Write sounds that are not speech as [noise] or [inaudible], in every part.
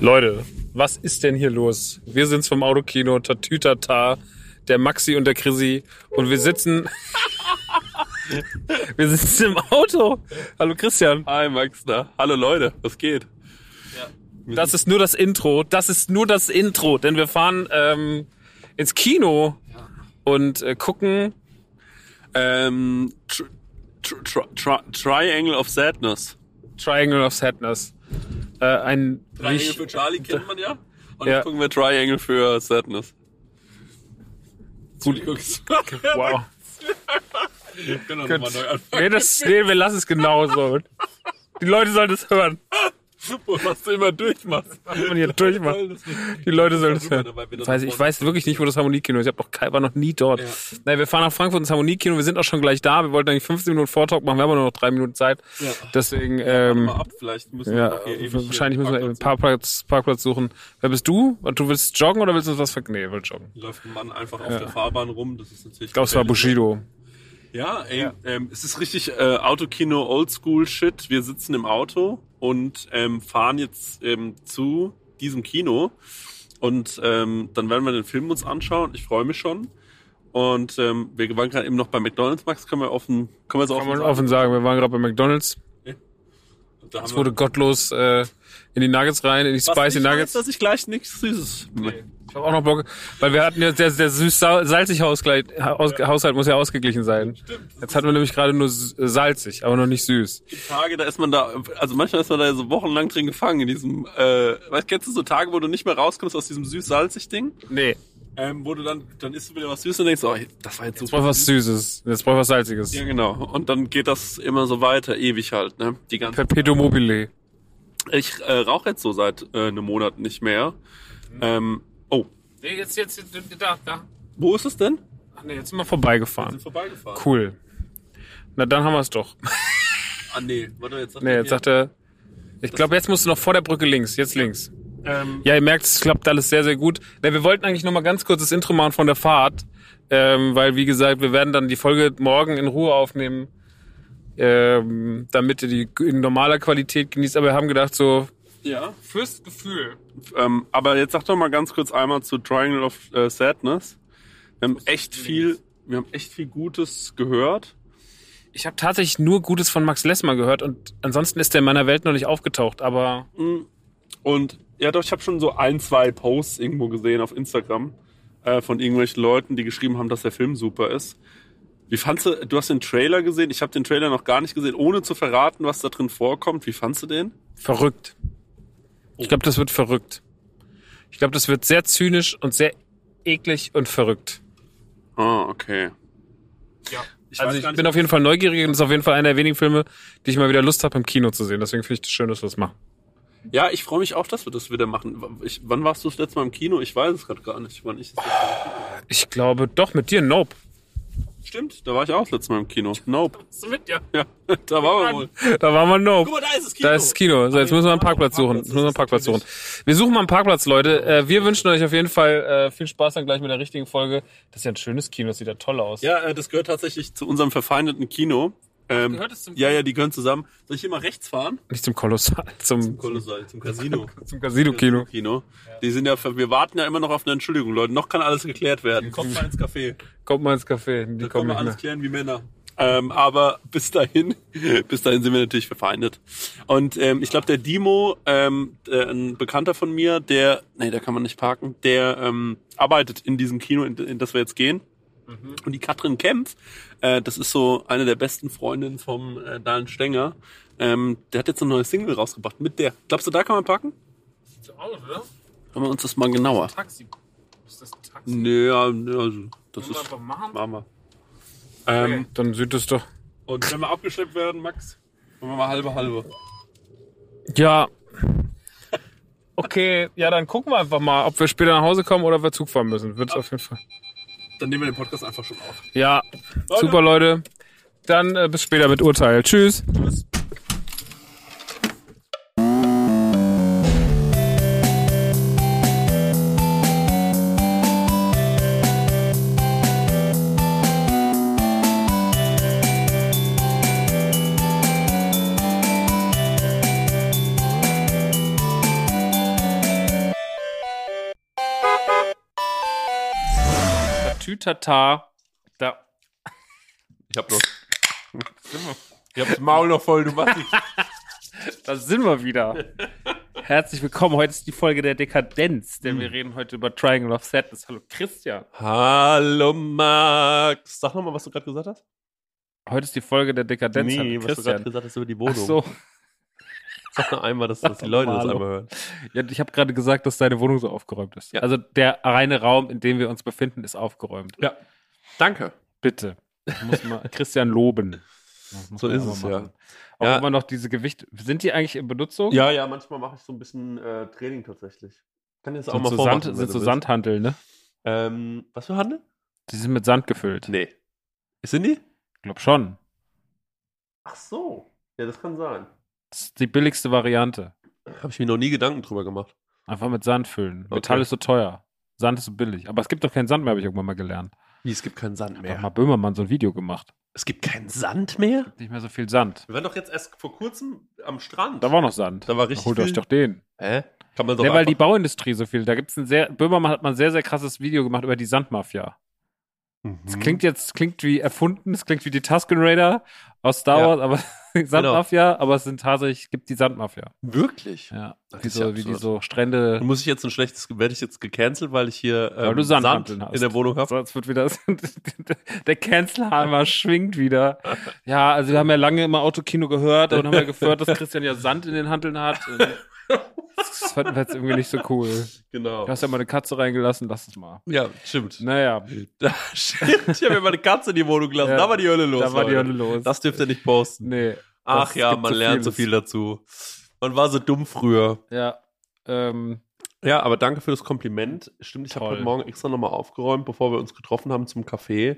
Leute, was ist denn hier los? Wir sind's vom Autokino, Tatütata, der Maxi und der Chrissy und wir sitzen... [laughs] wir sitzen im Auto. Hallo Christian. Hi Max, na. Hallo Leute, was geht? Das ist nur das Intro. Das ist nur das Intro, denn wir fahren ähm, ins Kino und äh, gucken. Ähm, tr tr tr tr Triangle of Sadness. Triangle of Sadness. Äh, ein Triangle für Charlie kennt man ja. Und Ja. jetzt gucken wir Triangle für Sadness. Gut. [laughs] Wow. Wir können doch nochmal neu anfangen. Nee, das, nee, wir lassen es genauso. Die Leute sollen es hören. [laughs] Was du immer durchmachst. Was man hier durchmacht. Die Leute sollen es Super, hören. dann Ich weiß, wirklich nicht, wo das Harmoniekino ist. Ich hab noch, war noch nie dort. Ja. Nein, wir fahren nach Frankfurt ins Harmoniekino. Wir sind auch schon gleich da. Wir wollten eigentlich 15 Minuten Vortalk machen. Wir haben aber nur noch drei Minuten Zeit. Ja. Deswegen, ähm, Mal ab, vielleicht müssen ja, wir wahrscheinlich müssen wir einen Parkplatz Parkplatz, suchen. Wer bist du? Du willst joggen oder willst du uns was ver... Nee, will joggen. Läuft ein Mann einfach auf der Fahrbahn rum. Das ist natürlich. Ich glaube, es war. Bushido. Ja, ey, Ähm, es ist richtig äh, Autokino Oldschool Shit. Wir sitzen im Auto und ähm, fahren jetzt ähm, zu diesem Kino und ähm, dann werden wir den Film uns anschauen. Ich freue mich schon. Und ähm, wir waren gerade eben noch bei McDonald's, Max. Können wir offen, können wir Kann offen man offen sagen. Wir waren gerade bei McDonalds. Haben Es wurde gottlos äh, in die Nuggets rein, in die Was Spicy nicht heißt, Nuggets. dass ich gleich nichts Süßes. Ich habe auch noch Bock, weil wir hatten jetzt der, der süß-salzig Haushalt, Haushalt muss ja ausgeglichen sein. Jetzt hatten wir nämlich gerade nur salzig, aber noch nicht süß. Die Tage, da ist man da, also manchmal ist man da so wochenlang drin gefangen in diesem, äh, weißt, kennst du so Tage, wo du nicht mehr rauskommst aus diesem süß-salzig Ding? Nee, Ähm, wo du dann, dann isst du wieder was Süßes und denkst, oh, das war jetzt jetzt so brauch ich was Süßes, jetzt brauch ich was Salziges. Ja, genau. Und dann geht das immer so weiter, ewig halt, ne? Die ganze Perpetuum mobile. Ich äh, rauche jetzt so seit äh, einem Monat nicht mehr. Ähm, oh, Nee, jetzt, jetzt, jetzt, da, da. wo ist es denn? Ach nee, jetzt sind wir vorbeigefahren. vorbeigefahren. Cool. Na, dann haben wir es doch. [laughs] Ah, nee, warte, jetzt sagt Nee, er jetzt hier- sagt er, ich glaube, jetzt musst du noch vor der Brücke links, jetzt links. ähm, Ja, ihr merkt, es klappt alles sehr, sehr gut. Ne, wir wollten eigentlich noch mal ganz kurz das Intro machen von der Fahrt, ähm, weil, wie gesagt, wir werden dann die Folge morgen in Ruhe aufnehmen, ähm, damit ihr die in normaler Qualität genießt. Aber wir haben gedacht, so ja. fürs Gefühl. Ähm, aber jetzt sag doch mal ganz kurz einmal zu Triangle of äh, Sadness. Wir haben echt viel, wir haben echt viel Gutes gehört. Ich habe tatsächlich nur Gutes von Max Lessmer gehört und ansonsten ist der in meiner Welt noch nicht aufgetaucht. Aber Und ja, doch, ich habe schon so ein, zwei Posts irgendwo gesehen auf Instagram äh, von irgendwelchen Leuten, die geschrieben haben, dass der Film super ist. Wie fandst du, du hast den Trailer gesehen, ich habe den Trailer noch gar nicht gesehen, ohne zu verraten, was da drin vorkommt. Wie fandst du den? verrückt. Ich glaube, das wird verrückt. Ich glaube, das wird sehr zynisch und sehr eklig und verrückt. Ah, okay. Ja. Ich also ich nicht, bin auf jeden Fall neugierig und das ist auf jeden Fall einer der wenigen Filme, die ich mal wieder Lust habe im Kino zu sehen. Deswegen finde ich das schön, dass wir das machen. Ja, ich freue mich auch, dass wir das wieder machen. Ich, wann warst du das letzte Mal im Kino? Ich weiß es gerade gar nicht. Wann ich das letzte Mal im Kino Ich glaube doch mit dir, Nope. Stimmt, da war ich auch das letzte Mal im Kino. Nope. [laughs] Bist du mit, ja? Ja, da waren wir wohl. Da waren wir Nope. Guck mal, da ist das Kino. Da ist das Kino. So, jetzt müssen wir einen Parkplatz suchen. Jetzt müssen wir einen Parkplatz suchen. Wir suchen mal einen Parkplatz, Leute. Äh, wir wünschen euch auf jeden Fall äh, viel Spaß dann gleich mit der richtigen Folge. Das ist ja ein schönes Kino, das sieht ja toll aus. Ja, äh, das gehört tatsächlich zu unserem verfeindeten Kino. Ähm, gehört es zum ja, ja, die gehören zusammen. Soll ich hier mal rechts fahren? Nicht zum Kolossal, zum, Kolossal, zum Casino. [laughs] zum Casino-Kino. Kino. Die sind ja, wir warten ja immer noch auf eine Entschuldigung, Leute. Noch kann alles geklärt werden. Kommt mal ins Café. Kommt mal ins Café. Die Da kommen können wir alles mehr. klären wie Männer. Ähm, aber bis dahin, [laughs] bis dahin sind wir natürlich verfeindet. Und ähm, ich glaube, der Dimo, ähm, der, ein Bekannter von mir, der, nee, da kann man nicht parken, der ähm, arbeitet in diesem Kino, in, in das wir jetzt gehen. Und die Katrin Kempf, äh, das ist so eine der besten Freundinnen vom äh, Dahlen Stenger, ähm, der hat jetzt ein neues Single rausgebracht mit der. Glaubst du, da kann man parken? Sieht so aus, oder? Hören wir uns das mal genauer. Taxi. Ist das ein Taxi? Nö, ja, nö, also, das Wollen wir ist, einfach machen? machen wir. Ähm, Dann sieht es doch. Und wenn wir abgeschleppt werden, Max, machen wir mal halbe halbe. Ja. Okay, ja, dann gucken wir einfach mal, ob wir später nach Hause kommen oder ob wir Zug fahren müssen. Wird's auf jeden Fall. Dann nehmen wir den Podcast einfach schon auf. Ja, super Leute. Dann äh, bis später mit Urteil. Tschüss. Tschüss. Tatütata. Da. Ich hab noch. [laughs] Ich hab das Maul noch voll, du machst nicht. [laughs] Da sind wir wieder. Herzlich willkommen. Heute ist die Folge der Dekadenz, denn Hm. wir reden heute über Triangle of Sadness. Hallo Christian. Hallo Max. Sag nochmal, was du gerade gesagt hast. Heute ist die Folge der Dekadenz. nee, was du gerade gesagt hast über die Ach Wohnung. so. Sag [laughs] noch einmal, dass, dass die Leute das einmal hören. Ja, ich habe gerade gesagt, dass deine Wohnung so aufgeräumt ist. Ja. Also der reine Raum, in dem wir uns befinden, ist aufgeräumt. Ja. Danke. Bitte. Ich muss mal [laughs] Christian loben. So ist es, machen. ja. Auch Ja. immer noch diese Gewichte. Sind die eigentlich in Benutzung? Ja, ja, manchmal mache ich so ein bisschen äh, Training tatsächlich. Kann jetzt auch Sind mal so, vormachen, Sand, sind so willst. Sandhanteln, ne? Ähm, was für Handel? Die sind mit Sand gefüllt. Nee. Sind die? Ich glaube schon. Ach so. Ja, das kann sein. Das ist die billigste Variante. Habe ich mir noch nie Gedanken drüber gemacht. Einfach mit Sand füllen. Okay. Metall ist so teuer. Sand ist so billig. Aber es gibt doch keinen Sand mehr, habe ich irgendwann mal gelernt. Wie, es gibt keinen Sand Da mehr. hat mal Böhmermann so ein Video gemacht. Es gibt keinen Sand mehr? Nicht mehr so viel Sand. Wir waren doch jetzt erst vor kurzem am Strand. Da war noch Sand. Da war richtig Holt euch viel- doch den. Hä? Kann man doch Ja, weil die Bauindustrie so viel. Da gibt's ein sehr. Böhmermann hat mal ein sehr, sehr krasses Video gemacht über die Sandmafia. Es Mhm. klingt jetzt, klingt wie erfunden, es klingt wie die Tusken Raider aus Star Ja. Wars, aber [laughs] Sandmafia, aber es sind tatsächlich, gibt die Sandmafia. Wirklich? Ja. Wie, ist ja so, wie die so Strände. Muss ich jetzt ein schlechtes, werde ich jetzt gecancelt, weil ich hier Weil ähm, du Sand hast. in der Wohnung habe? So, jetzt wird wieder, [laughs] der Cancelhammer schwingt wieder. [laughs] Ja, also wir haben ja lange immer Autokino gehört und haben ja gehört, dass Christian ja Sand in den Hanteln hat. Das fanden wir jetzt irgendwie nicht so cool. Genau. Du hast ja mal eine Katze reingelassen, lass es mal. Ja, stimmt. Naja, [laughs] Da, stimmt. Ich habe mir mal eine Katze in die Wohnung gelassen. Ja, da war die Hölle los. da war die. Hölle los. Das dürft ihr nicht posten. nee. Ach ja, man so lernt so viel dazu. Man war so dumm früher. Ja, ähm, Ja, aber danke für das Kompliment. Stimmt, ich habe heute Morgen extra nochmal aufgeräumt, bevor wir uns getroffen haben zum Café,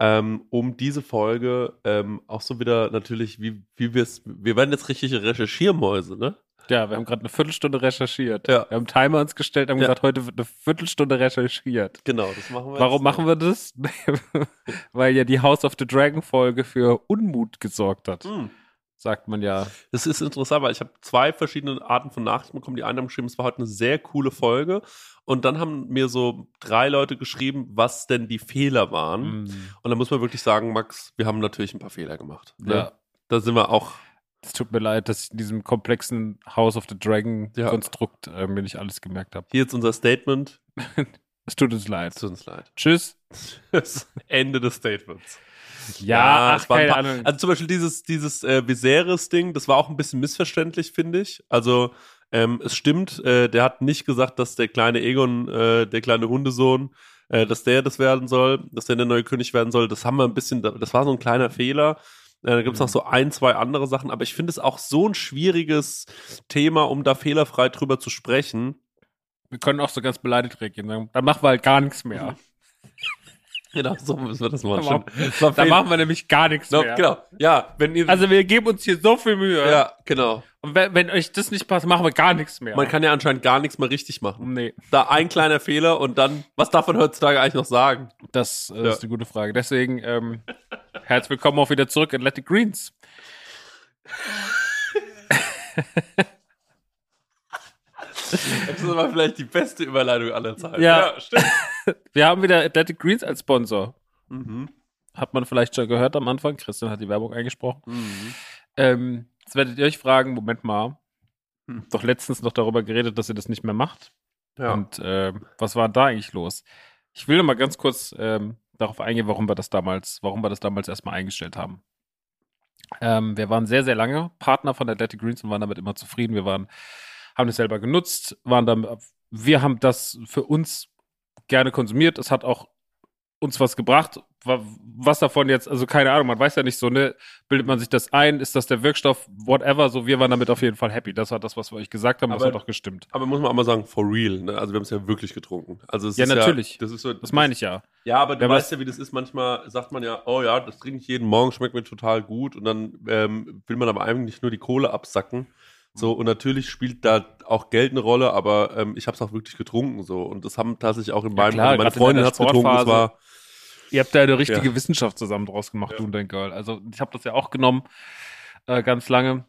ähm, um diese Folge ähm, auch so wieder natürlich, wie, wie wir es, wir werden jetzt richtige Recherchiermäuse, ne? ja, wir haben gerade eine Viertelstunde recherchiert. Ja. Wir haben Timer uns gestellt, haben Ja. gesagt, heute wird eine Viertelstunde recherchiert. Genau, das machen wir Warum machen wir das? [laughs] Weil ja die House of the Dragon Folge für Unmut gesorgt hat, Hm. Sagt man ja. Das ist interessant, weil ich habe zwei verschiedene Arten von Nachrichten bekommen. Die einen haben geschrieben, es war heute eine sehr coole Folge. Und dann haben mir so drei Leute geschrieben, was denn die Fehler waren. Mm. Und da muss man wirklich sagen, Max, wir haben natürlich ein paar Fehler gemacht. Ne? Ja. Da sind wir auch. Es tut mir leid, dass ich in diesem komplexen House of the Dragon Ja. Konstrukt äh, mir nicht alles gemerkt habe. Hier jetzt unser Statement. [laughs] Es tut uns leid. Es tut uns leid. Tschüss. [laughs] Ende des Statements. Ja, es ach, keine paar- Ahnung. Also zum Beispiel dieses, dieses äh, Viserys-Ding, das war auch ein bisschen missverständlich, finde ich. Also ähm, es stimmt, äh, der hat nicht gesagt, dass der kleine Egon, äh, der kleine Hundesohn, äh, dass der das werden soll, dass der der neue König werden soll. Das haben wir ein bisschen, das war so ein kleiner Fehler. Äh, da gibt es noch so ein, zwei andere Sachen, aber ich finde es auch so ein schwieriges Thema, um da fehlerfrei drüber zu sprechen. wir können auch so ganz beleidigt reagieren. Dann, dann machen wir halt gar nichts mehr. [laughs] Genau, so müssen wir das machen. Da Fehl- machen wir nämlich gar nichts No, mehr. Genau, ja, wenn ihr, Also wir geben uns hier so viel Mühe. ja, genau. Und wenn, wenn euch das nicht passt, machen wir gar nichts mehr. Man kann ja anscheinend gar nichts mehr richtig machen. nee, Da ein kleiner Fehler und dann, was darf man heutzutage eigentlich noch sagen? das äh, Ja. ist eine gute Frage. Deswegen ähm, herzlich willkommen auch wieder zurück in Athletic Greens. [laughs] [laughs] Das war vielleicht die beste Überleitung aller Zeiten. Ja. stimmt. [laughs] Wir haben wieder Athletic Greens als Sponsor. Mhm. Hat man vielleicht schon gehört am Anfang. Christian hat die Werbung eingesprochen. Mhm. Ähm, jetzt werdet ihr euch fragen, Moment mal, Hm. doch letztens noch darüber geredet, dass ihr das nicht mehr macht. Ja. Und ähm, was war da eigentlich los? Ich will noch mal ganz kurz ähm, darauf eingehen, warum wir das damals, warum wir das damals erstmal eingestellt haben. Ähm, wir waren sehr, sehr lange Partner von Athletic Greens und waren damit immer zufrieden. Wir waren, haben es selber genutzt, waren dann, wir haben das für uns gerne konsumiert. Es hat auch uns was gebracht. Wa- Was davon jetzt, also keine Ahnung, man weiß ja nicht so, ne, bildet man sich das ein, ist das der Wirkstoff, whatever, so, wir waren damit auf jeden Fall happy. Das war das, was wir euch gesagt haben, das Aber- hat auch gestimmt. Aber muss man auch mal sagen, for real. Ne? Also wir haben es ja wirklich getrunken. Also es Ja, ist natürlich. Ja, das ist so, Das meine ich ja. Ja, aber du Ja, weißt ja, wie das ist. Manchmal sagt man ja, oh ja, das trinke ich jeden Morgen, schmeckt mir total gut. Und dann ähm, will man aber eigentlich nur die Kohle absacken. So, und natürlich spielt da auch Geld eine Rolle, aber ähm, ich habe es auch wirklich getrunken. so Und das haben tatsächlich auch in meinem, klar, also meine Freundin hat es getrunken, es Sportphase. war. Ihr habt da eine richtige Ja. Wissenschaft zusammen draus gemacht, Ja. du und dein Girl. Also ich habe das ja auch genommen, äh, ganz lange.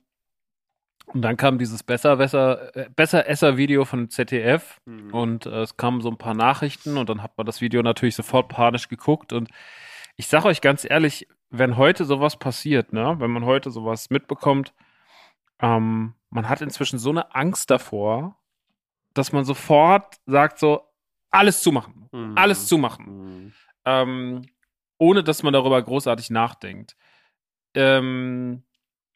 Und dann kam dieses besser, besser, äh, besser Esser-Video von ZDF Mhm. und äh, es kamen so ein paar Nachrichten und dann hat man das Video natürlich sofort panisch geguckt und ich sage euch ganz ehrlich, wenn heute sowas passiert, ne, wenn man heute sowas mitbekommt, ähm, man hat inzwischen so eine Angst davor, dass man sofort sagt so, alles zumachen, Mhm. alles zumachen Mhm. ähm, ohne dass man darüber großartig nachdenkt. Ähm,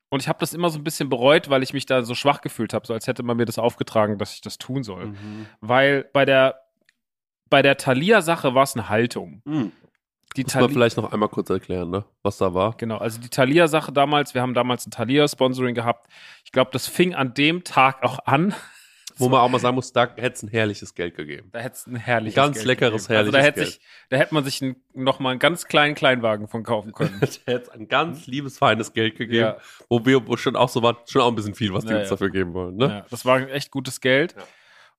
und ich habe das immer so ein bisschen bereut, weil ich mich da so schwach gefühlt habe, so als hätte man mir das aufgetragen, dass ich das tun soll. Mhm. Weil bei der bei der Thalia-Sache war es eine Haltung. Mhm. Die Muss man Thalia, vielleicht noch einmal kurz erklären, ne? was da war. genau, also die Thalia-Sache damals, wir haben damals ein Thalia-Sponsoring gehabt. Ich glaube, das fing an dem Tag auch an. [laughs] Wo man auch mal sagen muss, da hätte es ein herrliches Geld gegeben. Da hätte es ein herrliches Ganz Geld leckeres, gegeben. Also da herrliches hätte sich, da hätte man sich ein, noch mal einen ganz kleinen Kleinwagen von kaufen [laughs] können. Da hätte es ein ganz liebes, feines Geld gegeben, Ja. wo wir wo schon auch so war, schon auch ein bisschen viel, was die Ja, uns ja. dafür geben wollen. Ne? Ja, das war echt gutes Geld.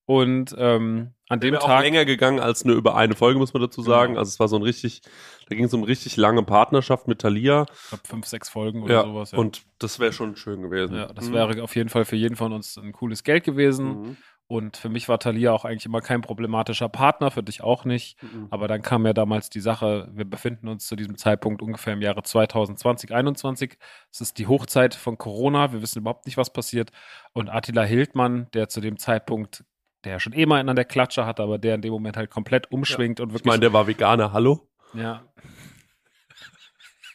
Und ähm, an dem Wäre auch Tag. länger gegangen als nur über eine Folge, muss man dazu sagen. Genau. Also es war so ein richtig, da ging es um richtig lange Partnerschaft mit Thalia. Ich glaube, fünf, sechs Folgen oder Ja, sowas. Ja. und das wäre schon schön gewesen. ja, das Mhm. wäre auf jeden Fall für jeden von uns ein cooles Geld gewesen. Mhm. Und für mich war Thalia auch eigentlich immer kein problematischer Partner, für dich auch nicht. Mhm. Aber dann kam ja damals die Sache, wir befinden uns zu diesem Zeitpunkt ungefähr im Jahre 2020, 2021. Es ist die Hochzeit von Corona, wir wissen überhaupt nicht, was passiert. Und Attila Hildmann, der zu dem Zeitpunkt, der ja schon eh mal einen an der Klatsche hatte, aber der in dem Moment halt komplett umschwingt und Ich wirklich meine, der war Veganer, hallo? Ja.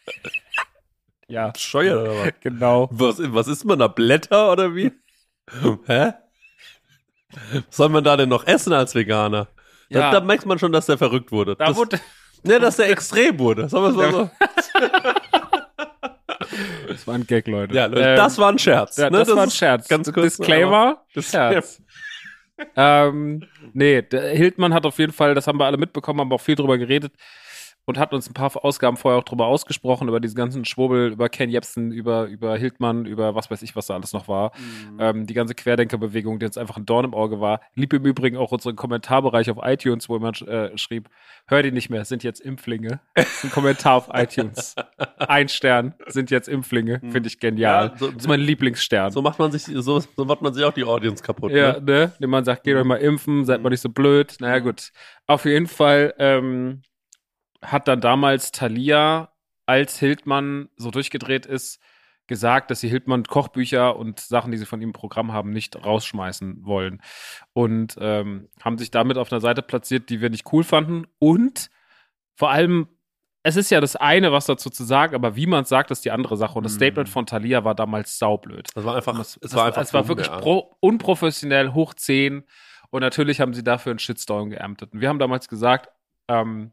[laughs] ja, Steuer oder was? [laughs] genau. Was, was ist man da, Blätter oder wie? [laughs] Hä? Was soll man da denn noch essen als Veganer? Da, Ja. da merkt man schon, dass der verrückt wurde. Da das, wurde, ne, dass der extrem wurde. Sagen wir es mal so. das war ein Gag, Leute. Ja, Leute, Ähm, das war ein Scherz. ja, ne? das, war ein Scherz. Ganz kurz. Disclaimer, Das- Scherz. Ähm, nee, Hildmann hat auf jeden Fall, das haben wir alle mitbekommen, haben auch viel drüber geredet und hat uns ein paar Ausgaben vorher auch drüber ausgesprochen, über diesen ganzen Schwurbel, über Ken Jebsen, über, über Hildmann, über was weiß ich, was da alles noch war. Mhm. Ähm, die ganze Querdenkerbewegung, die uns einfach ein Dorn im Auge war. Lieb im Übrigen auch unseren Kommentarbereich auf iTunes, wo jemand äh, schrieb, hör die nicht mehr, sind jetzt Impflinge. Das ist ein Kommentar auf iTunes. [laughs] Ein Stern, sind jetzt Impflinge. Finde ich genial. Ja, so- das ist mein Lieblingsstern. So macht man sich, so, so macht man sich auch die Audience kaputt. Ja, Ne? ne? Wenn man sagt, geht euch mal impfen, seid mal nicht so blöd. Naja, gut. Auf jeden Fall ähm, hat dann damals Thalia, als Hildmann so durchgedreht ist, gesagt, dass sie Hildmann Kochbücher und Sachen, die sie von ihm im Programm haben, nicht rausschmeißen wollen. Und ähm, haben sich damit auf einer Seite platziert, die wir nicht cool fanden. Und vor allem, es ist ja das eine, was dazu zu sagen, aber wie man es sagt, ist die andere Sache. Und das Mhm. Statement von Thalia war damals saublöd. Das war einfach, Das, es war einfach, es war wirklich ja. pro, unprofessionell, hoch 10. Und natürlich haben sie dafür einen Shitstorm geerntet. Und wir haben damals gesagt, ähm,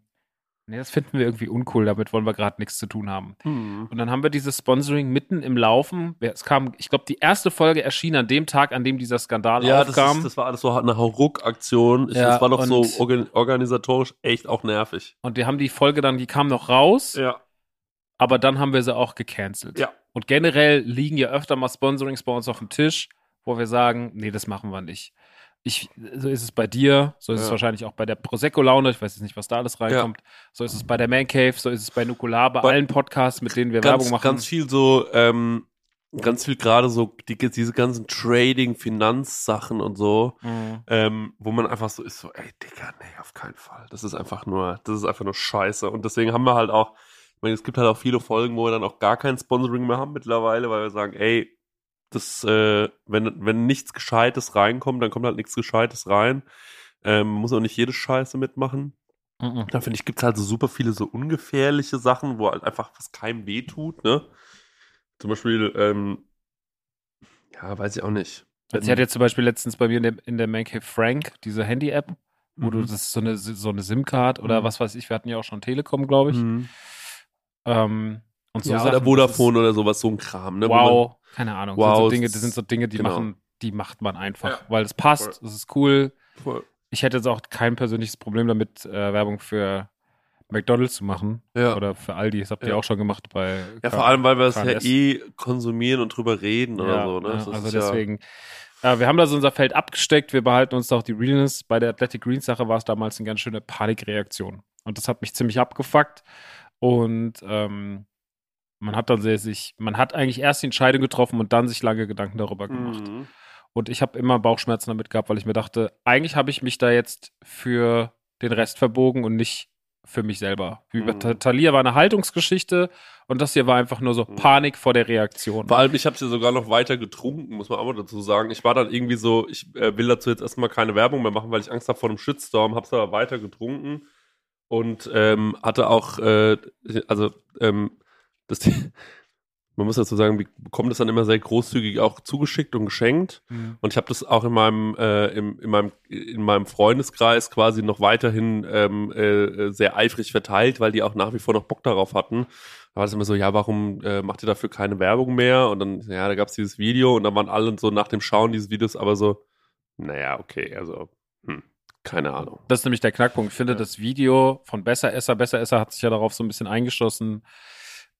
nee, das finden wir irgendwie uncool, damit wollen wir gerade nichts zu tun haben. Mhm. Und dann haben wir dieses Sponsoring mitten im Laufen. Es kam, ich glaube, die erste Folge erschien an dem Tag, an dem dieser Skandal Ja, das, aufkam. ist, das war alles so eine Hauruck-Aktion. Ja, das war doch so organ organisatorisch echt auch nervig. und wir haben die Folge dann, die kam noch raus, Ja. aber dann haben wir sie auch gecancelt. Ja. Und generell liegen ja öfter mal Sponsorings bei uns auf dem Tisch, wo wir sagen, nee, das machen wir nicht. Ich, so ist es bei dir, so ist es Ja. wahrscheinlich auch bei der Prosecco-Laune, ich weiß jetzt nicht, was da alles reinkommt. So ist es bei der Man Cave, so ist es bei Nukular, bei, Bei- allen Podcasts, mit denen wir ganz, Werbung machen. ganz viel so, ähm, ganz viel gerade so die, diese ganzen Trading, Finanzsachen und so, Mhm. ähm, wo man einfach so ist, so, ey, Digga, nee, auf keinen Fall. Das ist einfach nur, das ist einfach nur Scheiße. Und deswegen haben wir halt auch, ich meine, es gibt halt auch viele Folgen, wo wir dann auch gar kein Sponsoring mehr haben mittlerweile, weil wir sagen, ey, das, äh, wenn, wenn nichts Gescheites reinkommt, dann kommt halt nichts Gescheites rein. Ähm, muss auch nicht jede Scheiße mitmachen. Mhm. Da finde ich, gibt es halt so super viele so ungefährliche Sachen, wo halt einfach was keinem weh tut, ne? Zum Beispiel, ähm, ja, weiß ich auch nicht. Sie hat jetzt zum Beispiel letztens bei mir in der, in der Man Frank diese Handy-App, wo du, Mhm. das ist so eine, so eine SIM-Card oder Mhm. was weiß ich, wir hatten ja auch schon Telekom, glaube ich. Mhm. Ähm, und so ja, Sachen, oder Vodafone oder sowas, so ein Kram, ne? Wow, keine Ahnung. das, sind so Wow, Dinge, das sind so Dinge, die genau. machen, die macht man einfach, Ja. weil es passt, Voll. es ist cool. Voll. Ich hätte jetzt auch kein persönliches Problem damit, äh, Werbung für McDonalds zu machen Ja. oder für Aldi. Das habt ihr Ja. auch schon gemacht bei. ja, vor allem, weil wir es ja eh konsumieren und drüber reden oder so, ne? also deswegen. Äh, wir haben da so unser Feld abgesteckt. Wir behalten uns da auch die Realness. Bei der Athletic Greens Sache war es damals eine ganz schöne Panikreaktion. Und das hat mich ziemlich abgefuckt. Und ähm, Man hat dann sehr sich, man hat eigentlich erst die Entscheidung getroffen und dann sich lange Gedanken darüber gemacht. Mhm. Und ich habe immer Bauchschmerzen damit gehabt, weil ich mir dachte, eigentlich habe ich mich da jetzt für den Rest verbogen und nicht für mich selber. Mhm. Ta- Thalia war eine Haltungsgeschichte und das hier war einfach nur so Mhm. Panik vor der Reaktion. Vor allem, ich habe ja sogar noch weiter getrunken, muss man auch mal dazu sagen. Ich war dann irgendwie so, ich äh, will dazu jetzt erstmal keine Werbung mehr machen, weil ich Angst habe vor einem Shitstorm, hab's aber weiter getrunken und ähm, hatte auch, äh, also ähm, das, [laughs] man muss dazu sagen, wir bekommen das dann immer sehr großzügig auch zugeschickt und geschenkt. Mhm. Und ich habe das auch in meinem, äh, im, in meinem, in meinem Freundeskreis quasi noch weiterhin ähm, äh, sehr eifrig verteilt, weil die auch nach wie vor noch Bock darauf hatten. Da war es immer so, ja, warum äh, macht ihr dafür keine Werbung mehr? Und dann, ja, da gab es dieses Video und dann waren alle so nach dem Schauen dieses Videos aber so, naja, okay, also, hm, keine Ahnung. Das ist nämlich der Knackpunkt. Ich finde, Ja. das Video von Besseresser, Besseresser hat sich ja darauf so ein bisschen eingeschossen,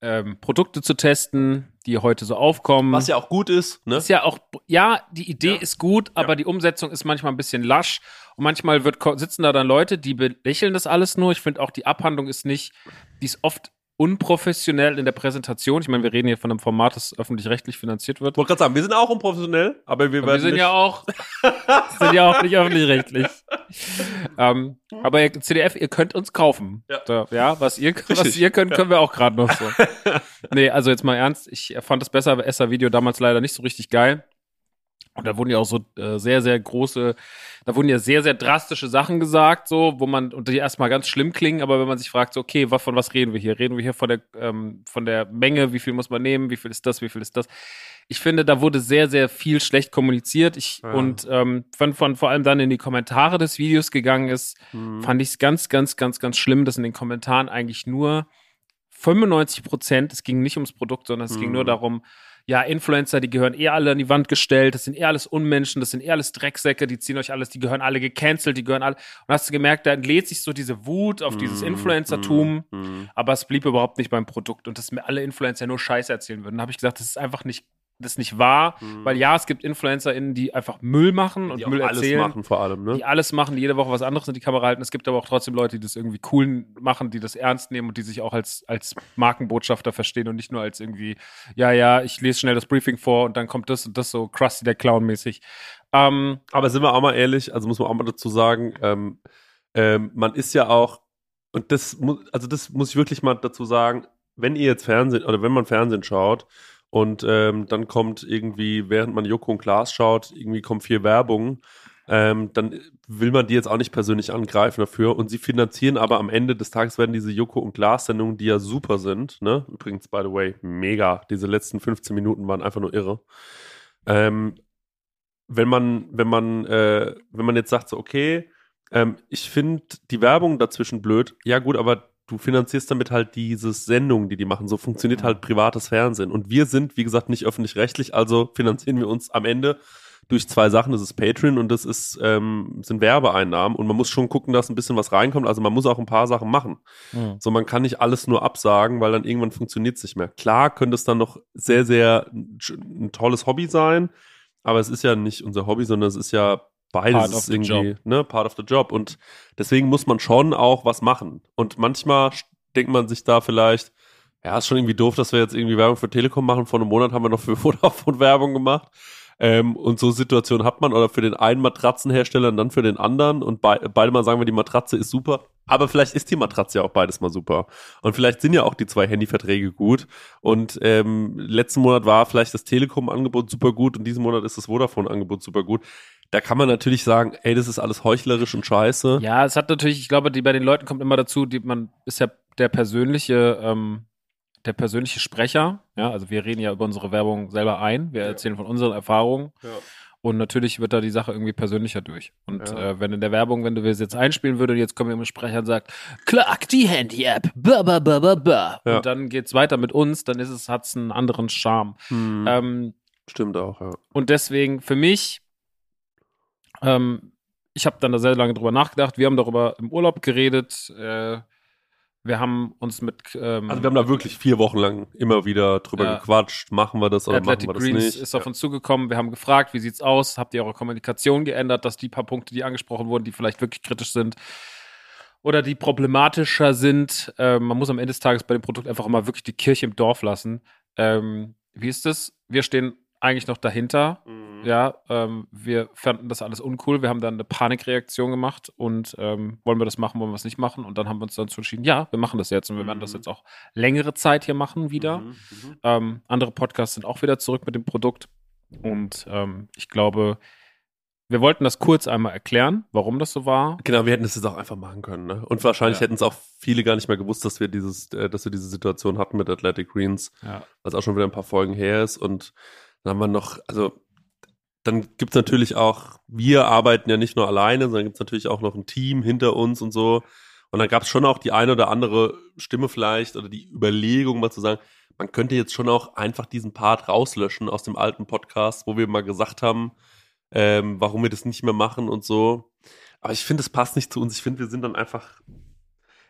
ähm, Produkte zu testen, die heute so aufkommen. Was ja auch gut ist, ne? ist ja auch, ja, die Idee Ja. ist gut, aber die Umsetzung ist manchmal ein bisschen lasch. Und manchmal wird, sitzen da dann Leute, die belächeln das alles nur. Ich finde auch, die Abhandlung ist nicht, die ist oft unprofessionell in der Präsentation. Ich meine, wir reden hier von einem Format, das öffentlich-rechtlich finanziert wird. Ich wollte gerade sagen, wir sind auch unprofessionell, aber wir Und werden wir sind ja auch, [laughs] sind ja auch nicht öffentlich-rechtlich. ähm, aber ihr, CDF, ihr könnt uns kaufen. Ja. Da, ja was ihr, was Richtig. ihr könnt, können wir auch gerade noch so. [laughs] nee, also jetzt mal ernst. Ich fand das besser, Esser-Video damals leider nicht so richtig geil. Und da wurden ja auch so äh, sehr, sehr große, da wurden ja sehr, sehr drastische Sachen gesagt, so, wo man, und die erstmal ganz schlimm klingen, aber wenn man sich fragt, so, okay, was, von was reden wir hier? Reden wir hier von der, ähm, von der Menge, wie viel muss man nehmen, wie viel ist das, wie viel ist das? Ich finde, da wurde sehr, sehr viel schlecht kommuniziert. Ich, Ja. und ähm, von, von vor allem dann in die Kommentare des Videos gegangen ist, Hm. fand ich es ganz, ganz, ganz, ganz schlimm, dass in den Kommentaren eigentlich nur 95 Prozent, es ging nicht ums Produkt, sondern es ging Mhm. nur darum, ja, Influencer, die gehören eh alle an die Wand gestellt, das sind eh alles Unmenschen, das sind eh alles Drecksäcke, die ziehen euch alles, die gehören alle gecancelt, die gehören alle. Und hast du gemerkt, da entlädt sich so diese Wut auf dieses Hm, Influencertum, hm, hm. aber es blieb überhaupt nicht beim Produkt und dass mir alle Influencer nur Scheiße erzählen würden. Da habe ich gesagt, das ist einfach nicht, das ist nicht wahr, Mhm. weil ja, es gibt InfluencerInnen, die einfach Müll machen und die Müll alles erzählen machen vor allem, ne? die alles machen, die jede Woche was anderes in die Kamera halten. Es gibt aber auch trotzdem Leute, die das irgendwie cool machen, die das ernst nehmen und die sich auch als, als Markenbotschafter verstehen und nicht nur als irgendwie, ja, ja, ich lese schnell das Briefing vor und dann kommt das und das so Krusty der Clown mäßig. Ähm, Aber sind wir auch mal ehrlich, also muss man auch mal dazu sagen, ähm, ähm, man ist ja auch, und das muss, also das muss ich wirklich mal dazu sagen, wenn ihr jetzt Fernsehen oder wenn man Fernsehen schaut und ähm, dann kommt irgendwie, während man Joko und Klaas schaut, irgendwie kommen vier Werbungen, ähm, dann will man die jetzt auch nicht persönlich angreifen dafür. Und sie finanzieren aber am Ende des Tages werden diese Joko und Klaas-Sendungen, die ja super sind, ne? Übrigens, by the way, mega. Diese letzten 15 Minuten waren einfach nur irre. Ähm, wenn man, wenn man, äh, wenn man jetzt sagt, so, okay, ähm, ich finde die Werbung dazwischen blöd, ja gut, aber du finanzierst damit halt diese Sendungen, die die machen. So funktioniert halt privates Fernsehen. Und wir sind, wie gesagt, nicht öffentlich-rechtlich, also finanzieren wir uns am Ende durch zwei Sachen. Das ist Patreon und das ist, ähm, sind Werbeeinnahmen. Und man muss schon gucken, dass ein bisschen was reinkommt. Also man muss auch ein paar Sachen machen. So, man kann nicht alles nur absagen, weil dann irgendwann funktioniert es nicht mehr. Klar könnte es dann noch sehr, sehr ein tolles Hobby sein, aber es ist ja nicht unser Hobby, sondern es ist ja beides Part ist irgendwie, job. ne, part of the job. Und deswegen muss man schon auch was machen. Und manchmal denkt man sich da vielleicht, ja, ist schon irgendwie doof, dass wir jetzt irgendwie Werbung für Telekom machen. Vor einem Monat haben wir noch für [laughs] Vodafone Werbung gemacht. Ähm, und so Situationen hat man oder für den einen Matratzenhersteller und dann für den anderen und bei, beide mal sagen wir, die Matratze ist super. Aber vielleicht ist die Matratze ja auch beides mal super. Und vielleicht sind ja auch die zwei Handyverträge gut. Und ähm, letzten Monat war vielleicht das Telekom-Angebot super gut und diesen Monat ist das Vodafone-Angebot super gut. Da kann man natürlich sagen, ey, das ist alles heuchlerisch und scheiße. ja, es hat natürlich, ich glaube, die, bei den Leuten kommt immer dazu, die, man ist ja der persönliche, ähm, der persönliche Sprecher. Ja, also wir reden ja über unsere Werbung selber ein. Wir Ja. erzählen von unseren Erfahrungen. Ja. Und natürlich wird da die Sache irgendwie persönlicher durch. Und Ja. äh, wenn in der Werbung, wenn du es jetzt einspielen würdest, jetzt kommt jemand Sprecher und sagt, klack die Handy-App, ba, ba, ba, ba, ba. Ja. Und dann geht's weiter mit uns, dann ist es, hat's einen anderen Charme. Hm, Ähm, stimmt auch, ja. und deswegen für mich, ähm, ich habe dann da sehr lange drüber nachgedacht. Wir haben darüber im Urlaub geredet. Äh, wir haben uns mit ähm, Also wir haben da wirklich vier Wochen lang immer wieder drüber Ja. gequatscht, machen wir das oder Athletic machen wir das Greens nicht. ist auf uns zugekommen. Wir haben gefragt, wie sieht's aus? Habt ihr eure Kommunikation geändert, dass die paar Punkte, die angesprochen wurden, die vielleicht wirklich kritisch sind? oder die problematischer sind. Ähm, man muss am Ende des Tages bei dem Produkt einfach immer wirklich die Kirche im Dorf lassen. Ähm, wie ist das? Wir stehen eigentlich noch dahinter. Mhm. Ja, ähm, wir fanden das alles uncool. Wir haben dann eine Panikreaktion gemacht und ähm, wollen wir das machen, wollen wir es nicht machen? Und dann haben wir uns dazu entschieden, ja, wir machen das jetzt und wir werden das Mhm. jetzt auch längere Zeit hier machen wieder. Mhm, mhm. Ähm, andere Podcasts sind auch wieder zurück mit dem Produkt. Und ähm, ich glaube, wir wollten das kurz einmal erklären, warum das so war. Genau, wir hätten das jetzt auch einfach machen können. Ne? Und wahrscheinlich Ja. hätten es auch viele gar nicht mehr gewusst, dass wir dieses, äh, dass wir diese Situation hatten mit Athletic Greens, Ja. was auch schon wieder ein paar Folgen her ist. Und dann haben wir noch, also dann gibt's natürlich auch, wir arbeiten ja nicht nur alleine, sondern gibt's natürlich auch noch ein Team hinter uns und so. Und dann gab's schon auch die eine oder andere Stimme vielleicht oder die Überlegung mal zu sagen, man könnte jetzt schon auch einfach diesen Part rauslöschen aus dem alten Podcast, wo wir mal gesagt haben, ähm, warum wir das nicht mehr machen und so. Aber ich finde, es passt nicht zu uns. Ich finde, wir sind dann einfach.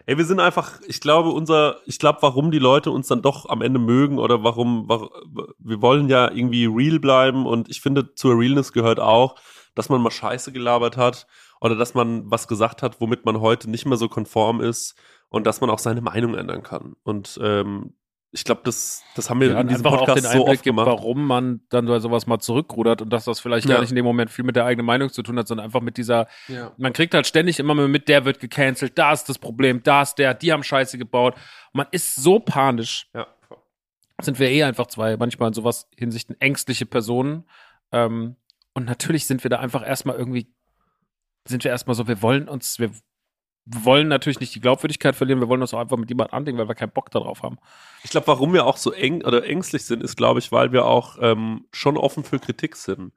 Ey, wir sind einfach, ich glaube, unser, ich glaube, warum die Leute uns dann doch am Ende mögen oder warum, warum wir wollen ja irgendwie real bleiben und ich finde, zur Realness gehört auch, dass man mal Scheiße gelabert hat oder dass man was gesagt hat, womit man heute nicht mehr so konform ist und dass man auch seine Meinung ändern kann. Und ähm, ich glaube, das, das haben wir Ja, in diesem einfach auch Podcast den so Einblick oft gibt, gemacht. warum man dann bei sowas mal zurückrudert und dass das vielleicht Ja. gar nicht in dem Moment viel mit der eigenen Meinung zu tun hat, sondern einfach mit dieser, Ja. man kriegt halt ständig immer mit, der wird gecancelt, da ist das Problem, da ist der, die haben Scheiße gebaut. Man ist so panisch, Ja. sind wir eh einfach zwei, manchmal in sowas Hinsichten ängstliche Personen. Ähm, und natürlich sind wir da einfach erstmal irgendwie, sind wir erstmal so, wir wollen uns, wir wollen natürlich nicht die Glaubwürdigkeit verlieren, wir wollen uns auch einfach mit jemandem anlegen, weil wir keinen Bock darauf haben. Ich glaube, warum wir auch so eng oder ängstlich sind, ist, glaube ich, weil wir auch ähm, schon offen für Kritik sind.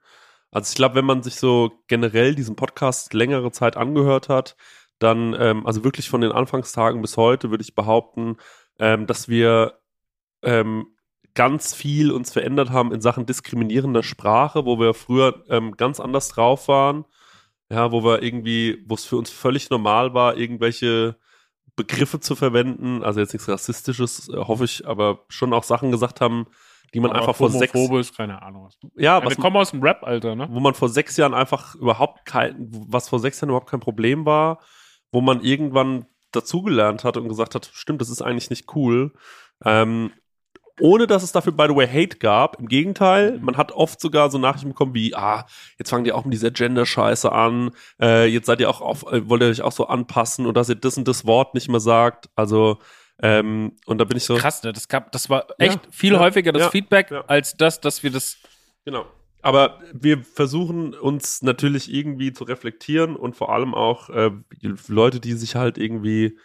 Also ich glaube, wenn man sich so generell diesen Podcast längere Zeit angehört hat, dann, ähm, also wirklich von den Anfangstagen bis heute, würde ich behaupten, ähm, dass wir ähm, ganz viel uns verändert haben in Sachen diskriminierender Sprache, wo wir früher ähm, ganz anders drauf waren. Ja, wo wir irgendwie, wo es für uns völlig normal war, irgendwelche Begriffe zu verwenden, also jetzt nichts Rassistisches, äh, hoffe ich, aber schon auch Sachen gesagt haben, die man einfach vor sechs, Homophobisch, keine Ahnung. Ja, was, wir kommen aus dem Rap-Alter, ne? wo man vor sechs Jahren einfach überhaupt kein, was vor sechs Jahren überhaupt kein Problem war, wo man irgendwann dazugelernt hat und gesagt hat, stimmt, das ist eigentlich nicht cool. Ähm, ohne dass es dafür, by the way, Hate gab. Im Gegenteil, man hat oft sogar so Nachrichten bekommen wie, ah, jetzt fangen die auch mit dieser Gender-Scheiße an, äh, jetzt seid ihr auch auf, äh, wollt ihr euch auch so anpassen und dass ihr das und das Wort nicht mehr sagt. Also, ähm, und da bin ich so. Krass, ne? Das, gab, das war echt Ja, viel ja, häufiger das ja, Feedback, als das, dass wir das. Genau. Aber wir versuchen uns natürlich irgendwie zu reflektieren und vor allem auch äh, Leute, die sich halt irgendwie,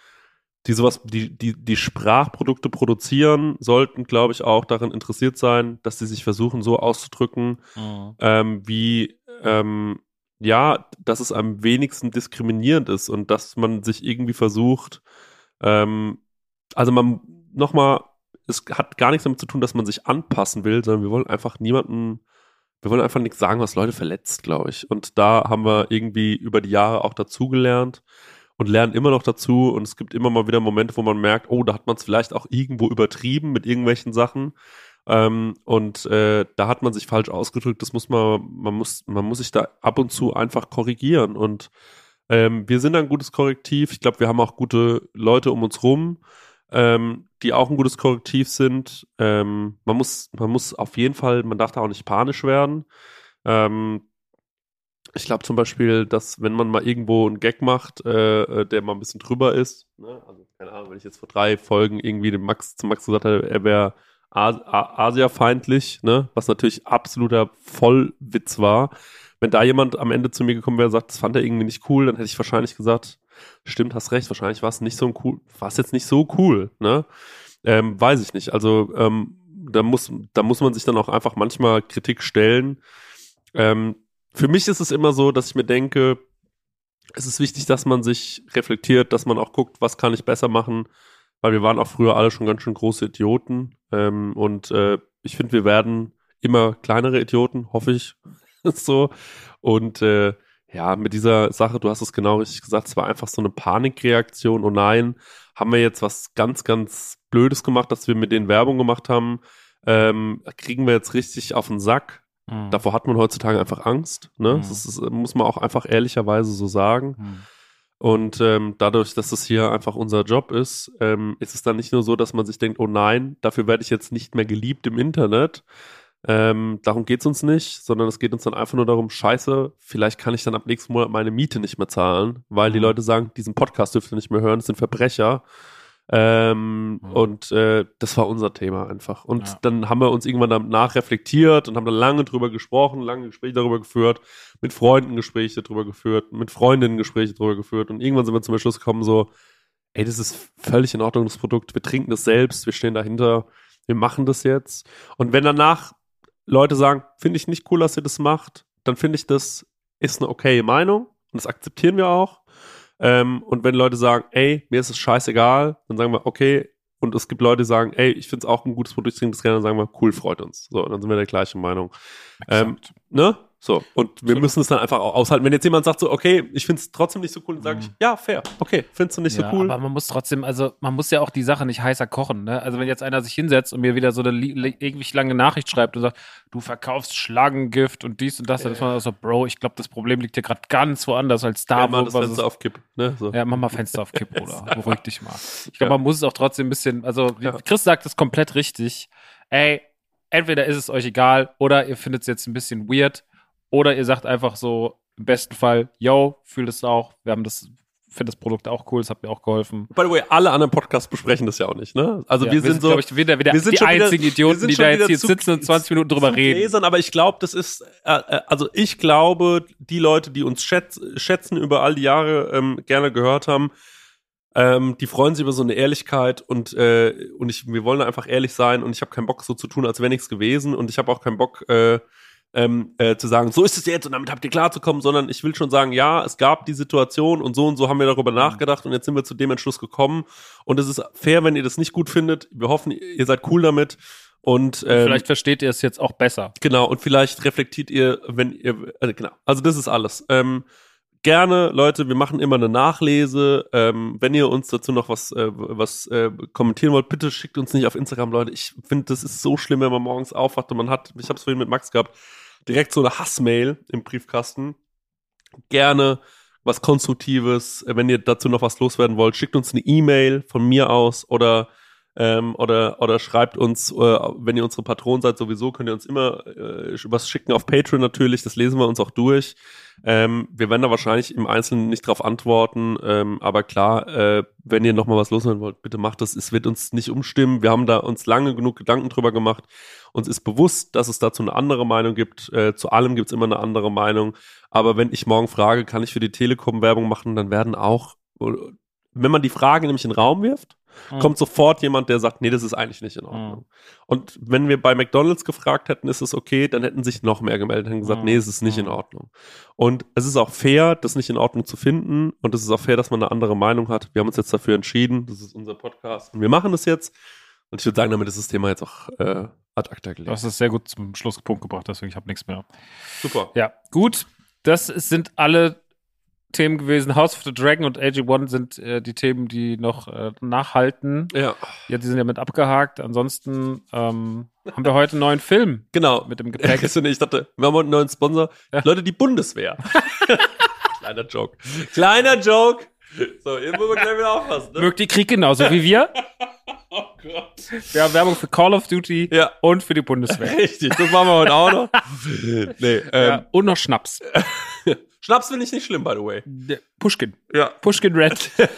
die sowas, die, die, die Sprachprodukte produzieren, sollten, glaube ich, auch daran interessiert sein, dass sie sich versuchen, so auszudrücken, ähm, wie, ähm, ja, dass es am wenigsten diskriminierend ist und dass man sich irgendwie versucht, ähm, also man, nochmal, es hat gar nichts damit zu tun, dass man sich anpassen will, sondern wir wollen einfach niemanden, wir wollen einfach nichts sagen, was Leute verletzt, glaube ich. Und da haben wir irgendwie über die Jahre auch dazugelernt und lernen immer noch dazu. Und es gibt immer mal wieder Momente, wo man merkt, oh, da hat man es vielleicht auch irgendwo übertrieben mit irgendwelchen Sachen. Ähm, und äh, da hat man sich falsch ausgedrückt. Das muss man, man muss, man muss sich da ab und zu einfach korrigieren. Und ähm, wir sind ein gutes Korrektiv. Ich glaube, wir haben auch gute Leute um uns rum, ähm, die auch ein gutes Korrektiv sind. Ähm, man muss, man muss auf jeden Fall, man darf da auch nicht panisch werden. Ähm, ich glaube zum Beispiel, dass wenn man mal irgendwo einen Gag macht, äh, äh, der mal ein bisschen drüber ist, ne? also keine Ahnung, wenn ich jetzt vor drei Folgen irgendwie dem Max zu Max gesagt hätte, er wäre As Asia-feindlich, ne? was natürlich absoluter Vollwitz war. Wenn da jemand am Ende zu mir gekommen wäre und sagt, das fand er irgendwie nicht cool, dann hätte ich wahrscheinlich gesagt, stimmt, hast recht, wahrscheinlich war es nicht so cool, war es jetzt nicht so cool, ne? Ähm, weiß ich nicht. Also ähm, da muss, da muss man sich dann auch einfach manchmal Kritik stellen. Ähm, für mich ist es immer so, dass ich mir denke, es ist wichtig, dass man sich reflektiert, dass man auch guckt, was kann ich besser machen, weil wir waren auch früher alle schon ganz schön große Idioten. Ähm, und äh, ich finde, wir werden immer kleinere Idioten, hoffe ich. [laughs] so. Und äh, ja, mit dieser Sache, du hast es genau richtig gesagt, es war einfach so eine Panikreaktion. Oh nein, haben wir jetzt was ganz, ganz Blödes gemacht, dass wir mit denen Werbung gemacht haben? Ähm, kriegen wir jetzt richtig auf den Sack? Mhm. Davor hat man heutzutage einfach Angst. Ne? Mhm. Das ist, muss man auch einfach ehrlicherweise so sagen. Mhm. Und ähm, dadurch, dass das hier einfach unser Job ist, ähm, ist es dann nicht nur so, dass man sich denkt, oh nein, dafür werde ich jetzt nicht mehr geliebt im Internet. Ähm, darum geht's uns nicht, sondern es geht uns dann einfach nur darum, scheiße, vielleicht kann ich dann ab nächsten Monat meine Miete nicht mehr zahlen, weil die Mhm. Leute sagen, diesen Podcast dürft ihr nicht mehr hören, das sind Verbrecher. Ähm, Mhm. Und äh, das war unser Thema einfach. Und Ja. dann haben wir uns irgendwann danach reflektiert und haben dann lange drüber gesprochen, lange Gespräche darüber geführt, mit Freunden Gespräche darüber geführt, mit Freundinnen Gespräche darüber geführt. Und irgendwann sind wir zum Schluss gekommen, so, ey, das ist völlig in Ordnung, das Produkt. Wir trinken das selbst, wir stehen dahinter, wir machen das jetzt. Und wenn danach Leute sagen, finde ich nicht cool, dass ihr das macht, dann finde ich, das ist eine okaye Meinung und das akzeptieren wir auch. Ähm, und wenn Leute sagen, ey, mir ist es scheißegal, dann sagen wir, okay. Und es gibt Leute, die sagen, ey, ich finde es auch ein gutes Produkt, ich trinke das gerne, dann sagen wir, cool, freut uns. So, dann sind wir der gleichen Meinung. Ähm. Ne? So, und wir Absolut. müssen es dann einfach auch aushalten. Wenn jetzt jemand sagt so, okay, ich finde es trotzdem nicht so cool, dann sage ich, Mhm. ja, fair, okay, findest du nicht ja, so cool? Aber man muss trotzdem, also man muss ja auch die Sache nicht heißer kochen. Ne? Also wenn jetzt einer sich hinsetzt und mir wieder so eine ewig lange Nachricht schreibt und sagt, du verkaufst Schlangengift und dies und das, dann ist man so, Bro, ich glaube, das Problem liegt hier gerade ganz woanders als da, ja, mal wo das Fenster auf Kipp. Ne? So. Ja, mach mal Fenster auf Kipp, Bruder. [laughs] Beruhig dich mal. Ich glaube, Ja. man muss es auch trotzdem ein bisschen, also Ja. Chris sagt es komplett richtig. Ey, entweder ist es euch egal oder ihr findet es jetzt ein bisschen weird oder ihr sagt einfach so, im besten Fall, yo, fühlt es auch, wir haben das, finde das Produkt auch cool, es hat mir auch geholfen. By the way, alle anderen Podcasts besprechen das ja auch nicht, ne? Also Ja, wir sind so, glaube ich, wieder, wieder wir sind die wieder- einzigen wir Idioten, sind die da jetzt wieder hier zu- sitzen und 20 Minuten drüber reden. Gläsern, aber ich glaube, das ist, äh, äh, also ich glaube, die Leute, die uns schätz, schätzen über all die Jahre ähm, gerne gehört haben, ähm, die freuen sich über so eine Ehrlichkeit und äh, und ich, wir wollen einfach ehrlich sein und ich habe keinen Bock so zu tun, als wäre nichts gewesen und ich habe auch keinen Bock äh, ähm, äh, zu sagen, so ist es jetzt und damit habt ihr klarzukommen, sondern ich will schon sagen, ja, es gab die Situation und so und so haben wir darüber nachgedacht und jetzt sind wir zu dem Entschluss gekommen und es ist fair, wenn ihr das nicht gut findet. Wir hoffen, ihr seid cool damit und ähm, Vielleicht versteht ihr es jetzt auch besser. Genau, und vielleicht reflektiert ihr, wenn ihr, also genau, also das ist alles. Ähm, gerne, Leute, wir machen immer eine Nachlese. Ähm, wenn ihr uns dazu noch was, äh, was äh, kommentieren wollt, bitte schickt uns nicht auf Instagram, Leute. Ich finde, das ist so schlimm, wenn man morgens aufwacht und man hat, ich habe es vorhin mit Max gehabt, direkt so eine Hassmail im Briefkasten. Gerne was Konstruktives, wenn ihr dazu noch was loswerden wollt, schickt uns eine E-Mail von mir aus oder ähm, oder oder schreibt uns, äh, wenn ihr unsere Patron seid, sowieso könnt ihr uns immer äh, was schicken auf Patreon natürlich, das lesen wir uns auch durch. Ähm, wir werden da wahrscheinlich im Einzelnen nicht drauf antworten, ähm, aber klar, äh, wenn ihr noch mal was loswerden wollt, bitte macht das. Es wird uns nicht umstimmen. Wir haben da uns lange genug Gedanken drüber gemacht. Uns ist bewusst, dass es dazu eine andere Meinung gibt. Äh, zu allem gibt es immer eine andere Meinung. Aber wenn ich morgen frage, kann ich für die Telekom Werbung machen, dann werden auch, wenn man die Frage nämlich in den Raum wirft, Mhm. kommt sofort jemand, der sagt, nee, das ist eigentlich nicht in Ordnung. Und wenn wir bei McDonalds gefragt hätten, ist es okay, dann hätten sich noch mehr gemeldet und gesagt, Mhm. nee, es ist nicht in Mhm. Ordnung. Und es ist auch fair, das nicht in Ordnung zu finden. Und es ist auch fair, dass man eine andere Meinung hat. Wir haben uns jetzt dafür entschieden. Das ist unser Podcast. Und wir machen das jetzt. Und ich würde sagen, damit ist das Thema jetzt auch äh, ad acta Du gelegt. hast es sehr gut zum Schlusspunkt gebracht, deswegen ich habe nichts mehr. Super. Ja, gut. Das sind alle Themen gewesen. House of the Dragon und AG1 sind äh, die Themen, die noch äh, nachhalten. Ja, Ja, die sind ja mit abgehakt. Ansonsten ähm, haben wir heute einen neuen Film genau. mit dem Gepäck. [laughs] Ich dachte, wir haben heute einen neuen Sponsor. Ja. Leute, die Bundeswehr. [laughs] Kleiner Joke. Kleiner Joke. So, jetzt müssen wir gleich wieder aufpassen. Ne? Mögt ihr Krieg genauso wie wir? [laughs] Oh Gott. Wir haben Werbung für Call of Duty Ja, und für die Bundeswehr. richtig. Das machen wir heute auch noch. Nee, ähm, ja, und noch Schnaps. Schnaps finde ich nicht schlimm, by the way. Pushkin. Ja. Pushkin Red. [laughs]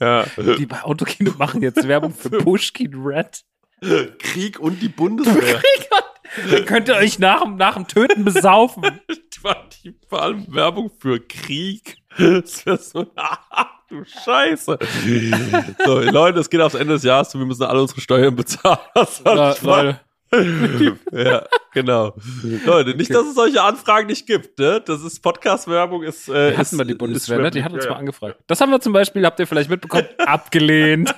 ja. Die bei Autokino machen jetzt Werbung für [laughs] Pushkin Red. Krieg und die Bundeswehr. Dann könnt ihr euch nach, dem- nach dem Töten besaufen. [laughs] Die vor allem Werbung für Krieg. Das wäre so, ach du Scheiße. So, Leute, es geht aufs Ende des Jahres und wir müssen alle unsere Steuern bezahlen. Das mal- Leute. [laughs] ja, genau. Leute, nicht, dass es solche Anfragen nicht gibt, ne? Das ist Podcast-Werbung, ist, äh, Die hatten wir die Bundeswehr, ne? Die hat uns ja, mal angefragt. Das haben wir zum Beispiel, habt ihr vielleicht mitbekommen, [laughs] abgelehnt.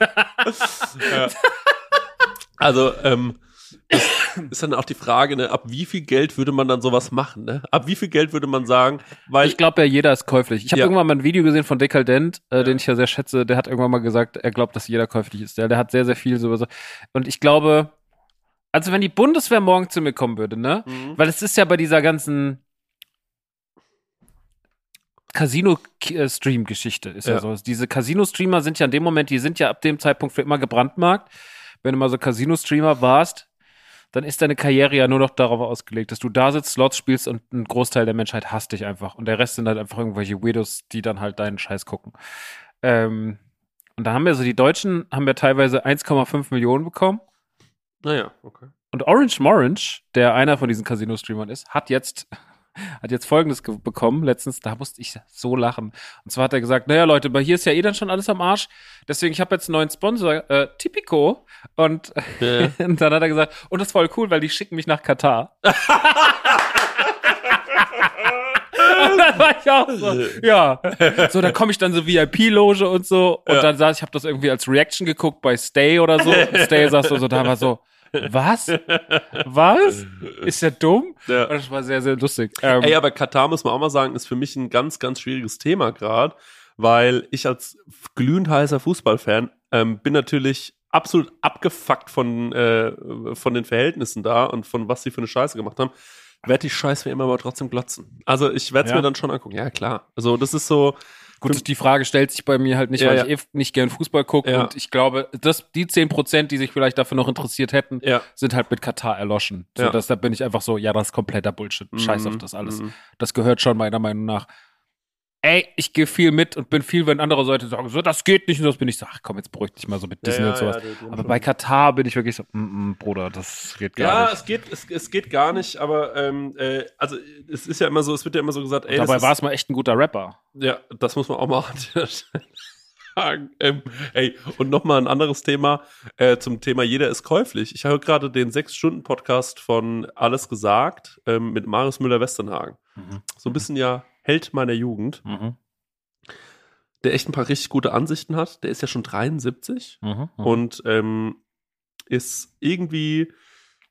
Also, ähm, ist dann auch die Frage, ne, ab wie viel Geld würde man dann sowas machen, ne? Ab wie viel Geld würde man sagen, weil Ich glaube ja, jeder ist käuflich. Ich habe Ja. irgendwann mal ein Video gesehen von Dekadent, äh, den ich ja sehr schätze. Der hat irgendwann mal gesagt, er glaubt, dass jeder käuflich ist. Der, der hat sehr, sehr viel so. so- Und ich glaube, also wenn die Bundeswehr morgen zu mir kommen würde, ne? Mhm. Weil es ist ja bei dieser ganzen Casino-Stream-Geschichte ist ja. Ja. so. Diese Casino-Streamer sind ja in dem Moment, die sind ja ab dem Zeitpunkt für immer gebrandmarkt. Wenn du mal so Casino-Streamer warst, dann ist deine Karriere ja nur noch darauf ausgelegt, dass du da sitzt, Slots spielst und ein Großteil der Menschheit hasst dich einfach. Und der Rest sind halt einfach irgendwelche Weirdos, die dann halt deinen Scheiß gucken. Ähm, und da haben wir so, die Deutschen haben ja teilweise 1,5 Millionen bekommen. Naja, okay. Und Orange Morange, der einer von diesen Casino-Streamern ist, hat jetzt, [laughs] hat jetzt Folgendes ge- bekommen. Letztens, da musste ich so lachen. Und zwar hat er gesagt, naja Leute, bei hier ist ja eh dann schon alles am Arsch. Deswegen, ich habe jetzt einen neuen Sponsor, äh, Tipico. Und, Ja. [laughs] und dann hat er gesagt, und das ist voll cool, weil die schicken mich nach Katar. [laughs] [laughs] Dann war ich auch so, ja. So, da komme ich dann so VIP-Loge und so. Und Ja. dann saß ich, habe das irgendwie als Reaction geguckt bei Stay oder so. Und Stay saß so, so da war so, was? Was? Ist der dumm? Ja. Das war sehr, sehr lustig. Ähm, Ey, aber Katar muss man auch mal sagen, ist für mich ein ganz, ganz schwieriges Thema gerade, weil ich als glühend heißer Fußballfan ähm, bin natürlich absolut abgefuckt von, äh, von den Verhältnissen da und von was sie für eine Scheiße gemacht haben. Werd die Scheiße wie immer aber trotzdem glotzen. Also ich werde es Ja. mir dann schon angucken. Ja, klar. Also das ist so. Gut, die Frage stellt sich bei mir halt nicht, Ja, weil ja. ich eh nicht gern Fußball gucke. Und ich glaube, dass die 10 Prozent, die sich vielleicht dafür noch interessiert hätten, sind halt mit Katar erloschen. So, dass, da bin ich einfach so, ja, das ist kompletter Bullshit. Scheiß Mhm. auf das alles. Mhm. Das gehört schon meiner Meinung nach. Ey, ich gehe viel mit und bin viel, wenn andere Leute sagen, so, das geht nicht und das bin ich so, ach komm, jetzt beruhig dich mal so mit Disney ja, und sowas. ja, Aber schon- bei Katar bin ich wirklich so, mm, mm, Bruder, das geht gar Ja, nicht. es geht, es, es geht gar nicht, aber ähm, äh, also es ist ja immer so, es wird ja immer so gesagt, ey, Dabei das war es mal echt ein guter Rapper. Ja, das muss man auch mal [laughs] an der Stelle sagen. Ähm, ey, und nochmal ein anderes Thema äh, zum Thema Jeder ist käuflich. Ich höre gerade den Sechs-Stunden-Podcast von Alles gesagt ähm, mit Marius Müller-Westernhagen. Mhm. So ein bisschen ja Held meiner Jugend, Mhm. der echt ein paar richtig gute Ansichten hat. Der ist ja schon 73 Mhm. Mhm. und ähm, ist irgendwie,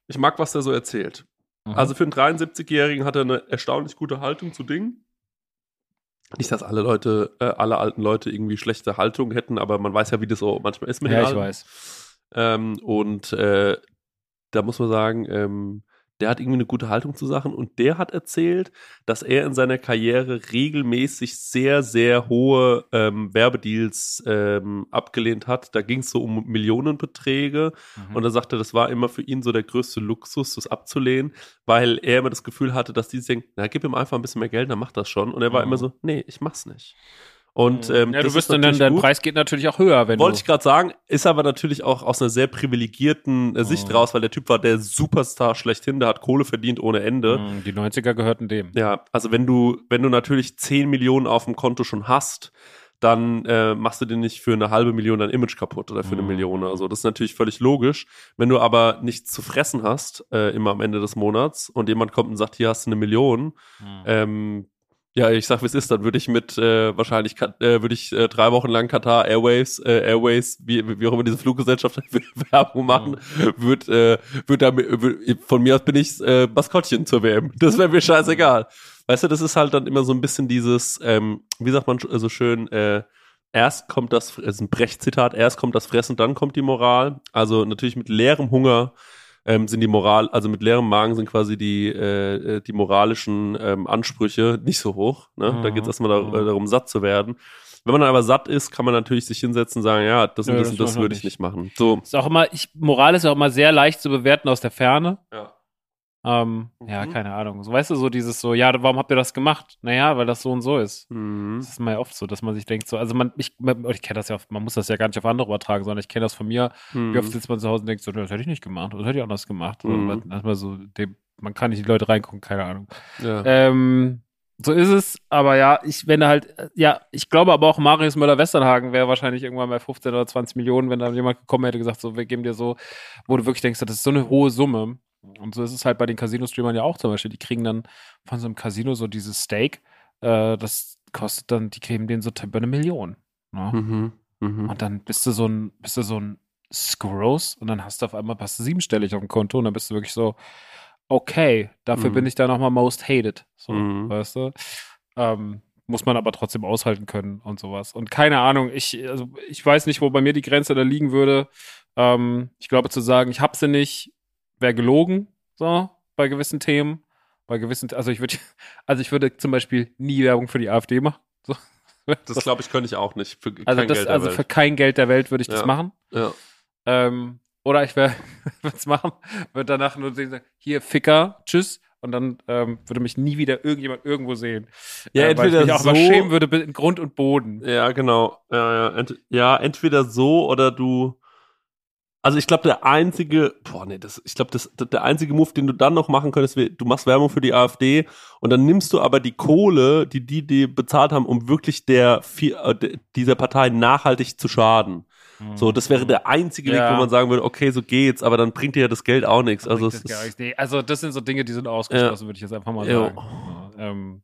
ich mag, was der so erzählt. Mhm. Also für einen 73-Jährigen hat er eine erstaunlich gute Haltung zu Dingen. Nicht, dass alle Leute, äh, alle alten Leute irgendwie schlechte Haltung hätten, aber man weiß ja, wie das so manchmal ist mit ja, ich Alten. weiß. Ähm, und äh, da muss man sagen, ähm, der hat irgendwie eine gute Haltung zu Sachen und der hat erzählt, dass er in seiner Karriere regelmäßig sehr, sehr hohe ähm, Werbedeals ähm, abgelehnt hat. Da ging es so um Millionenbeträge Mhm. und er sagte, das war immer für ihn so der größte Luxus, das abzulehnen, weil er immer das Gefühl hatte, dass die denken, na, gib ihm einfach ein bisschen mehr Geld, dann macht das schon. Und er war Mhm. immer so, nee, ich mach's nicht. Und ähm, ja, du wirst dann, dein gut. Preis geht natürlich auch höher, wenn Wollte ich gerade sagen, ist aber natürlich auch aus einer sehr privilegierten äh, Sicht Mhm. raus, weil der Typ war der Superstar schlechthin, der hat Kohle verdient ohne Ende. Mhm, Die 90er gehörten dem. Ja, also wenn du, wenn du natürlich 10 Millionen auf dem Konto schon hast, dann äh, machst du dir nicht für eine halbe Million dein Image kaputt oder für eine Mhm. Million oder so. Das ist natürlich völlig logisch. Wenn du aber nichts zu fressen hast, äh, immer am Ende des Monats und jemand kommt und sagt, hier hast du eine Million, Mhm. ähm, ja, ich sag, wie es ist, dann würde ich mit äh, wahrscheinlich äh, würde ich äh, drei Wochen lang Qatar Airways, äh, Airways, wie, wie auch immer diese Fluggesellschaft [laughs] Werbung machen, würd, äh, würd da, würd, von mir aus bin ich äh, Maskottchen zur WM. Das wäre mir scheißegal. Weißt du, das ist halt dann immer so ein bisschen dieses, ähm, wie sagt man so schön, äh, erst kommt das, es ist ein Brecht-Zitat, erst kommt das Fressen, dann kommt die Moral. Also natürlich mit leerem Hunger ähm, sind die Moral, also mit leerem Magen sind quasi die, äh, äh, die moralischen ähm, Ansprüche nicht so hoch. Ne? Da Mhm. geht es erstmal da, Mhm. darum, satt zu werden. Wenn man dann aber satt ist, kann man natürlich sich hinsetzen und sagen, ja, das und Ja, das, das und das würde ich nicht. nicht machen. So. Ist auch immer, ich, Moral ist auch immer sehr leicht zu bewerten aus der Ferne. Ja. Ähm, Ja, Mhm. keine Ahnung. So, weißt du, so dieses so, ja, warum habt ihr das gemacht? Naja, weil das so und so ist. Mhm. Das ist mal oft so, dass man sich denkt, so, also man, ich, man- ich kenne das ja, man muss das ja gar nicht auf andere übertragen, sondern ich kenne das von mir. Wie oft Mhm. sitzt man zu Hause und denkt so, "Nö, das hätte ich nicht gemacht, das hätte ich anders gemacht. Mhm. man, so, dem, man kann nicht in die Leute reingucken, keine Ahnung. Ja. Ähm, so ist es, aber ja, ich, wenn er halt, äh, ja, ich glaube aber auch Marius Müller-Westernhagen wäre wahrscheinlich irgendwann bei 15 oder 20 Millionen, wenn da jemand gekommen hätte gesagt, so, wir geben dir so, wo du wirklich denkst, das ist so eine hohe Summe. Und so ist es halt bei den Casino-Streamern ja auch zum Beispiel. Die kriegen dann von so einem Casino so dieses Steak, äh, das kostet dann, die geben denen so über eine Million. Ne? Mhm. Mhm. Und dann bist du so ein, bist du so ein Scross und dann hast du auf einmal passt siebenstellig auf dem Konto und dann bist du wirklich so, okay, dafür Mhm. bin ich da nochmal most hated. So, Mhm. weißt du? Ähm, muss man aber trotzdem aushalten können und sowas. Und keine Ahnung, ich, also ich weiß nicht, wo bei mir die Grenze da liegen würde. Ähm, ich glaube, zu sagen, ich hab sie nicht, wäre gelogen, so, bei gewissen Themen. Bei gewissen, also ich würde, [laughs] also ich würde zum Beispiel nie Werbung für die AfD machen. So. [laughs] Das glaube ich, könnte ich auch nicht. Für also kein das, Geld der also Welt. für kein Geld der Welt würde ich das Ja. machen. ja. Ähm, oder ich [laughs] würde es machen, würde danach nur sagen, hier, Ficker, tschüss. Und dann ähm, würde mich nie wieder irgendjemand irgendwo sehen. Ja, weil entweder ich mich auch so- mal schämen würde in Grund und Boden. Ja, genau. Ja, ja, ent ja entweder so oder du. Also ich glaube, der einzige, boah, nee, das, ich glaube, das, der einzige Move, den du dann noch machen könntest, du machst Werbung für die AfD und dann nimmst du aber die Kohle, die die, die bezahlt haben, um wirklich der, äh, dieser Partei nachhaltig zu schaden. So, das wäre der einzige Weg, Ja. wo man sagen würde, okay, so geht's, aber dann bringt dir ja das Geld auch nichts. Also, das ist. Nee, also das sind so Dinge, die sind ausgeschlossen, würde ich jetzt einfach mal sagen. Ja, ähm,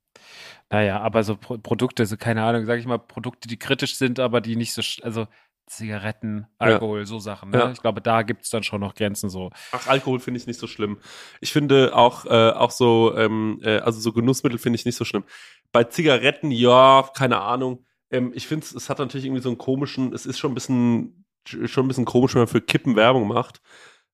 naja, aber so Pro Produkte, so keine Ahnung, sage ich mal, Produkte, die kritisch sind, aber die nicht so, also Zigaretten, Alkohol, so Sachen. Ne? Ja. Ich glaube, da gibt es dann schon noch Grenzen so. Ach, Alkohol finde ich nicht so schlimm. Ich finde auch, äh, auch so, ähm, äh, also so Genussmittel finde ich nicht so schlimm. Bei Zigaretten, ja, keine Ahnung. Ähm, ich finde, es hat natürlich irgendwie so einen komischen, es ist schon ein bisschen, schon ein bisschen komisch, wenn man für Kippen Werbung macht.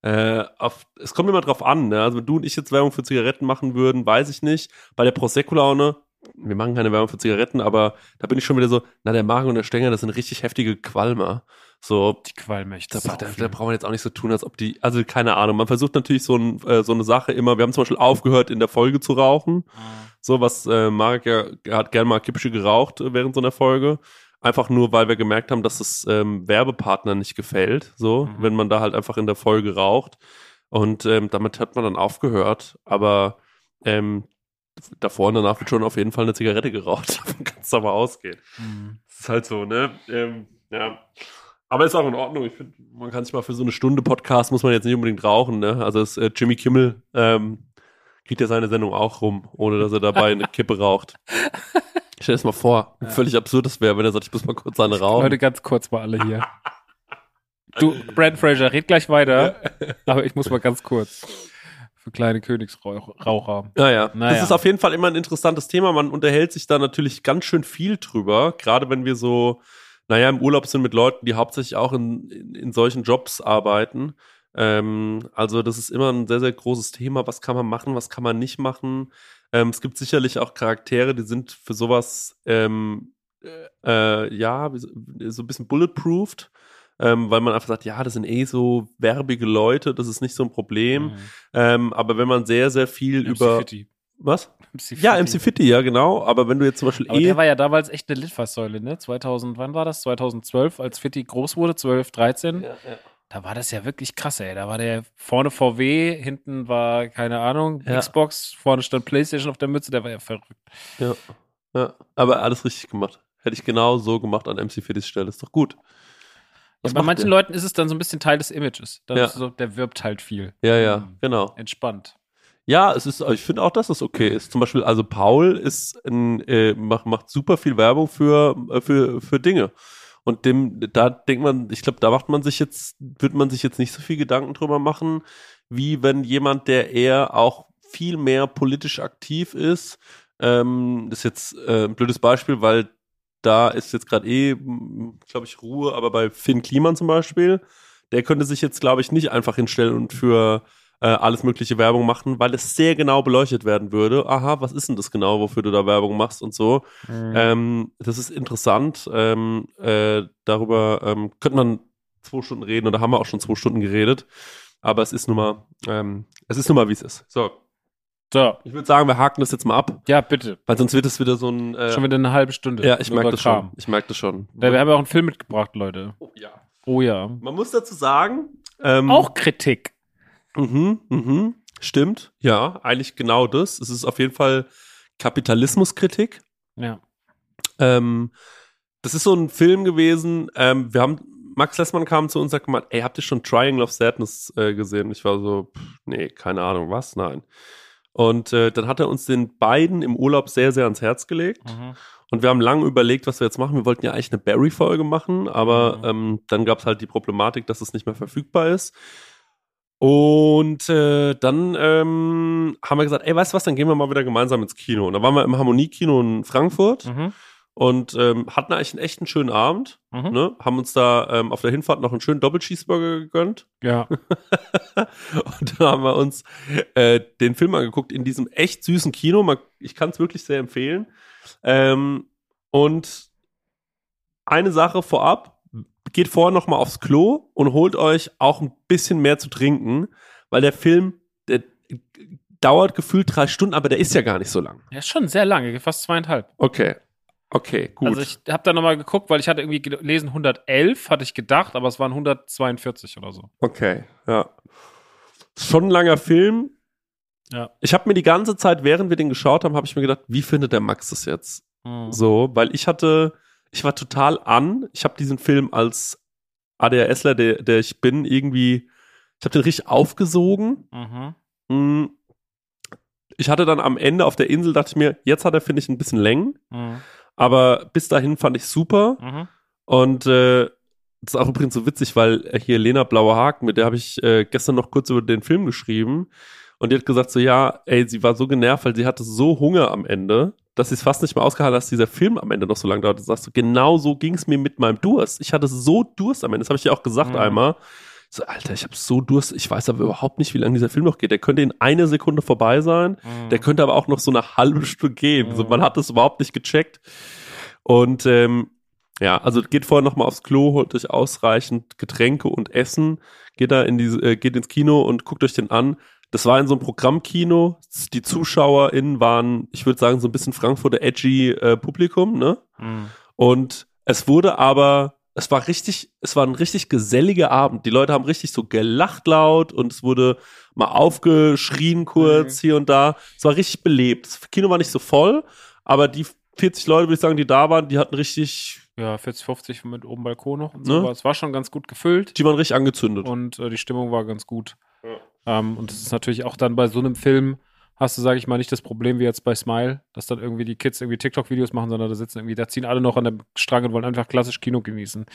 Äh, auf, es kommt immer drauf an, ne? Also wenn du und ich jetzt Werbung für Zigaretten machen würden, weiß ich nicht. Bei der Prosecco-Laune, wir machen keine Werbung für Zigaretten, aber da bin ich schon wieder so, na, der Magen und der Stänger, das sind richtig heftige Qualmer. So, Die Qualmöchte. da, da, da brauchen wir jetzt auch nicht so tun, als ob die, also keine Ahnung, man versucht natürlich so, ein, äh, so eine Sache immer, wir haben zum Beispiel aufgehört, in der Folge zu rauchen, so was äh, Marek ja, hat gerne mal Kippsche geraucht äh, während so einer Folge, einfach nur, weil wir gemerkt haben, dass es ähm, Werbepartnern nicht gefällt, so, Mhm. wenn man da halt einfach in der Folge raucht und ähm, damit hat man dann aufgehört, aber ähm, davor und danach wird schon auf jeden Fall eine Zigarette geraucht, [laughs] davon kannst du aber ausgehen. Mhm. Das ist halt so, ne? Ähm, ja. Aber ist auch in Ordnung. Ich finde, man kann sich mal für so eine Stunde Podcast muss man jetzt nicht unbedingt rauchen, ne? Also das, äh, Jimmy Kimmel ähm, geht ja seine Sendung auch rum, ohne dass er dabei eine Kippe raucht. [laughs] Stell dir das mal vor, wie völlig absurd das wäre, wenn er sagt, ich muss mal kurz eine rauchen. Leute, ganz kurz mal alle hier. [laughs] Du, Brand Fraser, red gleich weiter, aber ich muss mal ganz kurz. Für kleine Königsraucher. Ja, ja. Naja. Das ist auf jeden Fall immer ein interessantes Thema. Man unterhält sich da natürlich ganz schön viel drüber, gerade wenn wir so, naja, im Urlaub sind mit Leuten, die hauptsächlich auch in, in, in solchen Jobs arbeiten. Ähm, also das ist immer ein sehr, sehr großes Thema. Was kann man machen, was kann man nicht machen? Ähm, es gibt sicherlich auch Charaktere, die sind für sowas, ähm, äh, ja, wie so, so ein bisschen bulletproofed. Ähm, weil man einfach sagt, ja, das sind eh so werbige Leute, das ist nicht so ein Problem. Ähm, aber wenn man sehr, sehr viel MC über. Fitty. Was? MC Ja, MC Fitty, ja, genau. Aber wenn du jetzt zum Beispiel Aber eh. der war ja damals echt eine Litfaßsäule, ne? 2000, wann war das? 2012, als Fitty groß wurde, 12, 13. ja, ja. Da war das ja wirklich krass, ey. Da war der vorne VW, hinten war, keine Ahnung, Ja. Xbox, vorne stand Playstation auf der Mütze, der war ja verrückt. Ja, ja. Aber alles richtig gemacht. Hätte ich genau so gemacht an MC Fittys Stelle. Ist doch gut. Was Ja, bei manchen der? Leuten ist es dann so ein bisschen Teil des Images. Ja. so, der wirbt halt viel. Ja, ja, Mhm. genau. Entspannt. Ja, es ist, ich finde auch, dass das okay ist. Zum Beispiel, also Paul ist ein, äh, macht, macht super viel Werbung für, äh, für, für Dinge. Und dem, da denkt man, ich glaube, da macht man sich jetzt, wird man sich jetzt nicht so viel Gedanken drüber machen, wie wenn jemand, der eher auch viel mehr politisch aktiv ist, ähm, das ist jetzt äh, ein blödes Beispiel, weil da ist jetzt gerade eh, glaube ich, Ruhe, aber bei Finn Kliman zum Beispiel, der könnte sich jetzt, glaube ich, nicht einfach hinstellen und für äh, alles mögliche Werbung machen, weil es sehr genau beleuchtet werden würde. Aha, was ist denn das genau, wofür du da Werbung machst und so. Ähm, das ist interessant. Ähm, äh, darüber ähm, könnte man zwei Stunden reden oder haben wir auch schon zwei Stunden geredet. Aber es ist nun mal, ähm, es ist nun mal, wie es ist. So, So, ich würde sagen, wir haken das jetzt mal ab, ja, bitte. weil sonst wird es wieder so ein. Äh, Schon wieder eine halbe Stunde. ja, ich merke das schon. Ich merke das schon. Ja, wir haben ja auch einen Film mitgebracht, Leute. oh, ja. Oh ja. Man muss dazu sagen. Ähm, Auch Kritik. Mhm, mhm. Stimmt. Ja, eigentlich genau das. Es ist auf jeden Fall Kapitalismuskritik. Ja. Ähm, das ist so ein Film gewesen. Ähm, wir haben, Max Lessmann kam zu uns und sagt mal, ey, habt ihr schon Triangle of Sadness äh, gesehen? Ich war so, pff, nee, keine Ahnung, was? Nein. Und äh, dann hat er uns den beiden im Urlaub sehr, sehr ans Herz gelegt. Mhm. Und wir haben lange überlegt, was wir jetzt machen. Wir wollten ja eigentlich eine Barry-Folge machen, aber Mhm. ähm, dann gab es halt die Problematik, dass es nicht mehr verfügbar ist. Und äh, dann ähm, haben wir gesagt, ey, weißt du was, dann gehen wir mal wieder gemeinsam ins Kino. Und da waren wir im Harmoniekino in Frankfurt Mhm. Und ähm, hatten eigentlich einen echten schönen Abend. Mhm. Ne? Haben uns da ähm, auf der Hinfahrt noch einen schönen Doppelcheeseburger gegönnt. Ja. [laughs] Und da haben wir uns äh, den Film angeguckt in diesem echt süßen Kino. Man, ich kann es wirklich sehr empfehlen. Ähm, Und eine Sache vorab, geht vorher noch mal aufs Klo und holt euch auch ein bisschen mehr zu trinken, weil der Film, der dauert gefühlt drei Stunden, aber der ist ja gar nicht so lang. Ja, ist schon sehr lange, fast zweieinhalb. Okay. Okay, gut. Also ich habe da nochmal geguckt, weil ich hatte irgendwie gelesen 111, hatte ich gedacht, aber es waren 142 oder so. Okay, ja. Schon ein langer Film. Ja. Ich habe mir die ganze Zeit, während wir den geschaut haben, habe ich mir gedacht, wie findet der Max das jetzt? Mhm. So, weil ich hatte, ich war total an. Ich habe diesen Film als ADHSler, der, der ich bin, irgendwie, ich habe den richtig aufgesogen. Mhm. Mm. Ich hatte dann am Ende auf der Insel, dachte ich mir, jetzt hat er, finde ich, ein bisschen Längen. Mhm. Aber bis dahin fand ich super. Mhm. Und äh, das ist auch übrigens so witzig, weil hier Lena Blauer Haken, mit der habe ich äh, gestern noch kurz über den Film geschrieben. Und die hat gesagt so, ja, ey, sie war so genervt, weil sie hatte so Hunger am Ende, dass sie es fast nicht mehr ausgehalten hat, dass dieser Film am Ende noch so lange dauert. Du sagst so, genau so ging es mir mit meinem Durst. Ich hatte so Durst am Ende. Das habe ich dir auch gesagt Mhm. einmal. So, Alter, ich habe so Durst. Ich weiß aber überhaupt nicht, wie lange dieser Film noch geht. Der könnte in einer Sekunde vorbei sein. Mhm. Der könnte aber auch noch so eine halbe Stunde gehen. Mhm. man hat das überhaupt nicht gecheckt. Und ähm, ja, also geht vorher noch mal aufs Klo, holt euch ausreichend Getränke und Essen, geht da in diese, äh, geht ins Kino und guckt euch den an. Das war in so einem Programmkino. Die ZuschauerInnen waren, ich würde sagen, so ein bisschen Frankfurter edgy äh, Publikum, ne? Mhm. Und es wurde aber, es war richtig, es war ein richtig geselliger Abend. Die Leute haben richtig so gelacht laut und es wurde mal aufgeschrien kurz hier und da. Es war richtig belebt. Das Kino war nicht so voll, aber die 40 Leute, würde ich sagen, die da waren, die hatten richtig, Ja, 40, 50 mit oben Balkon noch und Ne? so. Aber es war schon ganz gut gefüllt die waren richtig angezündet. und äh, die Stimmung war ganz gut. Ja. Ähm, und es ist natürlich auch dann bei so einem Film, hast du, sage ich mal, nicht das Problem wie jetzt bei Smile, dass dann irgendwie die Kids irgendwie TikTok-Videos machen, sondern da sitzen irgendwie, da ziehen alle noch an der Strang und wollen einfach klassisch Kino genießen.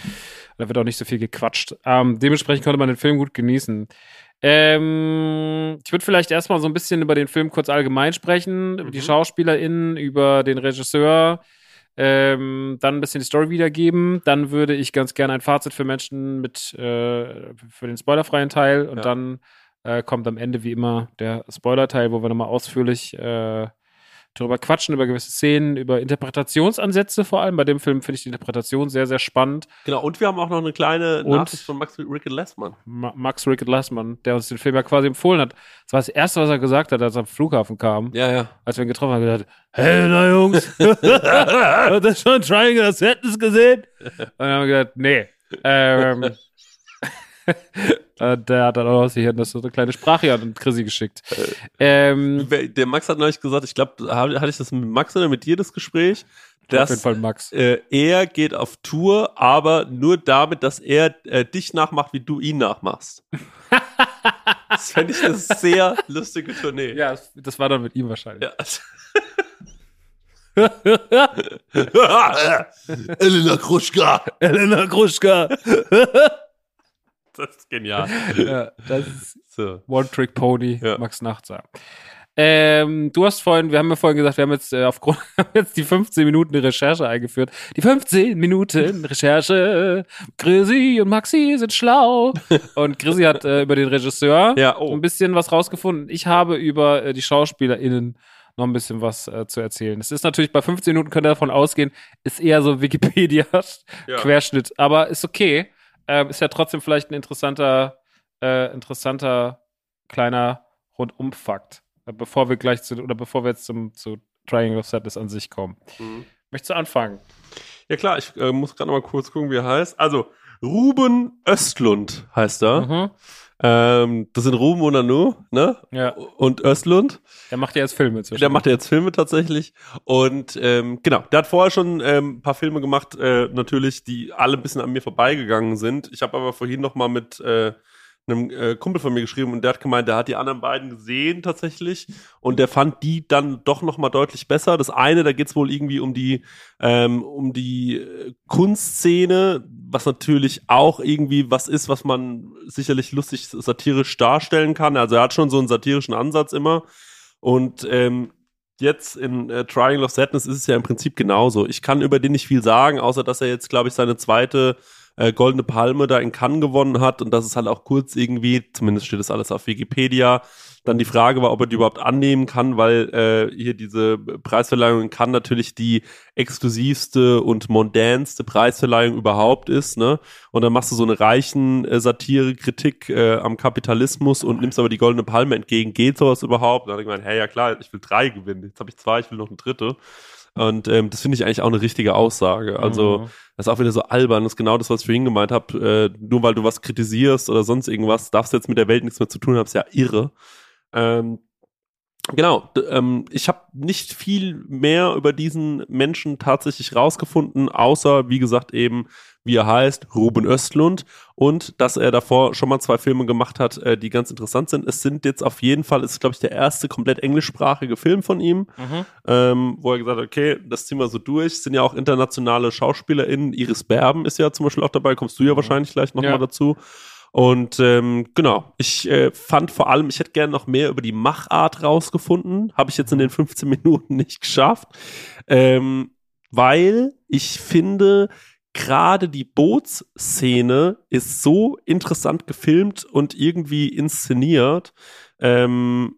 Da wird auch nicht so viel gequatscht. Ähm, dementsprechend konnte man den Film gut genießen. Ähm, ich würde vielleicht erstmal so ein bisschen über den Film kurz allgemein sprechen, über die Mhm. SchauspielerInnen, über den Regisseur, ähm, dann ein bisschen die Story wiedergeben. Dann würde ich ganz gerne ein Fazit für Menschen mit äh, für den spoilerfreien Teil und Ja. dann äh, kommt am Ende wie immer der Spoiler-Teil, wo wir nochmal ausführlich äh, darüber quatschen, über gewisse Szenen, über Interpretationsansätze vor allem. Bei dem Film finde ich die Interpretation sehr, sehr spannend. Genau, und wir haben auch noch eine kleine Und? Nachricht von Max Rickett Lessmann. Ma Max Rickett Lassmann, der uns den Film ja quasi empfohlen hat. Das war das Erste, was er gesagt hat, als er am Flughafen kam. Ja, ja. Als wir ihn getroffen haben, hat er gesagt, hey, na Jungs, [laughs] habt ihr schon Triangle of Sadness gesehen? Und dann haben wir gesagt, nee. Ähm, [laughs] und der hat dann auch aus hier so eine kleine Sprache an Chrissy geschickt. Ähm, Der Max hat neulich gesagt, ich glaube, hatte ich das mit Max oder mit dir das Gespräch? auf jeden dass Fall Max. äh, er geht auf Tour, aber nur damit, dass er äh, dich nachmacht, wie du ihn nachmachst. [laughs] das fände ich eine sehr lustige Tournee. Ja, das- war dann mit ihm wahrscheinlich. Ja. [laughs] [laughs] Elena Kruschka. Elena Gruschka. [laughs] Das ist genial. [laughs] ja, das ist So. One-Trick-Pony, Ja. Max Nachtsager. Ähm, du hast vorhin, wir haben ja vorhin gesagt, wir haben jetzt äh, aufgrund [laughs] haben jetzt die 15 Minuten Recherche eingeführt. Die 15 Minuten Recherche. Chrissy und Maxi sind schlau. Und Chrissy hat äh, über den Regisseur Ja, oh. ein bisschen was rausgefunden. Ich habe über äh, die SchauspielerInnen noch ein bisschen was äh, zu erzählen. Es ist natürlich bei 15 Minuten könnt ihr davon ausgehen, ist eher so Wikipedia Ja. Querschnitt, aber ist okay. Ähm, ist ja trotzdem vielleicht ein interessanter, äh, interessanter kleiner Rundumfakt. Bevor wir gleich zu, oder bevor wir jetzt zum, zu Triangle of Sadness an sich kommen. Mhm. Möchtest du anfangen? Ja klar, ich äh, muss gerade noch mal kurz gucken, wie er heißt. Also, Ruben Östlund heißt er. Mhm. Ähm, das sind Ruben und Anu, ne? Ja, Und Östlund. der macht ja jetzt Filme inzwischen. Der macht ja jetzt Filme tatsächlich. Und ähm, genau, der hat vorher schon ähm, ein paar Filme gemacht, äh, natürlich, die alle ein bisschen an mir vorbeigegangen sind. Ich habe aber vorhin noch mal mit äh, einem äh, Kumpel von mir geschrieben und der hat gemeint, der hat die anderen beiden gesehen tatsächlich und der fand die dann doch noch mal deutlich besser. Das eine, da geht's wohl irgendwie um die ähm, um die äh, Kunstszene, was natürlich auch irgendwie was ist, was man sicherlich lustig satirisch darstellen kann. Also er hat schon so einen satirischen Ansatz immer und ähm, jetzt in äh, Triangle of Sadness ist es ja im Prinzip genauso. Ich kann über den nicht viel sagen, außer dass er jetzt, glaube ich, seine zweite äh, Goldene Palme da in Cannes gewonnen hat und das ist halt auch kurz irgendwie, zumindest steht das alles auf Wikipedia, Dann die Frage war, ob er die überhaupt annehmen kann, weil äh, hier diese Preisverleihung kann natürlich die exklusivste und mondänste Preisverleihung überhaupt ist, ne? Und dann machst du so eine reichen äh, Satire-Kritik äh, am Kapitalismus und nimmst aber die goldene Palme entgegen. Geht sowas überhaupt? Und dann habe ich gemeint, hey, ja klar, ich will drei gewinnen. Jetzt habe ich zwei, ich will noch eine dritte. Und ähm, das finde ich eigentlich auch eine richtige Aussage. Also Mhm. das ist auch wieder so albern. Das ist genau das, was ich vorhin gemeint habe. Äh, nur weil du was kritisierst oder sonst irgendwas, darfst du jetzt mit der Welt nichts mehr zu tun haben. ist ja irre. Ähm, genau. Ähm, ich habe nicht viel mehr über diesen Menschen tatsächlich rausgefunden, außer, wie gesagt, eben, wie er heißt, Ruben Östlund und dass er davor schon mal zwei Filme gemacht hat, äh, die ganz interessant sind. Es sind jetzt auf jeden Fall, ist glaube ich der erste komplett englischsprachige Film von ihm Mhm. ähm, wo er gesagt hat, okay, das ziehen wir so durch. Es sind ja auch internationale SchauspielerInnen. Iris Berben ist ja zum Beispiel auch dabei, kommst du ja wahrscheinlich gleich nochmal Ja. dazu. Und ähm, genau, ich äh, fand vor allem, ich hätte gerne noch mehr über die Machart rausgefunden. Habe ich jetzt in den 15 Minuten nicht geschafft. Ähm, weil ich finde, gerade die Bootsszene ist so interessant gefilmt und irgendwie inszeniert, ähm,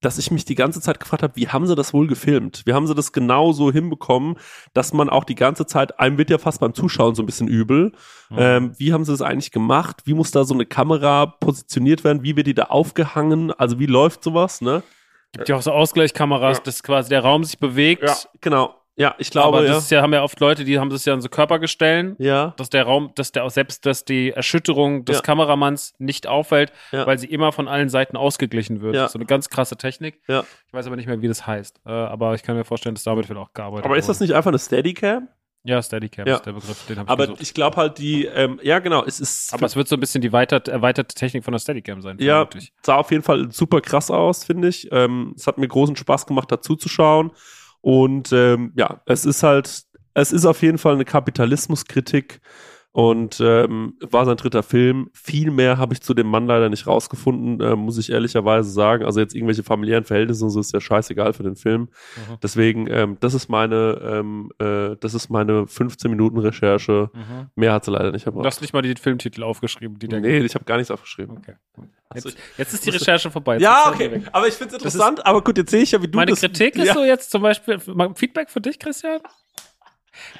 dass ich mich die ganze Zeit gefragt habe, wie haben sie das wohl gefilmt? Wie haben sie das genau so hinbekommen, dass man auch die ganze Zeit, einem wird ja fast beim Zuschauen so ein bisschen übel. Ähm, wie haben sie das eigentlich gemacht? Wie muss da so eine Kamera positioniert werden? Wie wird die da aufgehangen? Also wie läuft sowas, ne? Gibt ja auch so Ausgleichskameras, Ja. dass quasi der Raum sich bewegt. genau. Ja, ich glaube, aber das ja. ist ja, haben ja oft Leute, die haben das ja an so Körpergestellen, ja. dass der Raum, dass der auch selbst, dass die Erschütterung des Ja. Kameramanns nicht auffällt, weil sie immer von allen Seiten ausgeglichen wird. Ja. So eine ganz krasse Technik. Ja. Ich weiß aber nicht mehr, wie das heißt. Äh, aber ich kann mir vorstellen, dass damit wird auch gearbeitet. Aber ist das nicht einfach eine Steadicam? Ja, Steadicam Ja. ist der Begriff, den habe ich Aber gesucht. ich glaube halt die, ähm, ja genau, es ist Aber es wird so ein bisschen die weitert, erweiterte Technik von der Steadicam sein. Ja, sah auf jeden Fall super krass aus, finde ich. Ähm, es hat mir großen Spaß gemacht, dazu zu schauen. Und ähm, ja, es ist halt, es ist auf jeden Fall eine Kapitalismuskritik und ähm, war sein dritter Film. Viel mehr habe ich zu dem Mann leider nicht rausgefunden, äh, muss ich ehrlicherweise sagen. Also jetzt irgendwelche familiären Verhältnisse und so ist ja scheißegal für den Film. Mhm. Deswegen, ähm, das ist meine, ähm, äh, das ist meine 15 Minuten Recherche. Mhm. Mehr hat sie leider nicht Du gebracht. hast nicht mal die Filmtitel aufgeschrieben, die Nee, ich habe gar nichts aufgeschrieben. Okay. Jetzt, jetzt ist die Recherche vorbei. Jetzt Ja, okay. Aber ich finde es interessant. aber gut, jetzt sehe ich ja, wie du Meine das. Kritik ist ja. so jetzt zum Beispiel, Feedback für dich, Christian?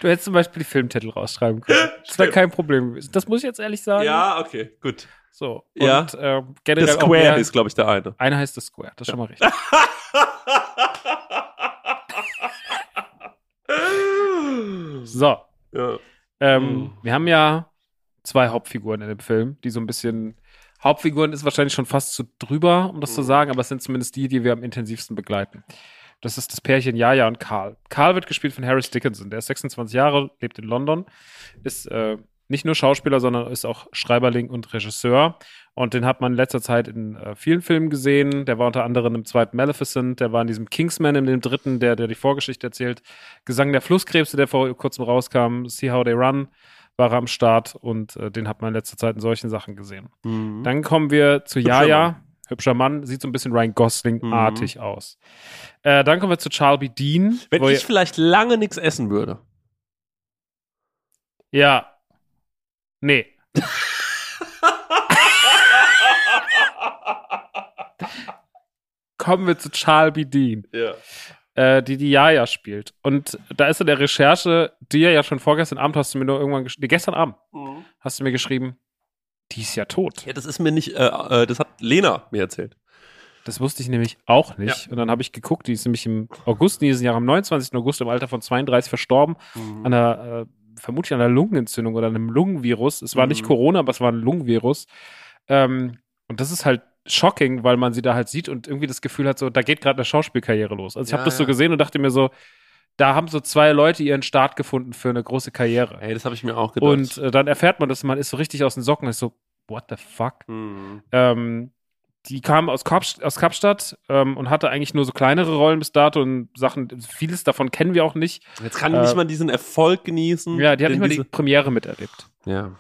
Du hättest zum Beispiel die Filmtitel rausschreiben können. [laughs] Das wäre kein Problem gewesen. Das muss ich jetzt ehrlich sagen. Ja, okay, gut. So. Ja. Und äh, The generell auch Square mehr, ist, glaube ich, der eine. Einer heißt The Square, das ist schon mal richtig. [laughs] So. ja. Ähm, Mhm. Wir haben ja zwei Hauptfiguren in dem Film, die so ein bisschen. Hauptfiguren ist wahrscheinlich schon fast zu drüber, um das zu Mhm. sagen, aber es sind zumindest die, die wir am intensivsten begleiten. Das ist das Pärchen Jaja und Karl. Karl wird gespielt von Harris Dickinson. Der ist 26 Jahre, lebt in London, ist äh, nicht nur Schauspieler, sondern ist auch Schreiberling und Regisseur. Und den hat man in letzter Zeit in äh, vielen Filmen gesehen. Der war unter anderem im zweiten Maleficent, der war in diesem Kingsman, in dem dritten, der, der die Vorgeschichte erzählt. Gesang der Flusskrebse, der vor kurzem rauskam, See How They Run, war er am Start und äh, den hat man in letzter Zeit in solchen Sachen gesehen. Mhm. Dann kommen wir zu Jaja. Hübscher Mann, sieht so ein bisschen Ryan Gosling-artig aus. Äh, dann kommen wir zu Charlie Dean. Wenn ich vielleicht lange nichts essen würde. ja. Nee. kommen wir zu Charlie Dean, Ja. äh, die die Jaja spielt. Und da ist in der Recherche, die ja schon vorgestern Abend hast du mir nur irgendwann geschrieben, nee, gestern Abend hast du mir geschrieben, die ist ja tot. Ja, das ist mir nicht, äh, äh, das hat Lena mir erzählt. Das wusste ich nämlich auch nicht. Und dann habe ich geguckt, die ist nämlich im August diesen Jahr, am 29. August im Alter von 32 verstorben. An einer, äh, vermutlich an einer Lungenentzündung oder einem Lungenvirus. Es war nicht Mhm. Corona, aber es war ein Lungenvirus. Ähm, und das ist halt shocking, weil man sie da halt sieht und irgendwie das Gefühl hat, so, da geht gerade eine Schauspielkarriere los. Also ich habe Ja, das so ja. gesehen und dachte mir so, da haben so zwei Leute ihren Start gefunden für eine große Karriere. Ey, das habe ich mir auch gedacht. Und äh, dann erfährt man das, man ist so richtig aus den Socken, ist so, what the fuck? Mhm. Ähm, die kam aus, Kapst aus Kapstadt ähm, und hatte eigentlich nur so kleinere Rollen bis dato und Sachen, vieles davon kennen wir auch nicht. Jetzt kann Äh, nicht mal diesen Erfolg genießen. Ja, die hat nicht mal die Premiere miterlebt. Ja.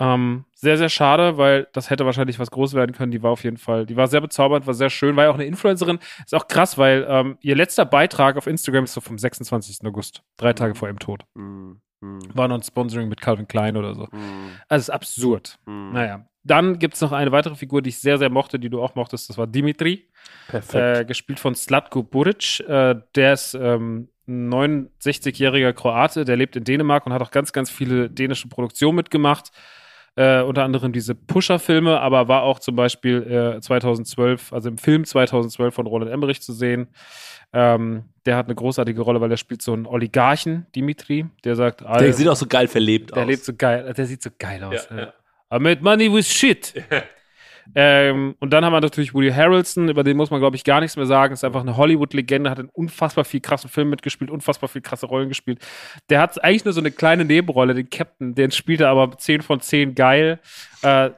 Ähm, sehr, sehr schade, weil das hätte wahrscheinlich was groß werden können. Die war auf jeden Fall, die war sehr bezaubernd, war sehr schön, war ja auch eine Influencerin. Ist auch krass, weil ähm, ihr letzter Beitrag auf Instagram ist so vom 26. August, drei Tage vor ihrem Tod. Mhm. Hm. War noch ein Sponsoring mit Calvin Klein oder so. Hm. Also, es ist absurd. Hm. Naja. Dann gibt es noch eine weitere Figur, die ich sehr, sehr mochte, die du auch mochtest. Das war Dimitri. Perfekt. Äh, gespielt von Slatko Buric. Äh, der ist ähm, ein 69-jähriger Kroate, der lebt in Dänemark und hat auch ganz, ganz viele dänische Produktionen mitgemacht. Äh, unter anderem diese Pusher-Filme, aber war auch zum Beispiel äh, 2012, also im Film 2012 von Roland Emmerich zu sehen. Ähm, der hat eine großartige Rolle, weil er spielt so einen Oligarchen, Dimitri, der sagt, Der "Alter, sieht auch so geil verlebt der aus. lebt so geil, der sieht so geil aus. Ja, ja. I made money with shit. [laughs] ähm, und dann haben wir natürlich Woody Harrelson, über den muss man, glaube ich, gar nichts mehr sagen. Ist einfach eine Hollywood-Legende, hat in unfassbar viel krassen Filmen mitgespielt, unfassbar viel krasse Rollen gespielt. Der hat eigentlich nur so eine kleine Nebenrolle, den Captain, den spielt er aber 10 von 10 geil. Äh,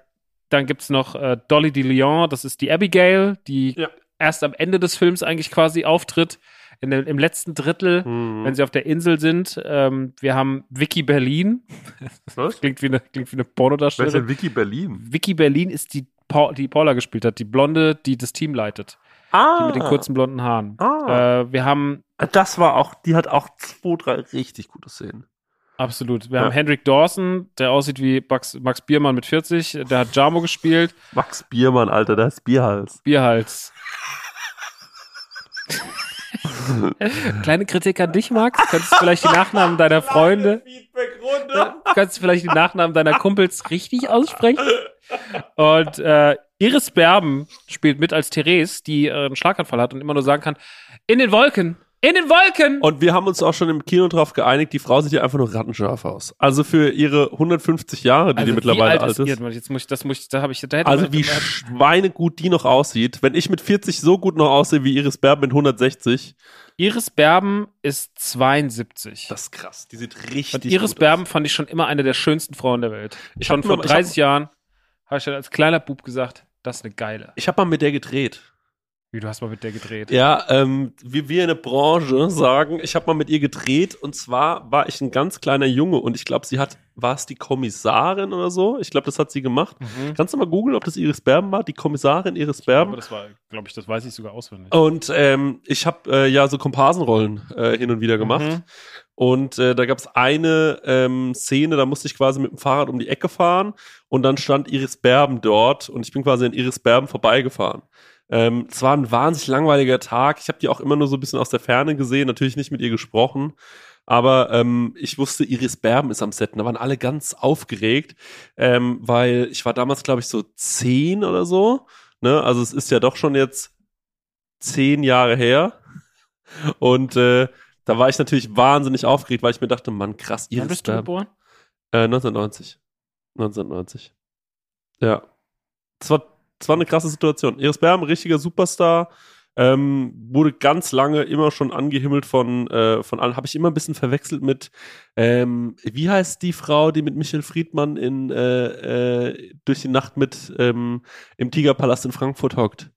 dann gibt's noch äh, Dolly de Leon, das ist die Abigail, die Ja. erst am Ende des Films eigentlich quasi auftritt. In dem, Im letzten Drittel, Hm. wenn sie auf der Insel sind. Ähm, wir haben Vicky Berlin. Was? [laughs] Klingt wie eine, klingt wie eine Wer ist Pornodarstellerin. denn Vicky Berlin? Vicky Berlin ist die, Paul, die Paula gespielt hat, die Blonde, die das Team leitet. Ah. Die mit den kurzen blonden Haaren. Ah. Äh, wir haben, Das war auch, die hat auch zwei, drei richtig gute Szenen. absolut, wir Ja. haben Hendrik Dawson, der aussieht wie Max, Max Biermann mit 40. Der hat Jamo gespielt. Max Biermann, Alter, der ist Bierhals. Bierhals. Kleine Kritik an dich, Max. Könntest du vielleicht die Nachnamen deiner Freunde, könntest du vielleicht die Nachnamen deiner Kumpels richtig aussprechen? Und äh, Iris Berben spielt mit als Therese, die äh, einen Schlaganfall hat und immer nur sagen kann, in den Wolken, in den Wolken! Und wir haben uns auch schon im Kino drauf geeinigt, die Frau sieht ja einfach nur rattenscharf aus. Also für ihre 150 Jahre, die die wie mittlerweile alt ihr? ist. Jetzt muss ich, das muss ich, da habe ich, da hätte Also wie schweinegut die noch aussieht. Wenn ich mit 40 so gut noch aussehe wie Iris Berben mit 160, Iris Berben ist 72. das ist krass. Die sieht richtig Und Iris gut Berben fand ich schon immer eine der schönsten Frauen der Welt. Ich schon vor mir- ich 30 Jahren habe ich schon als kleiner Bub gesagt, das ist eine geile. Ich habe mal mit der gedreht. Wie, du hast mal mit der gedreht. Ja, ähm, wie wir in der Branche sagen, ich habe mal mit ihr gedreht und zwar war ich ein ganz kleiner Junge und ich glaube, sie hat, war es die Kommissarin oder so? Ich glaube, das hat sie gemacht. Mhm. Kannst du mal googeln, ob das Iris Berben war? Die Kommissarin Iris Berben. das war, glaube ich, das weiß ich sogar auswendig. Und ähm, ich habe äh, ja so Komparsenrollen äh, hin und wieder gemacht. Mhm. Und äh, da gab es eine ähm, Szene, da musste ich quasi mit dem Fahrrad um die Ecke fahren und dann stand Iris Berben dort und ich bin quasi an Iris Berben vorbeigefahren. Ähm, es war ein wahnsinnig langweiliger Tag. Ich habe die auch immer nur so ein bisschen aus der Ferne gesehen, natürlich nicht mit ihr gesprochen. Aber ähm, ich wusste, Iris Berben ist am Set. Und da waren alle ganz aufgeregt, ähm, weil ich war damals, glaube ich, so zehn oder so. Ne? Also es ist ja doch schon jetzt zehn Jahre her. Und äh, da war ich natürlich wahnsinnig aufgeregt, weil ich mir dachte, Mann, krass, Wann Iris bist du Berben. geboren? Äh, 1990. 1990. Ja. Das war, das war eine krasse Situation. Iris Berben, richtiger Superstar, ähm, wurde ganz lange immer schon angehimmelt von, äh, von allen. Habe ich immer ein bisschen verwechselt mit, ähm, wie heißt die Frau, die mit Michael Friedmann in, äh, äh, durch die Nacht mit ähm, im Tigerpalast in Frankfurt hockt?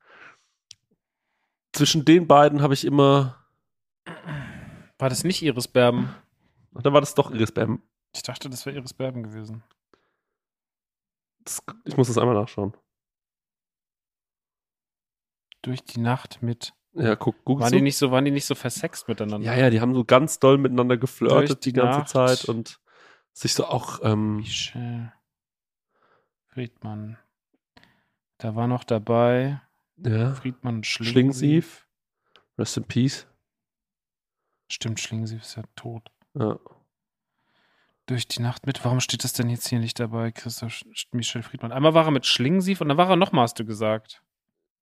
Zwischen den beiden habe ich immer, War das nicht Iris Berben? da war das doch Iris Berben. Ich dachte, das wäre Iris Berben gewesen. Das, ich muss das einmal nachschauen. Durch die Nacht mit. Ja, guck, guck Waren so. die nicht so, waren die nicht so versext miteinander? Ja, ja, die haben so ganz doll miteinander geflirtet die, die ganze Nacht. Zeit und sich so auch, ähm, Michelle Friedmann. Da war noch dabei ja, Friedmann Schlingensief. Rest in Peace. Stimmt, Schlingensief ist ja tot. Ja. Durch die Nacht mit. Warum steht das denn jetzt hier nicht dabei, Christoph Michel Friedmann? Einmal war er mit Schlingensief und dann war er nochmal, hast du gesagt.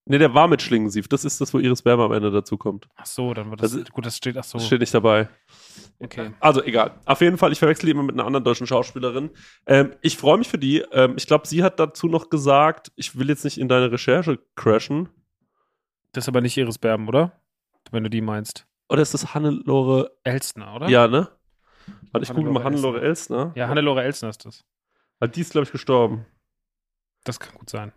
Nee, der war mit Schlingensief. Das ist das, wo Iris Berber am Ende dazu kommt. Ach so, dann war das. Das gut, das steht. Ach so. Das steht nicht dabei. Okay. Also egal. Auf jeden Fall, ich verwechsel die immer mit einer anderen deutschen Schauspielerin. Ähm, ich freue mich für die. Ähm, ich glaube, sie hat dazu noch gesagt, ich will jetzt nicht in deine Recherche crashen. Das ist aber nicht Iris Berben, oder? Wenn du die meinst. Oder ist das Hannelore? Elstner, oder? Ja, ne? Warte, ich google mal Hannelore Elsner. Ja, Hannelore Elstner ist das. Weil die ist, glaube ich, gestorben. Das kann gut sein.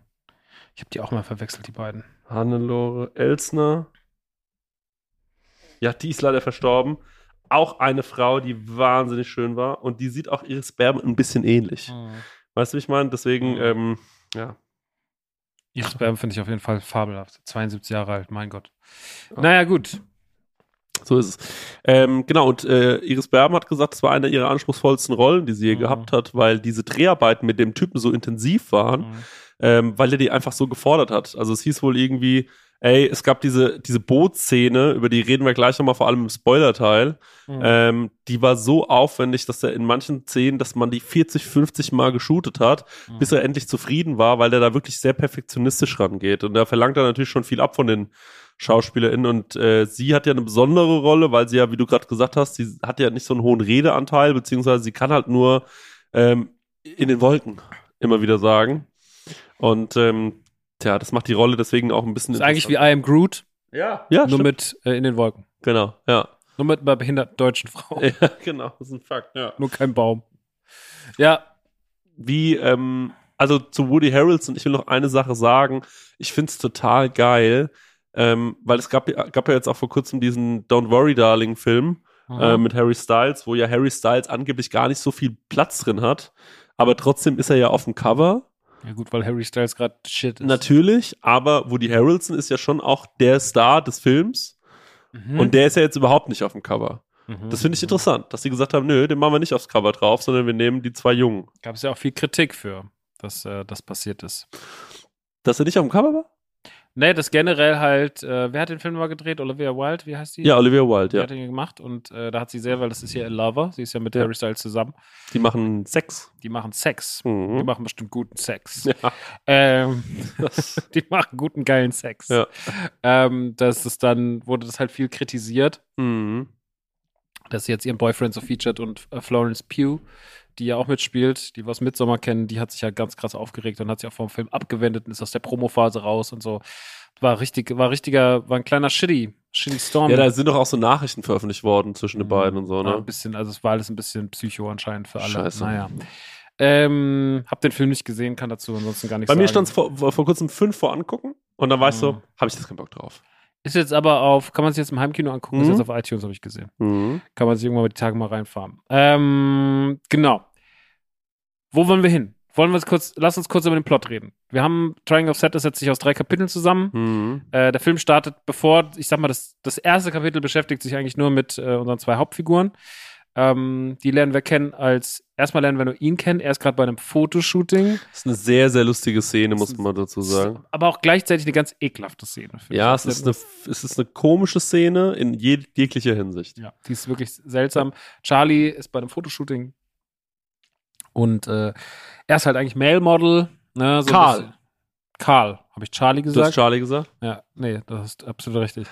Ich habe die auch mal verwechselt, die beiden. Hannelore Elsner. Ja, die ist leider verstorben. Auch eine Frau, die wahnsinnig schön war. Und die sieht auch Iris Berben ein bisschen ähnlich. Weißt du, wie ich meine? Deswegen, Mhm. ähm, ja. Iris Berben finde ich auf jeden Fall fabelhaft. 72 Jahre alt, mein Gott. Naja, gut. So ist es. Ähm, genau, und äh, Iris Berben hat gesagt, es war eine ihrer anspruchsvollsten Rollen, die sie je Mhm. gehabt hat, weil diese Dreharbeiten mit dem Typen so intensiv waren, Mhm. Ähm, weil er die einfach so gefordert hat. Also es hieß wohl irgendwie, ey, es gab diese, diese Bootszene, über die reden wir gleich nochmal, vor allem im Spoilerteil, Mhm. ähm, die war so aufwendig, dass er in manchen Szenen, dass man die 40, 50 Mal geshootet hat, Mhm. bis er endlich zufrieden war, weil der da wirklich sehr perfektionistisch rangeht. Und da verlangt er natürlich schon viel ab von den SchauspielerInnen. Und äh, sie hat ja eine besondere Rolle, weil sie ja, wie du gerade gesagt hast, sie hat ja nicht so einen hohen Redeanteil, beziehungsweise sie kann halt nur ähm, in den Wolken immer wieder sagen. Und ähm, tja, das macht die Rolle deswegen auch ein bisschen ist eigentlich wie I Am Groot, Ja, ja, nur stimmt. mit äh, in den Wolken. Genau, ja. Nur mit einer behinderten deutschen Frau. [laughs] Ja, genau, das ist ein Fakt, ja. Nur kein Baum. Ja, wie, ähm, also zu Woody Harrelson, ich will noch eine Sache sagen. Ich find's total geil, ähm, weil es gab, ja- gab ja jetzt auch vor kurzem diesen Don't Worry Darling Film äh, mit Harry Styles, wo ja Harry Styles angeblich gar nicht so viel Platz drin hat. Aber trotzdem ist er ja auf dem Cover. Ja gut, weil Harry Styles gerade shit ist. Natürlich, aber Woody Harrelson ist ja schon auch der Star des Films. Mhm. Und der ist ja jetzt überhaupt nicht auf dem Cover. Mhm. Das finde ich interessant, dass sie gesagt haben, nö, den machen wir nicht aufs Cover drauf, sondern wir nehmen die zwei Jungen. Gab es ja auch viel Kritik für, dass äh, das passiert ist. Dass er nicht auf dem Cover war? Nee, das generell halt, äh, wer hat den Film mal gedreht? Olivia Wilde, wie heißt die? Ja, Olivia Wilde, Die ja. hat ihn gemacht und äh, da hat sie sehr, weil das ist ja A Lover, sie ist ja mit. Harry Styles zusammen. Die machen Sex. Die machen Sex. Die Mhm. machen bestimmt guten Sex. Ja. Ähm, [laughs] die machen guten, geilen Sex. Ja. Ähm, das ist dann, wurde das halt viel kritisiert, Mhm. dass sie jetzt ihren Boyfriend so featured und äh, Florence Pugh, die ja auch mitspielt, die wir aus Midsommar kennen, die hat sich ja ganz krass aufgeregt und hat sich auch vom Film abgewendet und ist aus der Promophase raus und so. War richtig, war richtiger, war ein kleiner Shitty, Shitty Storm. Ja, da sind doch auch so Nachrichten veröffentlicht worden zwischen den beiden und so, ne? ein bisschen, also es war alles ein bisschen Psycho anscheinend für alle. Scheiße. Naja. Ähm, hab den Film nicht gesehen, kann dazu ansonsten gar nichts Bei sagen. mir stand es vor, vor kurzem fünf vor angucken und dann war ich so, Mhm. habe ich das keinen Bock drauf. Ist jetzt aber auf, kann man sich jetzt im Heimkino angucken, ist Mhm. jetzt auf iTunes, habe ich gesehen. Mhm. Kann man sich irgendwann mal die Tage mal reinfahren. Ähm, genau. Wo wollen wir hin? Wollen wir uns kurz, lass uns kurz über den Plot reden. Wir haben Triangle of Sadness setzt sich aus drei Kapiteln zusammen. Mhm. Äh, der Film startet, bevor, ich sag mal, das, das erste Kapitel beschäftigt sich eigentlich nur mit äh, unseren zwei Hauptfiguren. Ähm, die lernen wir kennen als, erstmal lernen wir nur ihn kennen. Er ist gerade bei einem Fotoshooting. Das ist eine sehr, sehr lustige Szene, muss man dazu sagen. Aber auch gleichzeitig eine ganz ekelhafte Szene. Ja, es ist, eine, es ist eine komische Szene in jeg jeglicher Hinsicht. Ja, die ist wirklich seltsam. Charlie ist bei einem Fotoshooting und äh, er ist halt eigentlich Male Model. Ne, so Karl. Karl. Habe ich Charlie Du hast gesagt? Charlie gesagt? ja, nee, das ist absolut richtig.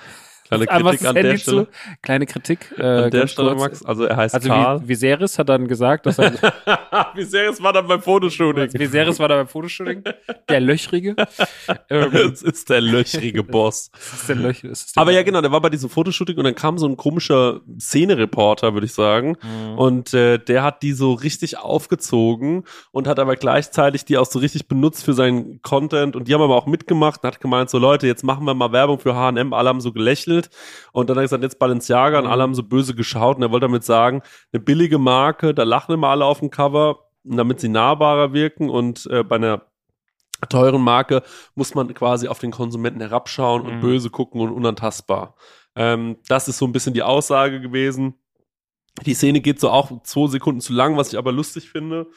Kleine Kritik das an der Stelle. zu. Kleine Kritik. Äh, An der Stelle, kurz. Max. Also er heißt Also Karl. Vi- Viserys hat dann gesagt, dass er [laughs] Viserys war dann beim Fotoshooting. [laughs] Viserys war da beim Fotoshooting. Der Löchrige. ähm, [laughs] Das ist der löchrige Boss. das ist der Löch, ist der Aber ja, genau, der war bei diesem Fotoshooting und dann kam so ein komischer Szenereporter, würde ich sagen. Mhm. Und äh, der hat die so richtig aufgezogen und hat aber gleichzeitig die auch so richtig benutzt für seinen Content. Und die haben aber auch mitgemacht und hat gemeint, so Leute, jetzt machen wir mal Werbung für H&M. Alle haben so gelächelt. Und dann hat er gesagt, jetzt Balenciaga und Mhm. alle haben so böse geschaut. Und er wollte damit sagen, eine billige Marke, da lachen immer alle auf dem Cover, damit sie nahbarer wirken. Und äh, bei einer teuren Marke muss man quasi auf den Konsumenten herabschauen und Mhm. böse gucken und unantastbar. Ähm, das ist so ein bisschen die Aussage gewesen. Die Szene geht so auch zwei Sekunden zu lang, was ich aber lustig finde,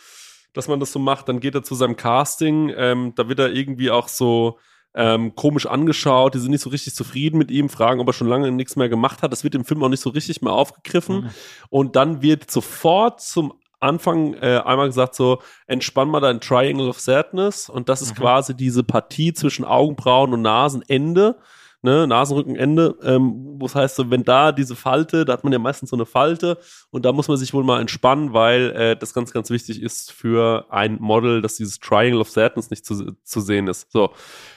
dass man das so macht. Dann geht er zu seinem Casting, ähm, da wird er irgendwie auch so ähm, komisch angeschaut, die sind nicht so richtig zufrieden mit ihm, fragen, ob er schon lange nichts mehr gemacht hat. Das wird im Film auch nicht so richtig mehr aufgegriffen. Mhm. Und dann wird sofort zum Anfang äh, einmal gesagt so, entspann mal dein Triangle of Sadness. Und das ist Mhm. quasi diese Partie zwischen Augenbrauen und Nasenende, ne, Nasenrückenende, ähm, wo es heißt so, wenn da diese Falte, da hat man ja meistens so eine Falte und da muss man sich wohl mal entspannen, weil äh, das ganz, ganz wichtig ist für ein Model, dass dieses Triangle of Sadness nicht zu, zu sehen ist. So.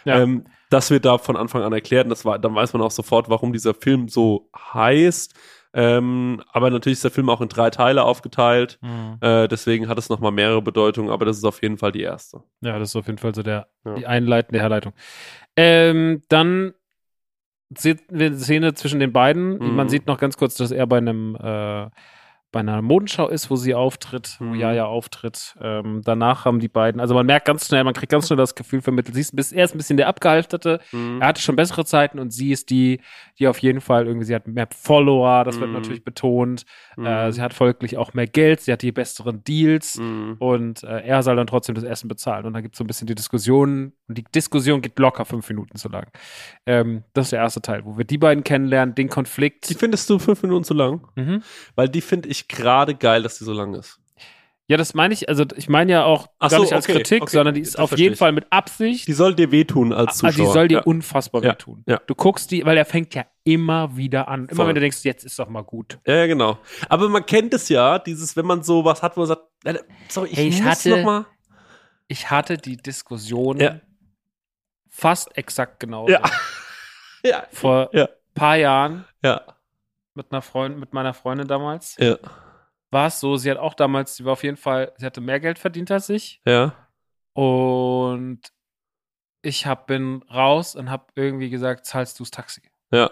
Ja. Ähm, das wird da von Anfang an erklärt und das war, dann weiß man auch sofort, warum dieser Film so heißt. Ähm, aber natürlich ist der Film auch in drei Teile aufgeteilt. Mhm. Äh, deswegen hat es nochmal mehrere Bedeutungen, aber das ist auf jeden Fall die erste. Ja, das ist auf jeden Fall so der, Ja. die einleitende Herleitung. Ähm, dann Szene zwischen den beiden. Mhm. Man sieht noch ganz kurz, dass er bei einem, äh, bei einer Modenschau ist, wo sie auftritt, wo Mhm. Jaja auftritt. Ähm, danach haben die beiden, also man merkt ganz schnell, man kriegt ganz schnell das Gefühl vermittelt. Sie ist ein bisschen, er ist ein bisschen der Abgehalfterte, Mhm. er hatte schon bessere Zeiten und sie ist die, die auf jeden Fall irgendwie, sie hat mehr Follower, das wird Mhm. natürlich betont. Mhm. Äh, sie hat folglich auch mehr Geld, sie hat die besseren Deals. Mhm. Und äh, er soll dann trotzdem das Essen bezahlen. Und dann gibt es so ein bisschen die Diskussion. Und die Diskussion geht locker fünf Minuten zu lang. Ähm, das ist der erste Teil, wo wir die beiden kennenlernen, den Konflikt. Die findest du fünf Minuten zu lang? Mhm. Weil die finde ich gerade geil, dass die so lang ist. Ja, das meine ich, also ich meine ja auch Ach gar so, nicht als okay, Kritik, okay, sondern die ist auf jeden ich. Fall mit Absicht. Die soll dir wehtun als Zuschauer. also die soll dir ja. unfassbar Ja, wehtun. ja. Du guckst die, weil er fängt ja immer wieder an. Immer Voll. wenn du denkst, jetzt ist doch mal gut. ja, genau. Aber man kennt es ja, dieses, wenn man so was hat, wo man sagt, äh, sorry, ich, Hey, ich hatte- noch mal. Ich hatte die Diskussion Ja. fast exakt genauso. Ja. [laughs] Ja, Vor Ja. paar Jahren ja, mit einer Freundin, mit meiner Freundin damals. ja, war es so, sie hat auch damals, sie war auf jeden Fall, sie hatte mehr Geld verdient als ich. ja. Und ich hab, bin raus und habe irgendwie gesagt, zahlst du das Taxi? Ja.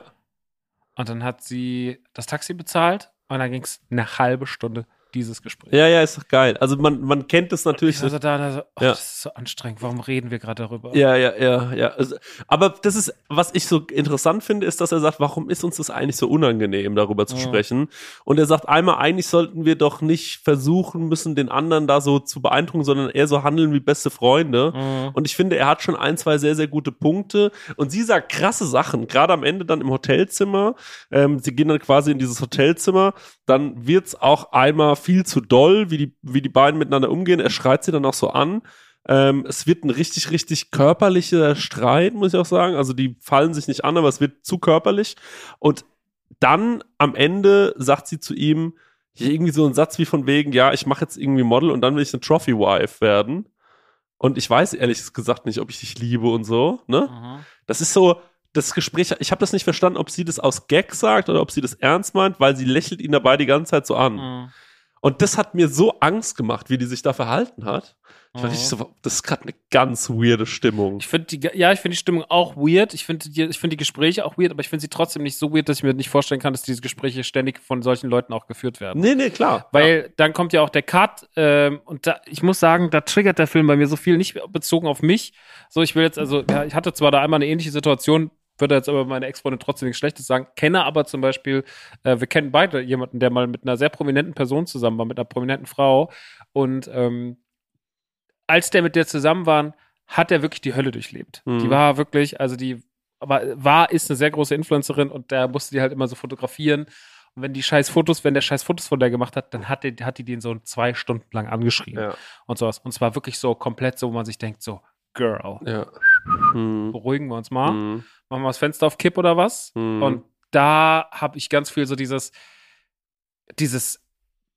Und dann hat sie das Taxi bezahlt und dann ging es eine halbe Stunde dieses Gespräch. Ja, ja, ist doch geil. Also man, man kennt es natürlich. Ich war so da, da so, oh, Ja. das ist so anstrengend. Warum reden wir gerade darüber? Ja, ja, ja, ja. Also, aber das ist, was ich so interessant finde, ist, dass er sagt, warum ist uns das eigentlich so unangenehm, darüber zu Ja. sprechen? Und er sagt einmal, eigentlich sollten wir doch nicht versuchen müssen, den anderen da so zu beeindrucken, sondern eher so handeln wie beste Freunde. Mhm. Und ich finde, er hat schon ein, zwei sehr, sehr gute Punkte. Und sie sagt krasse Sachen, gerade am Ende dann im Hotelzimmer. Ähm, sie gehen dann quasi in dieses Hotelzimmer. Dann wird's auch einmal viel zu doll, wie die, wie die beiden miteinander umgehen. Er schreit sie dann auch so an. Ähm, es wird ein richtig, richtig körperlicher Streit, muss ich auch sagen. Also die fallen sich nicht an, aber es wird zu körperlich. Und dann am Ende sagt sie zu ihm irgendwie so einen Satz wie von wegen, ja, ich mache jetzt irgendwie Model und dann will ich eine Trophy Wife werden. Und ich weiß ehrlich gesagt nicht, ob ich dich liebe und so, ne? Mhm. Das ist so, das Gespräch, ich habe das nicht verstanden, ob sie das aus Gag sagt oder ob sie das ernst meint, weil sie lächelt ihn dabei die ganze Zeit so an. Mhm. Und das hat mir so Angst gemacht, wie die sich da verhalten hat. Ich Mhm. so, das ist gerade eine ganz weirde Stimmung. Ich finde die, ja, ich finde die Stimmung auch weird. Ich finde die, ich finde die Gespräche auch weird, aber ich finde sie trotzdem nicht so weird, dass ich mir nicht vorstellen kann, dass diese Gespräche ständig von solchen Leuten auch geführt werden. Nee, nee, klar. Weil dann kommt ja auch der Cut ähm, und da, ich muss sagen, da triggert der Film bei mir so viel, nicht bezogen auf mich. So, ich will jetzt, also, ja, ich hatte zwar da einmal eine ähnliche Situation, würde jetzt aber meine Ex-Freundin trotzdem nichts Schlechtes sagen, kenne aber zum Beispiel, äh, wir kennen beide jemanden, der mal mit einer sehr prominenten Person zusammen war, mit einer prominenten Frau und ähm, als der mit der zusammen war, hat er wirklich die Hölle durchlebt. Mhm. Die war wirklich, also die war, war, ist eine sehr große Influencerin und der musste die halt immer so fotografieren. Und wenn die scheiß Fotos, wenn der scheiß Fotos von der gemacht hat, dann hat, der, hat die den so zwei Stunden lang angeschrien Ja, und sowas. Und zwar wirklich so komplett so, wo man sich denkt, so, Girl, ja. Hm. beruhigen wir uns mal. Hm. Machen wir das Fenster auf Kipp oder was? Hm. Und da habe ich ganz viel so dieses, dieses,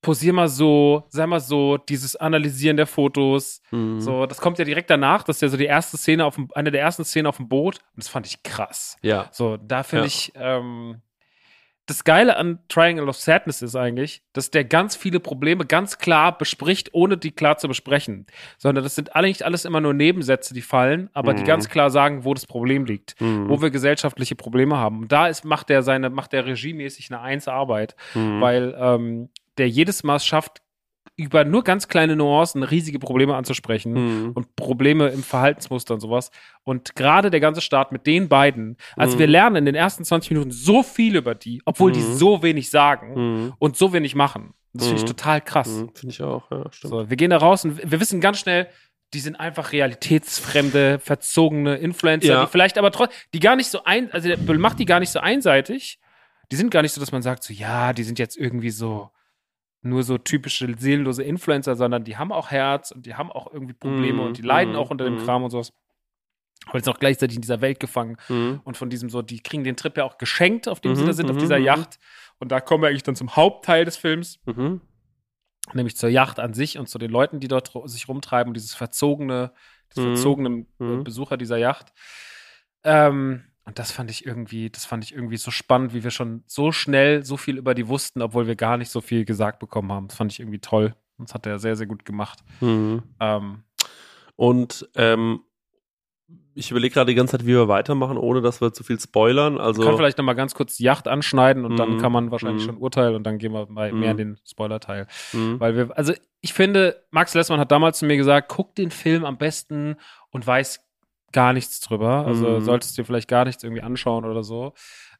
posier mal so, sei mal so, dieses Analysieren der Fotos. Hm. So, das kommt ja direkt danach. Das ist ja so die erste Szene auf dem, eine der ersten Szenen auf dem Boot. Und das fand ich krass. Ja. So, da finde Ja. ich, ähm, das Geile an Triangle of Sadness ist eigentlich, dass der ganz viele Probleme ganz klar bespricht, ohne die klar zu besprechen. Sondern das sind eigentlich alles immer nur Nebensätze, die fallen, aber die Mhm. ganz klar sagen, wo das Problem liegt, Hm. wo wir gesellschaftliche Probleme haben. Und da ist, macht er seine, macht er regiemäßig eine Eins-Arbeit, Hm. weil ähm, der jedes Mal schafft, über nur ganz kleine Nuancen riesige Probleme anzusprechen Hm. und Probleme im Verhaltensmuster und sowas. Und gerade der ganze Start mit den beiden, also Mhm. wir lernen in den ersten 20 Minuten so viel über die, obwohl die Mhm. so wenig sagen Hm. und so wenig machen. Das finde ich Mhm. total krass. Hm. Finde ich auch, ja, stimmt. So, wir gehen da raus und wir wissen ganz schnell, die sind einfach realitätsfremde, verzogene Influencer, Ja. die vielleicht aber trotzdem, die gar nicht so ein, also der macht die gar nicht so einseitig. Die sind gar nicht so, dass man sagt, so, ja, die sind jetzt irgendwie so nur so typische seelenlose Influencer, sondern die haben auch Herz und die haben auch irgendwie Probleme Mhm, und die leiden mhm, auch unter dem mhm. Kram und sowas. Aber sind auch gleichzeitig in dieser Welt gefangen Hm. und von diesem so, die kriegen den Trip ja auch geschenkt, auf dem sie Mhm, da sind, auf mhm, dieser mhm. Yacht. Und da kommen wir eigentlich dann zum Hauptteil des Films Mhm. nämlich zur Yacht an sich und zu den Leuten, die dort sich rumtreiben und dieses verzogene, diese Mhm. verzogenen äh, Mhm. Besucher dieser Yacht. Ähm, und das fand ich irgendwie, das fand ich irgendwie so spannend, wie wir schon so schnell so viel über die wussten, obwohl wir gar nicht so viel gesagt bekommen haben. Das fand ich irgendwie toll. Das hat er sehr, sehr gut gemacht. Hm. Ähm, Und ähm, ich überlege gerade die ganze Zeit, wie wir weitermachen, ohne dass wir zu viel spoilern. Also kann vielleicht nochmal ganz kurz die Yacht anschneiden und dann Mhm. kann man wahrscheinlich Mhm. schon urteilen und dann gehen wir mal mehr in Mhm. den Spoiler-Teil. Mhm. Weil wir, also ich finde, Max Lessmann hat damals zu mir gesagt, guck den Film am besten und weiß gar nichts drüber. Also Mhm. solltest dir vielleicht gar nichts irgendwie anschauen oder so.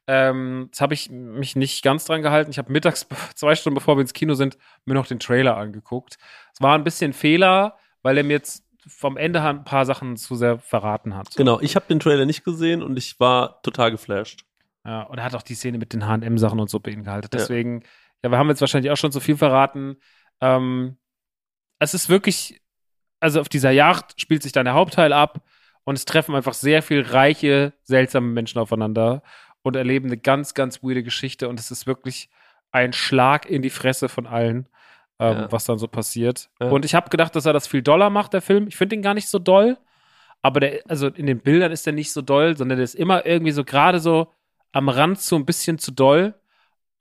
Ähm, das habe ich mich nicht ganz dran gehalten. Ich habe mittags, [laughs] zwei Stunden bevor wir ins Kino sind, mir noch den Trailer angeguckt. Es war ein bisschen Fehler, weil er mir jetzt vom Ende her ein paar Sachen zu sehr verraten hat. Genau, ich habe den Trailer nicht gesehen und ich war total geflasht. Ja, und er hat auch die Szene mit den H&M-Sachen und so beinhaltet. Ja. Deswegen, ja. wir haben jetzt wahrscheinlich auch schon zu viel verraten. Ähm, es ist wirklich, also auf dieser Yacht spielt sich dann der Hauptteil ab und es treffen einfach sehr viel reiche, seltsame Menschen aufeinander und erleben eine ganz, ganz weirde Geschichte und es ist wirklich ein Schlag in die Fresse von allen, ähm, Ja. was dann so passiert. Ja. Und ich habe gedacht, dass er das viel doller macht, der Film. Ich finde ihn gar nicht so doll, aber der, also in den Bildern ist er nicht so doll, sondern der ist immer irgendwie so gerade so am Rand so ein bisschen zu doll,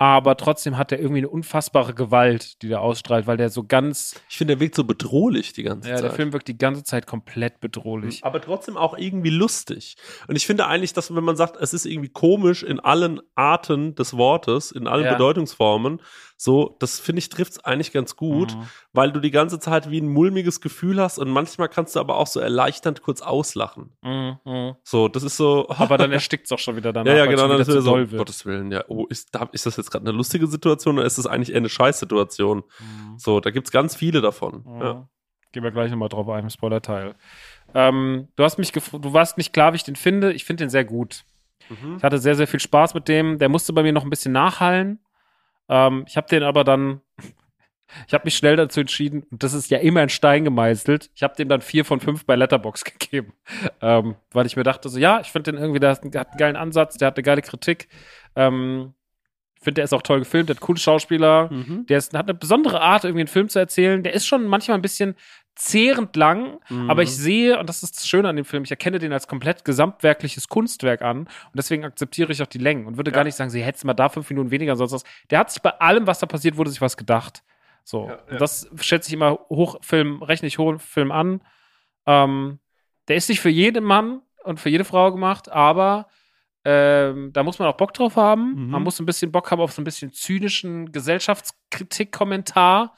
aber trotzdem hat er irgendwie eine unfassbare Gewalt, die der ausstrahlt, weil der so ganz, Ich finde, der wirkt so bedrohlich die ganze ja, Zeit. der Film wirkt die ganze Zeit komplett bedrohlich. aber trotzdem auch irgendwie lustig. Und ich finde eigentlich, dass wenn man sagt, es ist irgendwie komisch in allen Arten des Wortes, in allen Ja. Bedeutungsformen, so, das finde ich trifft es eigentlich ganz gut, Mhm. weil du die ganze Zeit wie ein mulmiges Gefühl hast und manchmal kannst du aber auch so erleichternd kurz auslachen. Mhm, mhm. So, das ist so. Aber dann [laughs] erstickt es auch schon wieder danach. ja, ja, genau, dann ist wieder so, um. Gottes Willen, ja, oh, ist, da, ist das jetzt gerade eine lustige Situation oder ist das eigentlich eher eine Scheißsituation? Mhm. So, da gibt's ganz viele davon. Mhm. Ja. Gehen wir gleich nochmal drauf ein im Spoiler-Teil. Ähm, du hast mich du warst nicht klar, wie ich den finde. Ich finde den sehr gut. Mhm. Ich hatte sehr, sehr viel Spaß mit dem. Der musste bei mir noch ein bisschen nachhallen. Ähm, ich habe den aber dann, [laughs] ich habe mich schnell dazu entschieden, und das ist ja immer in Stein gemeißelt. Ich habe dem dann vier von fünf bei Letterbox [laughs] gegeben, ähm, weil ich mir dachte so, ja, ich finde den irgendwie, der hat, einen- der hat einen geilen Ansatz, der hat eine geile Kritik. Ähm, finde, der ist auch toll gefilmt, der hat coole Schauspieler. Mhm. Der ist, hat eine besondere Art, irgendwie einen Film zu erzählen. Der ist schon manchmal ein bisschen zehrend lang, Mhm. aber ich sehe, und das ist das Schöne an dem Film, ich erkenne den als komplett gesamtwerkliches Kunstwerk an und deswegen akzeptiere ich auch die Längen und würde gar nicht sagen, sie hätten mal da fünf Minuten weniger, sonst was. Der hat sich bei allem, was da passiert, wurde sich was gedacht. So. Ja, ja. Das schätze ich immer hoch, Film, rechne ich hoch Film an. Ähm, der ist nicht für jeden Mann und für jede Frau gemacht, aber ähm, da muss man auch Bock drauf haben. Mhm. Man muss ein bisschen Bock haben auf so ein bisschen zynischen Gesellschaftskritik-Kommentar.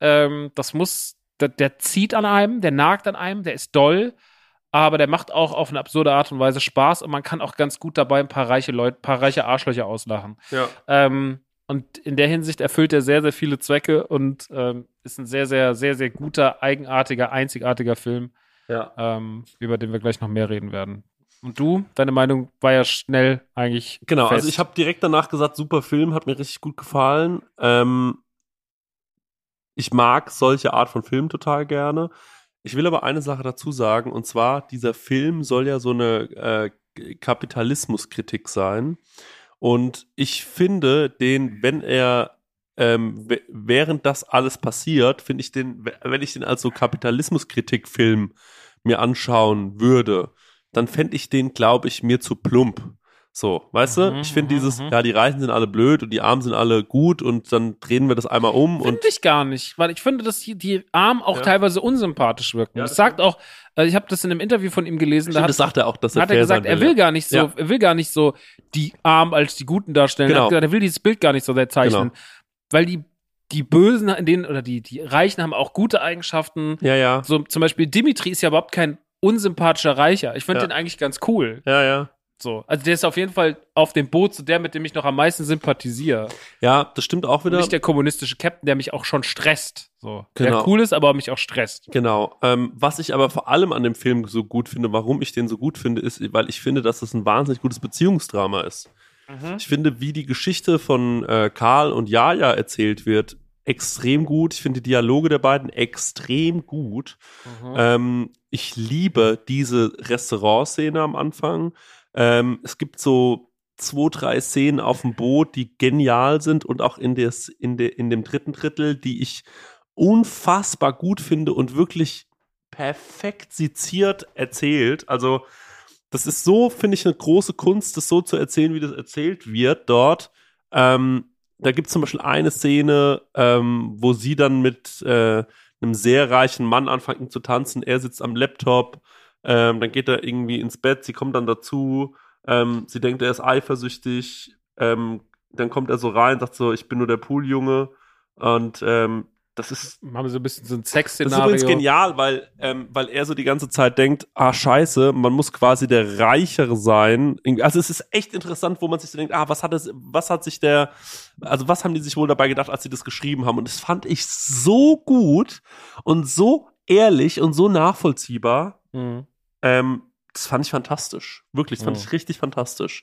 Ähm, das muss, der, der zieht an einem, der nagt an einem, der ist doll, aber der macht auch auf eine absurde Art und Weise Spaß und man kann auch ganz gut dabei ein paar reiche Leute, paar reiche Arschlöcher auslachen. Ja. Ähm, und in der Hinsicht erfüllt er sehr, sehr viele Zwecke und ähm, ist ein sehr, sehr, sehr, sehr guter, eigenartiger, einzigartiger Film, ja. ähm, über den wir gleich noch mehr reden werden. Und du, deine Meinung war ja schnell eigentlich. Genau, fest. also ich habe direkt danach gesagt, super Film, hat mir richtig gut gefallen. Ähm, ich mag solche Art von Film total gerne. Ich will aber eine Sache dazu sagen, und zwar, dieser Film soll ja so eine äh, Kapitalismuskritik sein. Und ich finde den, wenn er ähm, während das alles passiert, finde ich den, wenn ich den als so Kapitalismuskritikfilm mir anschauen würde, dann fände ich den, glaube ich, mir zu plump. So, weißt du? Mhm, Ich finde mhm, dieses, mhm. ja, die Reichen sind alle blöd und die Armen sind alle gut und dann drehen wir das einmal um und Finde ich gar nicht, weil ich finde, dass die, die Armen auch Ja. teilweise unsympathisch wirken. Ja, das das sagt auch, äh, ich habe das in einem Interview von ihm gelesen, da Stimmt, hat, das sagt er auch, dass er hat er gesagt, sein er will gar nicht so, Ja. er will gar nicht so die Armen als die Guten darstellen. Er, Genau. hat gesagt, er will dieses Bild gar nicht so sehr zeichnen, Genau. weil die die Bösen in denen oder die die Reichen haben auch gute Eigenschaften. Ja, ja. So zum Beispiel Dimitri ist ja überhaupt kein unsympathischer Reicher. Ich finde Ja. den eigentlich ganz cool. Ja, ja. So, also der ist auf jeden Fall auf dem Boot zu der, mit dem ich noch am meisten sympathisiere. Ja, das stimmt auch Und wieder. nicht der kommunistische Captain, der mich auch schon stresst. So, Genau. der cool ist, aber mich auch stresst. Genau. Ähm, was ich aber vor allem an dem Film so gut finde, warum ich den so gut finde, ist, weil ich finde, dass es ein wahnsinnig gutes Beziehungsdrama ist. Ich finde, wie die Geschichte von äh, Karl und Jaja erzählt wird, extrem gut. Ich finde die Dialoge der beiden extrem gut. Mhm. Ähm, ich liebe diese Restaurantszene am Anfang. Ähm, es gibt so zwei, drei Szenen auf dem Boot, die genial sind und auch in, des, in, de, in dem dritten Drittel, die ich unfassbar gut finde und wirklich perfekt seziert erzählt. Also, das ist so, finde ich, eine große Kunst, das so zu erzählen, wie das erzählt wird dort. Ähm, da gibt es zum Beispiel eine Szene, ähm, wo sie dann mit äh, einem sehr reichen Mann anfängt zu tanzen. Er sitzt am Laptop, Ähm, dann geht er irgendwie ins Bett, sie kommt dann dazu, ähm, sie denkt, er ist eifersüchtig, ähm, dann kommt er so rein, sagt so, ich bin nur der Pooljunge und ähm, das ist Haben wir so ein bisschen so ein das ist Sex-Szenario. übrigens genial, weil, ähm, weil er so die ganze Zeit denkt, ah scheiße, man muss quasi der Reichere sein. Also es ist echt interessant, wo man sich so denkt, ah, was hat es, was hat sich der, also was haben die sich wohl dabei gedacht, als sie das geschrieben haben? Und das fand ich so gut und so ehrlich und so nachvollziehbar. Mhm. Ähm, das fand ich fantastisch. Wirklich, das fand Mhm. ich richtig fantastisch.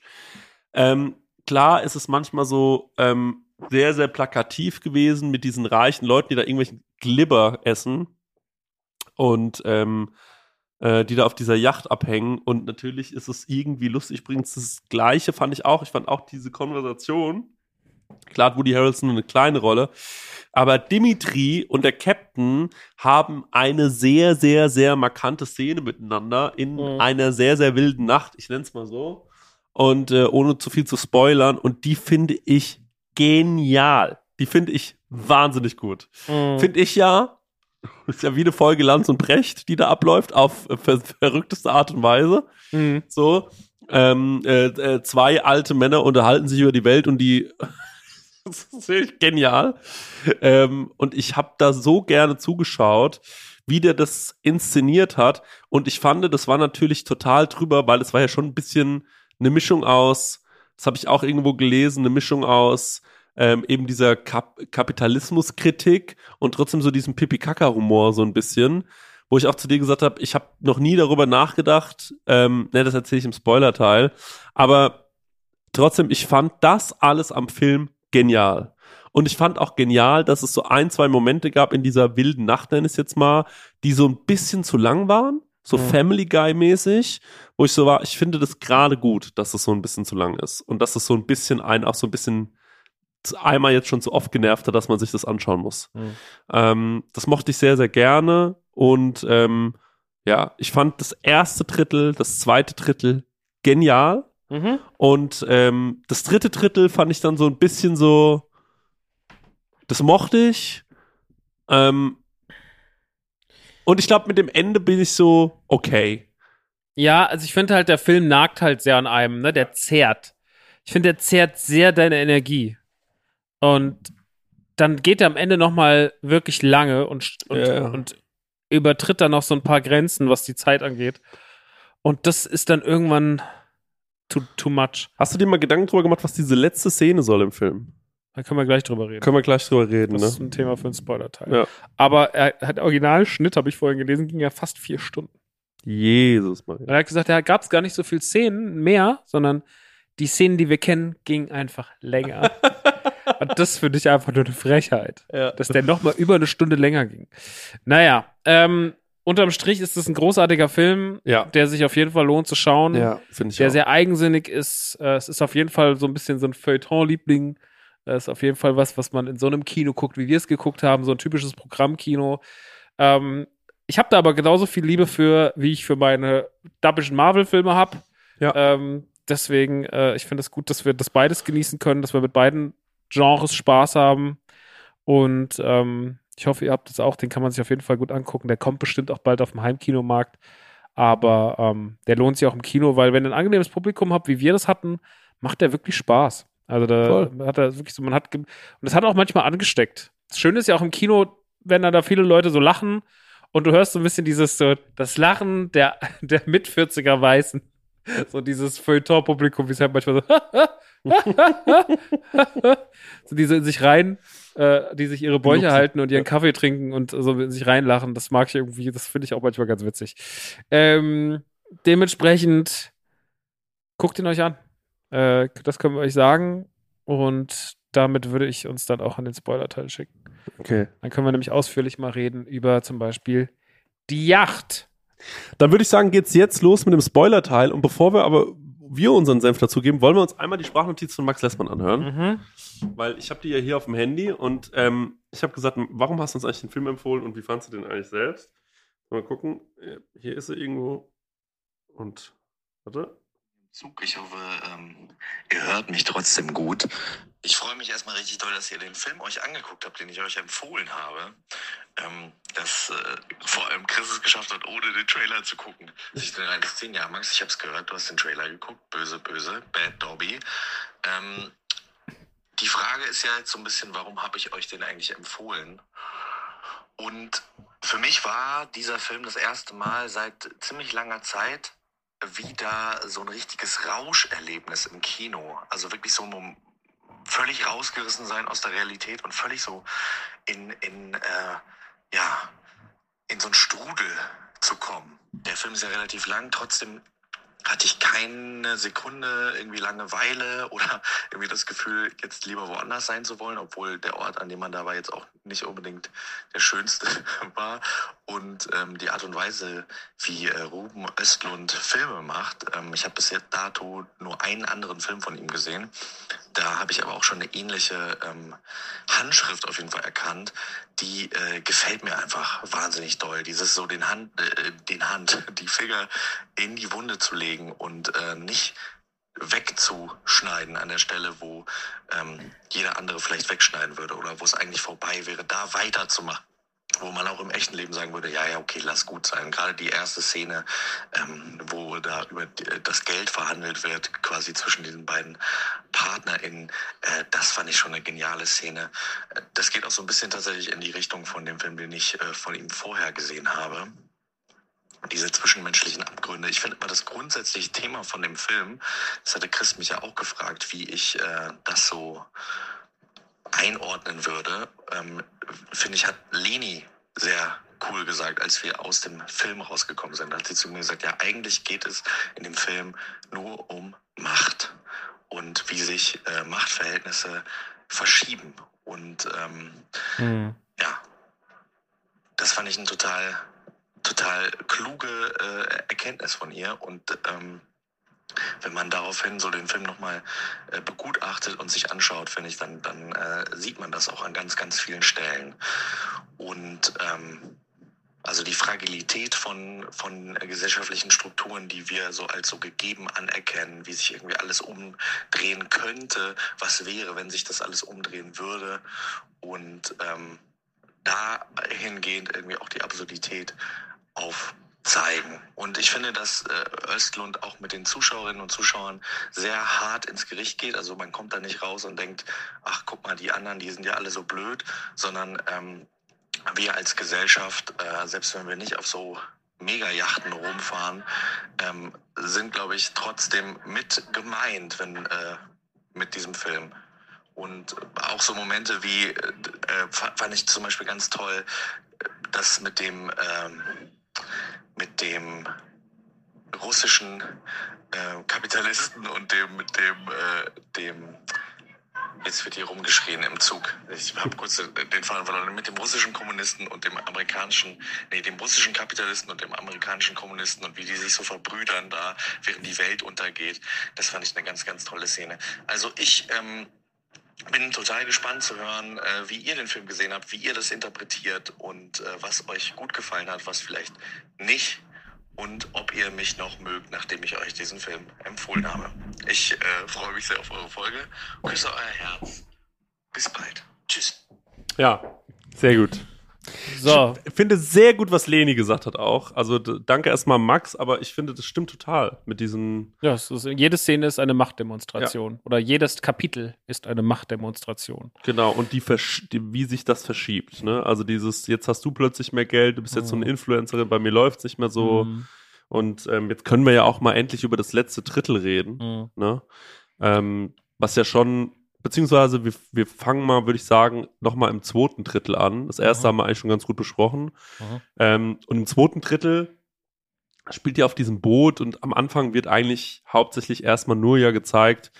Ähm, klar ist es manchmal so ähm, sehr, sehr plakativ gewesen mit diesen reichen Leuten, die da irgendwelchen Glibber essen und ähm, äh, die da auf dieser Yacht abhängen. Und natürlich ist es irgendwie lustig. Übrigens, das Gleiche fand ich auch. Ich fand auch diese Konversation. Klar hat Woody Harrelson eine kleine Rolle. Aber Dimitri und der Captain haben eine sehr, sehr, sehr markante Szene miteinander in Mhm. einer sehr, sehr wilden Nacht. Ich nenne es mal so. Und äh, ohne zu viel zu spoilern. Und die finde ich genial. Die finde ich wahnsinnig gut. Mhm. Finde ich ja. [laughs] Ist ja wie eine Folge Lanz und Brecht, die da abläuft, auf ver verrückteste Art und Weise. Mhm. So. Ähm, äh, äh, zwei alte Männer unterhalten sich über die Welt und die [laughs] das ist wirklich genial. Ähm, und ich habe da so gerne zugeschaut, wie der das inszeniert hat. Und ich fand, das war natürlich total drüber, weil es war ja schon ein bisschen eine Mischung aus, das habe ich auch irgendwo gelesen, eine Mischung aus ähm, eben dieser Kap Kapitalismuskritik und trotzdem so diesem Pipi-Kaka-Humor so ein bisschen, wo ich auch zu dir gesagt habe, ich habe noch nie darüber nachgedacht, ähm, ne, das erzähle ich im Spoiler-Teil, aber trotzdem, ich fand das alles am Film genial. Und ich fand auch genial, dass es so ein, zwei Momente gab in dieser wilden Nacht, nenne ich es jetzt mal, die so ein bisschen zu lang waren, so Mhm. Family Guy-mäßig, wo ich so war, ich finde das gerade gut, dass es so ein bisschen zu lang ist. Und dass es so ein bisschen ein, auch so ein bisschen einmal jetzt schon zu oft genervt hat, dass man sich das anschauen muss. Mhm. Ähm, das mochte ich sehr, sehr gerne. Und ähm, ja, ich fand das erste Drittel, das zweite Drittel genial. Mhm. Und ähm, das dritte Drittel fand ich dann so ein bisschen so, das mochte ich. Ähm, und ich glaube, mit dem Ende bin ich so, okay. Ja, also ich finde halt, der Film nagt halt sehr an einem, ne? Der zehrt. Ich finde, der zehrt sehr deine Energie. Und dann geht er am Ende nochmal wirklich lange und, und, Ja. und übertritt dann noch so ein paar Grenzen, was die Zeit angeht. Und das ist dann irgendwann too, too much. Hast du dir mal Gedanken drüber gemacht, was diese letzte Szene soll im Film? Da können wir gleich drüber reden. Können wir gleich drüber reden, Das ist ne? ein Thema für einen Spoiler-Teil. Ja. Aber er hat Originalschnitt, habe ich vorhin gelesen, ging ja fast vier Stunden. Jesus, Maria. Und er hat gesagt, da gab es gar nicht so viel Szenen mehr, sondern die Szenen, die wir kennen, gingen einfach länger. [laughs] Und das finde ich einfach nur eine Frechheit, Ja. dass der nochmal über eine Stunde länger ging. Naja, ähm, unterm Strich ist es ein großartiger Film, Ja. der sich auf jeden Fall lohnt zu schauen. Ja, finde ich der auch. sehr eigensinnig ist. Äh, es ist auf jeden Fall so ein bisschen so ein Feuilleton-Liebling. Es ist auf jeden Fall was, was man in so einem Kino guckt, wie wir es geguckt haben, so ein typisches Programmkino. Ähm, ich habe da aber genauso viel Liebe für, wie ich für meine dubbischen Marvel-Filme habe. Ja. Ähm, deswegen, äh, ich finde es gut, dass wir das beides genießen können, dass wir mit beiden Genres Spaß haben. Und ähm, ich hoffe, ihr habt es auch. Den kann man sich auf jeden Fall gut angucken. Der kommt bestimmt auch bald auf dem Heimkinomarkt. Aber ähm, der lohnt sich auch im Kino, weil wenn ihr ein angenehmes Publikum habt, wie wir das hatten, macht der wirklich Spaß. Also da Voll. hat er wirklich so, man hat und das hat auch manchmal angesteckt. Das Schöne ist ja auch im Kino, wenn da, da viele Leute so lachen und du hörst so ein bisschen dieses so das Lachen der [laughs] der mit 40er Weißen. So dieses Feuilleton-Publikum, wie es halt manchmal so, [laughs] so diese in sich rein, äh, die sich ihre Bäuche Glucksen. halten und ihren Kaffee trinken und so in sich reinlachen. Das mag ich irgendwie, das finde ich auch manchmal ganz witzig. Ähm, dementsprechend guckt ihn euch an. Äh, das können wir euch sagen. Und damit würde ich uns dann auch an den Spoiler-Teil schicken. Okay. Dann können wir nämlich ausführlich mal reden über zum Beispiel die Yacht. Dann würde ich sagen, geht's jetzt los mit dem Spoiler-Teil. Und bevor wir aber wir unseren Senf dazugeben, wollen wir uns einmal die Sprachnotiz von Max Lessmann anhören. Mhm. Weil ich habe die ja hier auf dem Handy und ähm, ich habe gesagt, warum hast du uns eigentlich den Film empfohlen und wie fandst du den eigentlich selbst? Mal gucken. Ja, Hier ist er irgendwo. Und warte. Zug. Ich hoffe, ähm, ihr hört mich trotzdem gut. ich freue mich erstmal richtig doll, dass ihr den Film euch angeguckt habt, den ich euch empfohlen habe. Ähm, dass äh, vor allem Chris es geschafft hat, ohne den Trailer zu gucken. Sich den reinzuziehen. Ja, Max, ich habe es gehört, du hast den Trailer geguckt. Böse, böse, Bad Dobby. Ähm, die Frage ist ja jetzt so ein bisschen, warum habe ich euch den eigentlich empfohlen? Und für mich war dieser Film das erste Mal seit ziemlich langer Zeit wieder so ein richtiges Rauscherlebnis im Kino. Also wirklich so ein völlig rausgerissen sein aus der Realität und völlig so in, in, äh, ja, in so einen Strudel zu kommen. Der Film ist ja relativ lang, trotzdem hatte ich keine Sekunde irgendwie Langeweile [laughs] oder irgendwie das Gefühl, jetzt lieber woanders sein zu wollen, obwohl der Ort, an dem man da war, jetzt auch nicht unbedingt der schönste [laughs] war. Und ähm, die Art und Weise, wie äh, Ruben Östlund Filme macht, ähm, ich habe bis dato nur einen anderen Film von ihm gesehen. Da habe ich aber auch schon eine ähnliche ähm, Handschrift auf jeden Fall erkannt. Die äh, gefällt mir einfach wahnsinnig doll. Dieses so den Hand, äh, den Hand, [laughs] die Finger in die Wunde zu legen und äh, nicht wegzuschneiden an der Stelle, wo ähm, jeder andere vielleicht wegschneiden würde oder wo es eigentlich vorbei wäre, da weiterzumachen wo man auch im echten Leben sagen würde, ja, ja, okay, lass gut sein. Gerade die erste Szene, ähm, wo da über das Geld verhandelt wird, quasi zwischen diesen beiden PartnerInnen, äh, das fand ich schon eine geniale Szene. Äh, das geht auch so ein bisschen tatsächlich in die Richtung von dem Film, den ich äh, von ihm vorher gesehen habe. Diese zwischenmenschlichen Abgründe. Ich finde immer das grundsätzliche Thema von dem Film, das hatte Chris mich ja auch gefragt, wie ich äh, das so einordnen würde, ähm, finde ich, hat Leni sehr cool gesagt, als wir aus dem Film rausgekommen sind. Da hat sie zu mir gesagt, ja, eigentlich geht es in dem Film nur um Macht und wie sich äh, Machtverhältnisse verschieben. Und ähm, mhm. ja, das fand ich eine total, total kluge äh, Erkenntnis von ihr. Und ähm, wenn man daraufhin so den Film nochmal äh, begutachtet und sich anschaut, finde ich, dann, dann äh, sieht man das auch an ganz, ganz vielen Stellen. Und ähm, also die Fragilität von, von gesellschaftlichen Strukturen, die wir so als so gegeben anerkennen, wie sich irgendwie alles umdrehen könnte, was wäre, wenn sich das alles umdrehen würde. Und ähm, dahingehend irgendwie auch die Absurdität auf zeigen. Und ich finde, dass äh, Östlund auch mit den Zuschauerinnen und Zuschauern sehr hart ins Gericht geht. Also man kommt da nicht raus und denkt, ach guck mal, die anderen, die sind ja alle so blöd, sondern ähm, wir als Gesellschaft, äh, selbst wenn wir nicht auf so Mega-Yachten rumfahren, ähm, sind, glaube ich, trotzdem mit gemeint, wenn äh, mit diesem Film. Und auch so Momente wie, äh, fand ich zum Beispiel ganz toll, das mit dem ähm, mit dem russischen äh, Kapitalisten und dem, mit dem, äh, dem, jetzt wird hier rumgeschrien im Zug. Ich habe kurz den Faden verloren. Mit dem russischen Kommunisten und dem amerikanischen, nee, dem russischen Kapitalisten und dem amerikanischen Kommunisten und wie die sich so verbrüdern da, während die Welt untergeht. Das fand ich eine ganz, ganz tolle Szene. Also ich, ähm, bin total gespannt zu hören, äh, wie ihr den Film gesehen habt, wie ihr das interpretiert und äh, was euch gut gefallen hat, was vielleicht nicht und ob ihr mich noch mögt, nachdem ich euch diesen Film empfohlen habe. Ich äh, freue mich sehr auf eure Folge. Küsse euer Herz. Bis bald. Tschüss. Ja, sehr gut. So. Ich finde sehr gut, was Leni gesagt hat auch. Also danke erstmal Max, aber ich finde, das stimmt total mit diesen. Ja, ist, jede Szene ist eine Machtdemonstration. Ja. Oder jedes Kapitel ist eine Machtdemonstration. Genau, und die, die, wie sich das verschiebt. Ne? Also dieses, jetzt hast du plötzlich mehr Geld, du bist jetzt mhm. so eine mhm. Influencerin, bei mir läuft es nicht mehr so. Mhm. Und ähm, jetzt können wir ja auch mal endlich über das letzte Drittel reden. Mhm. Ne? Ähm, was ja schon beziehungsweise wir, wir fangen mal, würde ich sagen, nochmal im zweiten Drittel an. Das erste Aha. haben wir eigentlich schon ganz gut besprochen. Ähm, und im zweiten Drittel spielt ihr auf diesem Boot und am Anfang wird eigentlich hauptsächlich erstmal nur ja gezeigt,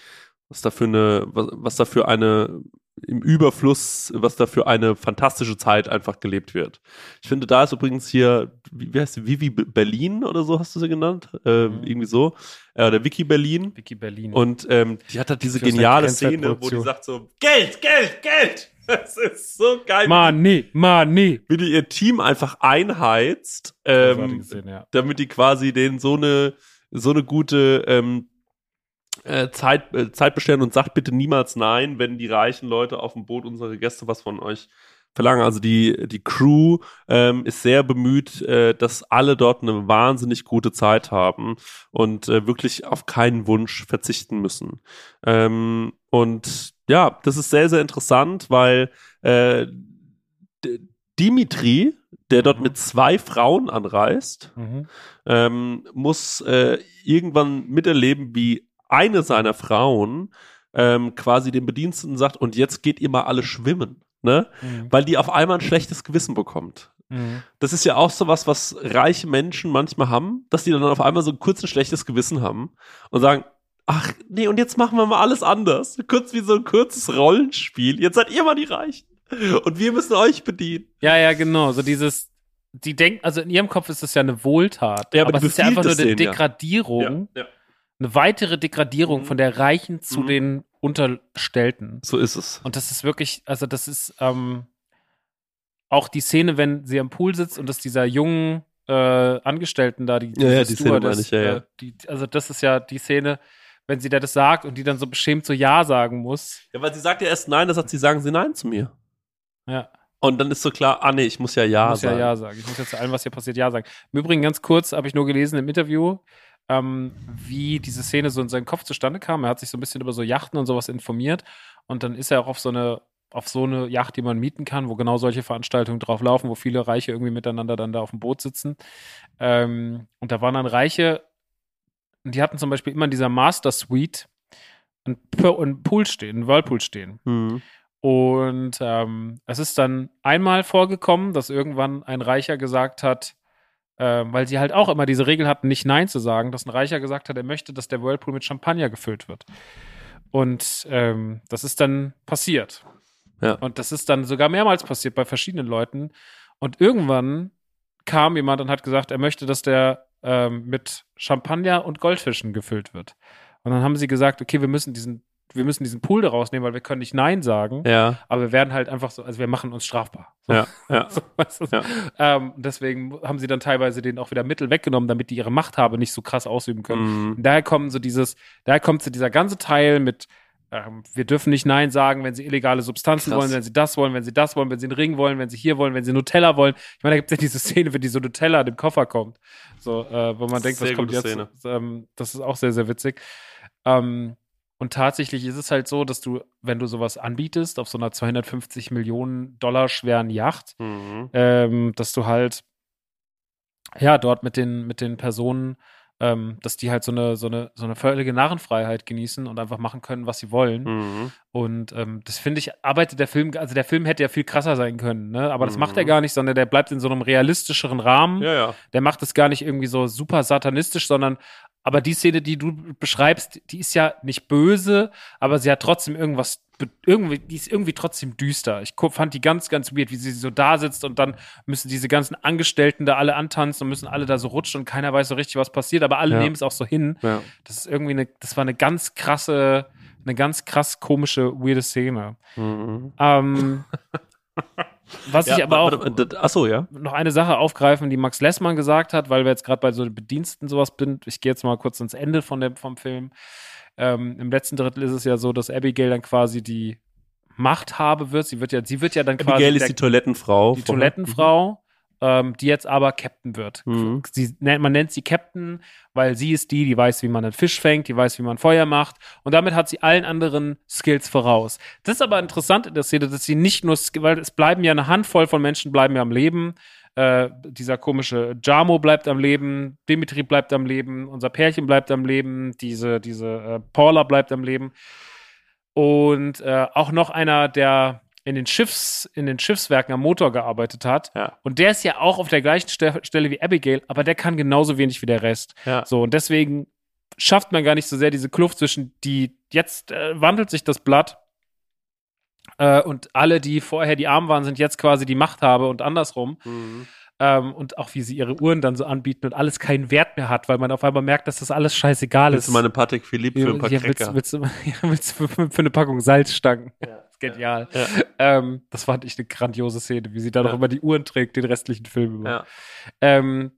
was da für eine, was, was da für eine im Überfluss, was da für eine fantastische Zeit einfach gelebt wird. Ich finde, da ist übrigens hier, wie, heißt sie, Vivi Berlin oder so hast du sie genannt? Äh, mhm. Irgendwie so. Äh, der Vicky Berlin. Vicky Berlin. Und ähm, die hat halt diese geniale Szene, wo die sagt so, Geld, Geld, Geld! [laughs] Das ist so geil. Money, Money. Wie die ihr Team einfach einheizt, ähm, gesehen, ja. damit die quasi denen so eine, so eine gute, ähm, äh, Zeit, äh, Zeit bestellen und sagt bitte niemals nein, wenn die reichen Leute auf dem Boot, unsere Gäste, was von euch verlangen. Also die, die Crew ähm, ist sehr bemüht, äh, dass alle dort eine wahnsinnig gute Zeit haben und äh, wirklich auf keinen Wunsch verzichten müssen. Ähm, und ja, das ist sehr, sehr interessant, weil äh, Dimitri, der dort Mhm. mit zwei Frauen anreist, Mhm. ähm, muss äh, irgendwann miterleben, wie eine seiner Frauen ähm, quasi den Bediensteten sagt, und jetzt geht ihr mal alle schwimmen, ne? Mhm. Weil die auf einmal ein schlechtes Gewissen bekommt. Mhm. Das ist ja auch so was, was reiche Menschen manchmal haben, dass die dann auf einmal so kurz ein schlechtes Gewissen haben und sagen, ach nee, und jetzt machen wir mal alles anders. Kurz wie so ein kurzes Rollenspiel. Jetzt seid ihr mal die Reichen. Und wir müssen euch bedienen. Ja, ja, genau. So dieses, die denken, also in ihrem Kopf ist es ja eine Wohltat. Ja, aber aber es ist ja einfach nur eine denen, ja. Degradierung, ja. Eine weitere Degradierung Mhm. von der Reichen zu Mhm. den Unterstellten. So ist es. Und das ist wirklich, also das ist ähm, auch die Szene, wenn sie am Pool sitzt und dass dieser jungen äh, Angestellten da, die, Ja, ja, die Szene meine ich, ja, ja. Äh, die, also das ist ja die Szene, wenn sie da das sagt und die dann so beschämt so Ja sagen muss. Ja, weil sie sagt ja erst nein, das sagt sie, sagen sie nein zu mir. Ja. Und dann ist so klar, ah nee, ich muss ja ja Ich muss ja sagen. Ja sagen. Ich muss jetzt zu allem, was hier passiert, Ja sagen. Im Übrigen ganz kurz habe ich nur gelesen im Interview, ähm, wie diese Szene so in seinem Kopf zustande kam. Er hat sich so ein bisschen über so Yachten und sowas informiert und dann ist er auch auf so eine auf so eine Yacht, die man mieten kann, wo genau solche Veranstaltungen drauf laufen, wo viele Reiche irgendwie miteinander dann da auf dem Boot sitzen. Ähm, und da waren dann Reiche, und die hatten zum Beispiel immer in dieser Master Suite einen Pool stehen, einen Whirlpool stehen. Mhm. Und ähm, es ist dann einmal vorgekommen, dass irgendwann ein Reicher gesagt hat, äh, weil sie halt auch immer diese Regel hatten, nicht Nein zu sagen, dass ein Reicher gesagt hat, er möchte, dass der Whirlpool mit Champagner gefüllt wird. Und ähm, das ist dann passiert. Ja. Und das ist dann sogar mehrmals passiert bei verschiedenen Leuten. Und irgendwann kam jemand und hat gesagt, er möchte, dass der ähm, mit Champagner und Goldfischen gefüllt wird. Und dann haben sie gesagt, okay, wir müssen diesen, wir müssen diesen Pool daraus nehmen, weil wir können nicht Nein sagen. Ja, Aber wir werden halt einfach so, also wir machen uns strafbar. So, ja, [laughs] ja. so, weißt du? Ja. Ähm, deswegen haben sie dann teilweise denen auch wieder Mittel weggenommen, damit die ihre Machthabe nicht so krass ausüben können. Mhm. Daher kommen so dieses, daher kommt so dieser ganze Teil mit, ähm, wir dürfen nicht Nein sagen, wenn sie illegale Substanzen Krass. wollen, wenn sie das wollen, wenn sie das wollen, wenn sie einen Ring wollen, wenn sie hier wollen, wenn sie Nutella wollen. Ich meine, da gibt es ja diese Szene, wenn die so Nutella in dem Koffer kommt. So, äh, wo man denkt, was kommt jetzt? Ähm, das ist auch sehr, sehr witzig. Ähm, und tatsächlich ist es halt so, dass du, wenn du sowas anbietest auf so einer 250 Millionen Dollar schweren Yacht, Mhm. ähm, dass du halt ja dort mit den mit den Personen, ähm, dass die halt so eine so eine so eine völlige Narrenfreiheit genießen und einfach machen können, was sie wollen. Mhm. Und ähm, das finde ich arbeitet der Film, also der Film hätte ja viel krasser sein können, ne? Aber das Mhm. macht er gar nicht, sondern der bleibt in so einem realistischeren Rahmen. Ja, ja. Der macht es gar nicht irgendwie so super satanistisch, sondern aber die Szene, die du beschreibst, die ist ja nicht böse, aber sie hat trotzdem irgendwas, irgendwie, die ist irgendwie trotzdem düster. Ich fand die ganz, ganz weird, wie sie so da sitzt und dann müssen diese ganzen Angestellten da alle antanzen und müssen alle da so rutschen und keiner weiß so richtig, was passiert, aber alle Ja. nehmen es auch so hin. ja. Das ist irgendwie eine, das war eine ganz krasse, eine ganz krass komische, weirde Szene. Mhm. Ähm, [laughs] was ich aber auch Achso, ja. noch eine Sache aufgreifen, die Max Lessmann gesagt hat, weil wir jetzt gerade bei so Bediensten sowas sind. Ich gehe jetzt mal kurz ans Ende von dem, vom Film. Ähm, Im letzten Drittel ist es ja so, dass Abigail dann quasi die Machthabe wird. Sie wird ja, sie wird ja dann quasi Abigail ist der, die Toilettenfrau. die Toilettenfrau, ähm, die jetzt aber Captain wird. Mhm. Sie, man nennt sie Captain, weil sie ist die, die weiß, wie man einen Fisch fängt, die weiß, wie man Feuer macht. Und damit hat sie allen anderen Skills voraus. Das ist aber interessant in der Szene, dass sie nicht nur, weil es bleiben ja eine Handvoll von Menschen bleiben ja am Leben. Äh, dieser komische Jamo bleibt am Leben, Dimitri bleibt am Leben, unser Pärchen bleibt am Leben, diese, diese äh, Paula bleibt am Leben. Und äh, auch noch einer, der in den Schiffs, in den Schiffswerken am Motor gearbeitet hat. Ja. Und der ist ja auch auf der gleichen Ste Stelle wie Abigail, aber der kann genauso wenig wie der Rest. Ja. So, und deswegen schafft man gar nicht so sehr diese Kluft zwischen die, jetzt äh, wandelt sich das Blatt äh, und alle, die vorher die Armen waren, sind jetzt quasi die Machthabe und andersrum. Mhm. Ähm, und auch wie sie ihre Uhren dann so anbieten und alles keinen Wert mehr hat, weil man auf einmal merkt, dass das alles scheißegal Willst ist. du mal eine Patek Philippe für ein paar ja, willst, Cracker? willst, du, [laughs] ja, willst für, für eine Packung Salzstangen? Ja. Genial. Ja. Ähm, das fand ich eine grandiose Szene, wie sie Ja. noch immer die Uhren trägt, den restlichen Film über. Ja. Ähm,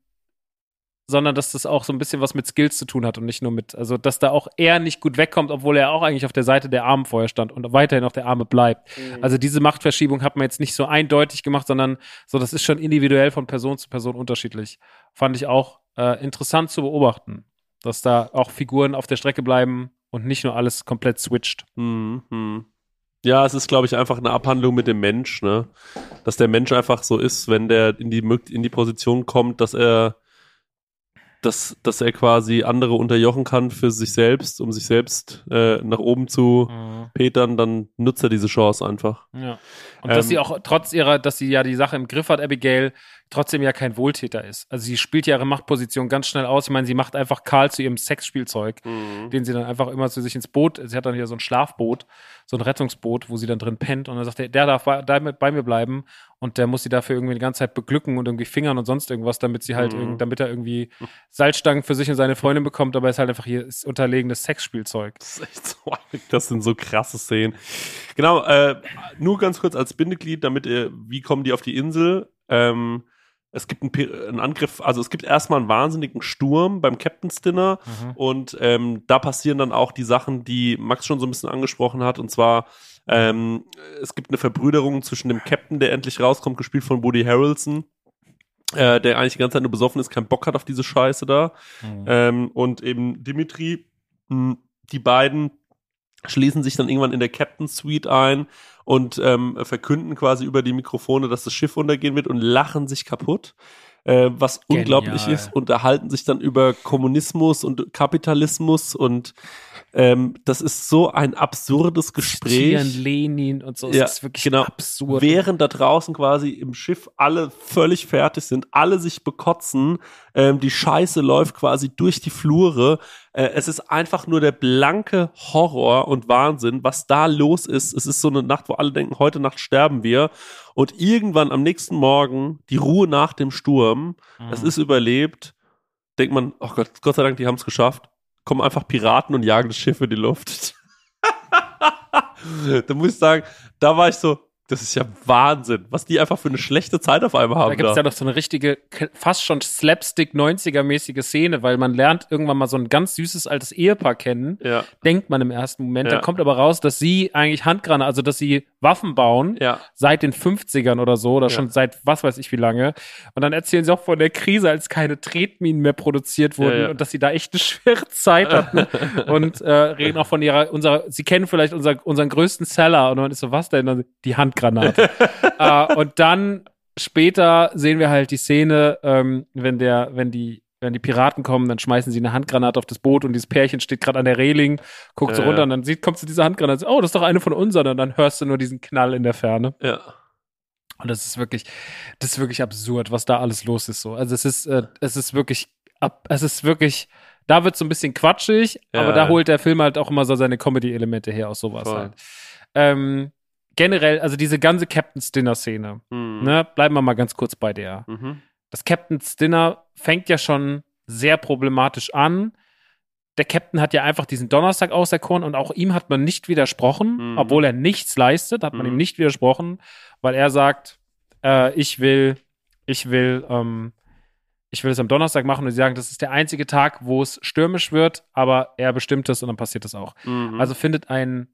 sondern dass das auch so ein bisschen was mit Skills zu tun hat und nicht nur mit, also dass da auch er nicht gut wegkommt, obwohl er auch eigentlich auf der Seite der Armen vorher stand und weiterhin auf der Arme bleibt. Also diese Machtverschiebung hat man jetzt nicht so eindeutig gemacht, sondern so, das ist schon individuell von Person zu Person unterschiedlich. Fand ich auch äh, interessant zu beobachten, dass da auch Figuren auf der Strecke bleiben und nicht nur alles komplett switcht. Mhm. Mhm. Ja, es ist, glaube ich, einfach eine Abhandlung mit dem Mensch, ne? Dass der Mensch einfach so ist, wenn der in die, in die Position kommt, dass er, dass, dass er quasi andere unterjochen kann für sich selbst, um sich selbst äh, nach oben zu petern, dann nutzt er diese Chance einfach. Ja. Und dass Ähm, sie auch trotz ihrer, dass sie ja die Sache im Griff hat, Abigail, trotzdem ja kein Wohltäter ist. Also sie spielt ja ihre Machtposition ganz schnell aus. Ich meine, sie macht einfach Karl zu ihrem Sexspielzeug, den sie dann einfach immer zu sich ins Boot, sie hat dann hier so ein Schlafboot, so ein Rettungsboot, wo sie dann drin pennt und dann sagt er, der darf bei, bei mir bleiben und der muss sie dafür irgendwie die ganze Zeit beglücken und irgendwie fingern und sonst irgendwas, damit sie halt, Mhm. damit er irgendwie Salzstangen für sich und seine Freundin bekommt, aber er ist halt einfach hier unterlegenes Sexspielzeug. Das ist echt so, das sind so krasse Szenen. Genau, äh, nur ganz kurz als Bindeglied, damit ihr, wie kommen die auf die Insel? Ähm, es gibt einen, einen Angriff, also es gibt erstmal einen wahnsinnigen Sturm beim Captain's Dinner und ähm, da passieren dann auch die Sachen, die Max schon so ein bisschen angesprochen hat. Und zwar ähm, es gibt eine Verbrüderung zwischen dem Captain, der endlich rauskommt, gespielt von Woody Harrelson, äh, der eigentlich die ganze Zeit nur besoffen ist, keinen Bock hat auf diese Scheiße da. Ähm, und eben Dimitri, mh, die beiden schließen sich dann irgendwann in der Captain Suite ein und ähm, verkünden quasi über die Mikrofone, dass das Schiff untergehen wird und lachen sich kaputt. Äh, was Genial. unglaublich ist, unterhalten sich dann über Kommunismus und Kapitalismus und ähm, das ist so ein absurdes Gespräch. Zitieren Lenin und so. Ja, es ist wirklich genau. absurd. Während da draußen quasi im Schiff alle völlig fertig sind, alle sich bekotzen, ähm, die Scheiße läuft quasi durch die Flure. Äh, es ist einfach nur der blanke Horror und Wahnsinn, was da los ist. Es ist so eine Nacht, wo alle denken, heute Nacht sterben wir. Und irgendwann am nächsten Morgen die Ruhe nach dem Sturm. Es ist überlebt. Denkt man, oh Gott, Gott sei Dank, die haben es geschafft. Kommen einfach Piraten und jagen das Schiff in die Luft. [laughs] da muss ich sagen, da war ich so, das ist ja Wahnsinn, was die einfach für eine schlechte Zeit auf einmal haben. Da gibt es ja noch so eine richtige, fast schon Slapstick 90er-mäßige Szene, weil man lernt irgendwann mal so ein ganz süßes altes Ehepaar kennen. ja, Denkt man im ersten Moment. Ja. Dann kommt aber raus, dass sie eigentlich Handgranaten, also dass sie Waffen bauen. ja. Seit den 50ern oder so, oder schon seit was weiß ich wie lange. Und dann erzählen sie auch von der Krise, als keine Tretminen mehr produziert wurden und dass sie da echt eine [laughs] schwere Zeit hatten. [laughs] und äh, reden auch von ihrer, unserer, sie kennen vielleicht unser, unseren größten Seller. Und man ist so, was denn? Und dann, Die Handgranate. [laughs] äh, und dann später sehen wir halt die Szene, ähm, wenn der, wenn die, wenn die Piraten kommen, dann schmeißen sie eine Handgranate auf das Boot und dieses Pärchen steht gerade an der Reling, guckt so Ja, runter ja. und dann sieht, kommt zu dieser Handgranate, oh, das ist doch eine von unseren und dann hörst du nur diesen Knall in der Ferne. ja. Und das ist wirklich, das ist wirklich absurd, was da alles los ist so. Also es ist, äh, es ist wirklich, ab, es ist wirklich, da wird so ein bisschen quatschig, Ja, aber da holt der Film halt auch immer so seine Comedy-Elemente her aus sowas Voll. halt. Ähm, generell, also diese ganze Captain's Dinner-Szene, Hm. ne, bleiben wir mal ganz kurz bei der. Mhm. Das Captain's Dinner fängt ja schon sehr problematisch an. Der Captain hat ja einfach diesen Donnerstag auserkoren und auch ihm hat man nicht widersprochen, Mhm. obwohl er nichts leistet, hat man Mhm. ihm nicht widersprochen, weil er sagt, äh, ich will, ich will, ähm, ich will es am Donnerstag machen und sie sagen, das ist der einzige Tag, wo es stürmisch wird, aber er bestimmt es und dann passiert es auch. Mhm. Also findet ein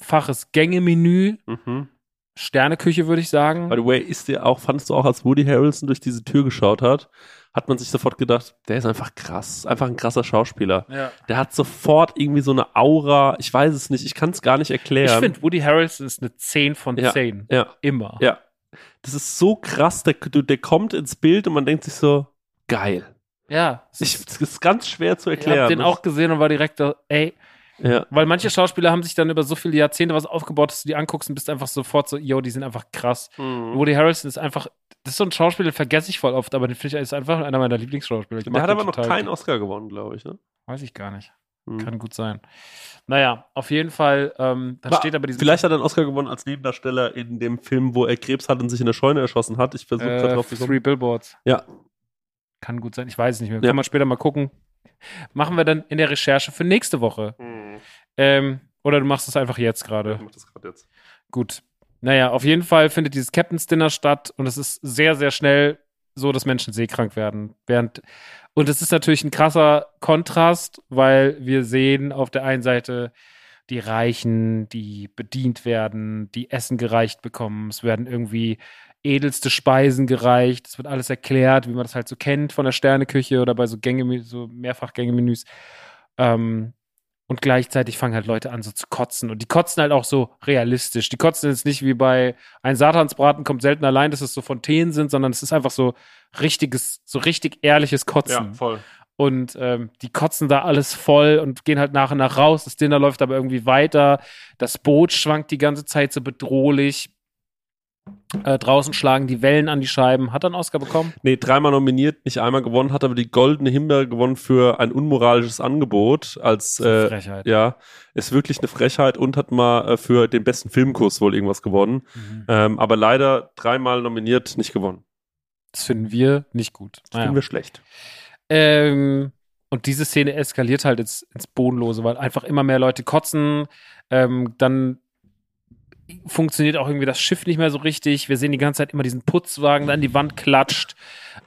mehrfaches Gängemenü, mhm. Sterneküche würde ich sagen. By the way, ist der auch, fandest du auch, als Woody Harrelson durch diese Tür geschaut hat, hat man sich sofort gedacht, der ist einfach krass, einfach ein krasser Schauspieler. Ja. Der hat sofort irgendwie so eine Aura, ich weiß es nicht, ich kann es gar nicht erklären. Ich finde, Woody Harrelson ist eine 10 von Ja. 10. ja, Immer. ja. Das ist so krass, der, der kommt ins Bild und man denkt sich so, geil. Ja. es Ich, ist- das ist ganz schwer zu ich erklären. habe den auch gesehen und war direkt so, ey, ja. weil manche Schauspieler haben sich dann über so viele Jahrzehnte was aufgebaut, dass du die anguckst und bist einfach sofort so, yo, die sind einfach krass. Mhm. Woody Harrelson ist einfach, das ist so ein Schauspieler, den vergesse ich voll oft, aber den finde ich ist einfach einer meiner Lieblingsschauspieler. Der hat aber noch keinen Oscar gewonnen, glaube ich. Ne? Weiß ich gar nicht. Mhm. Kann gut sein. Naja, auf jeden Fall, ähm, dann War- steht aber dieses Vielleicht hat er einen Oscar gewonnen als Nebendarsteller in dem Film, wo er Krebs hat und sich in der Scheune erschossen hat. Ich versuche gerade äh, drauf zu kommen. Three Billboards. Ja. Kann gut sein, ich weiß es nicht mehr. Ja. Kann man später mal gucken. Machen wir dann in der Recherche für nächste Woche. Ähm, oder du machst es einfach jetzt gerade. Ich mach das gerade jetzt. Gut. Naja, auf jeden Fall findet dieses Captain's Dinner statt und es ist sehr, sehr schnell so, dass Menschen seekrank werden. Während, und es ist natürlich ein krasser Kontrast, weil wir sehen auf der einen Seite die Reichen, die bedient werden, die Essen gereicht bekommen. Es werden irgendwie edelste Speisen gereicht. Es wird alles erklärt, wie man das halt so kennt von der Sterneküche oder bei so Gänge, so Mehrfachgänge-Menüs. Ähm, und gleichzeitig fangen halt Leute an, so zu kotzen. Und die kotzen halt auch so realistisch. Die kotzen jetzt nicht wie bei ein Satansbraten kommt selten allein, dass es so Fontänen sind, sondern es ist einfach so richtiges, so richtig ehrliches Kotzen. Ja, voll. Und ähm, die kotzen da alles voll und gehen halt nach und nach raus. Das Dinner läuft aber irgendwie weiter. Das Boot schwankt die ganze Zeit so bedrohlich. Äh, draußen schlagen die Wellen an die Scheiben. Hat er einen Oscar bekommen? Nee, dreimal nominiert, nicht einmal gewonnen, hat aber die goldene Himbeere gewonnen für ein unmoralisches Angebot als äh, Frechheit. ja, ist wirklich eine Frechheit und hat mal äh, für den besten Filmkurs wohl irgendwas gewonnen. Mhm. Ähm, aber leider dreimal nominiert, nicht gewonnen. Das finden wir nicht gut. Das Naja. finden wir schlecht. Ähm, und diese Szene eskaliert halt ins, ins Bodenlose, weil einfach immer mehr Leute kotzen. Ähm, dann funktioniert auch irgendwie das Schiff nicht mehr so richtig. Wir sehen die ganze Zeit immer diesen Putzwagen, der an die Wand klatscht.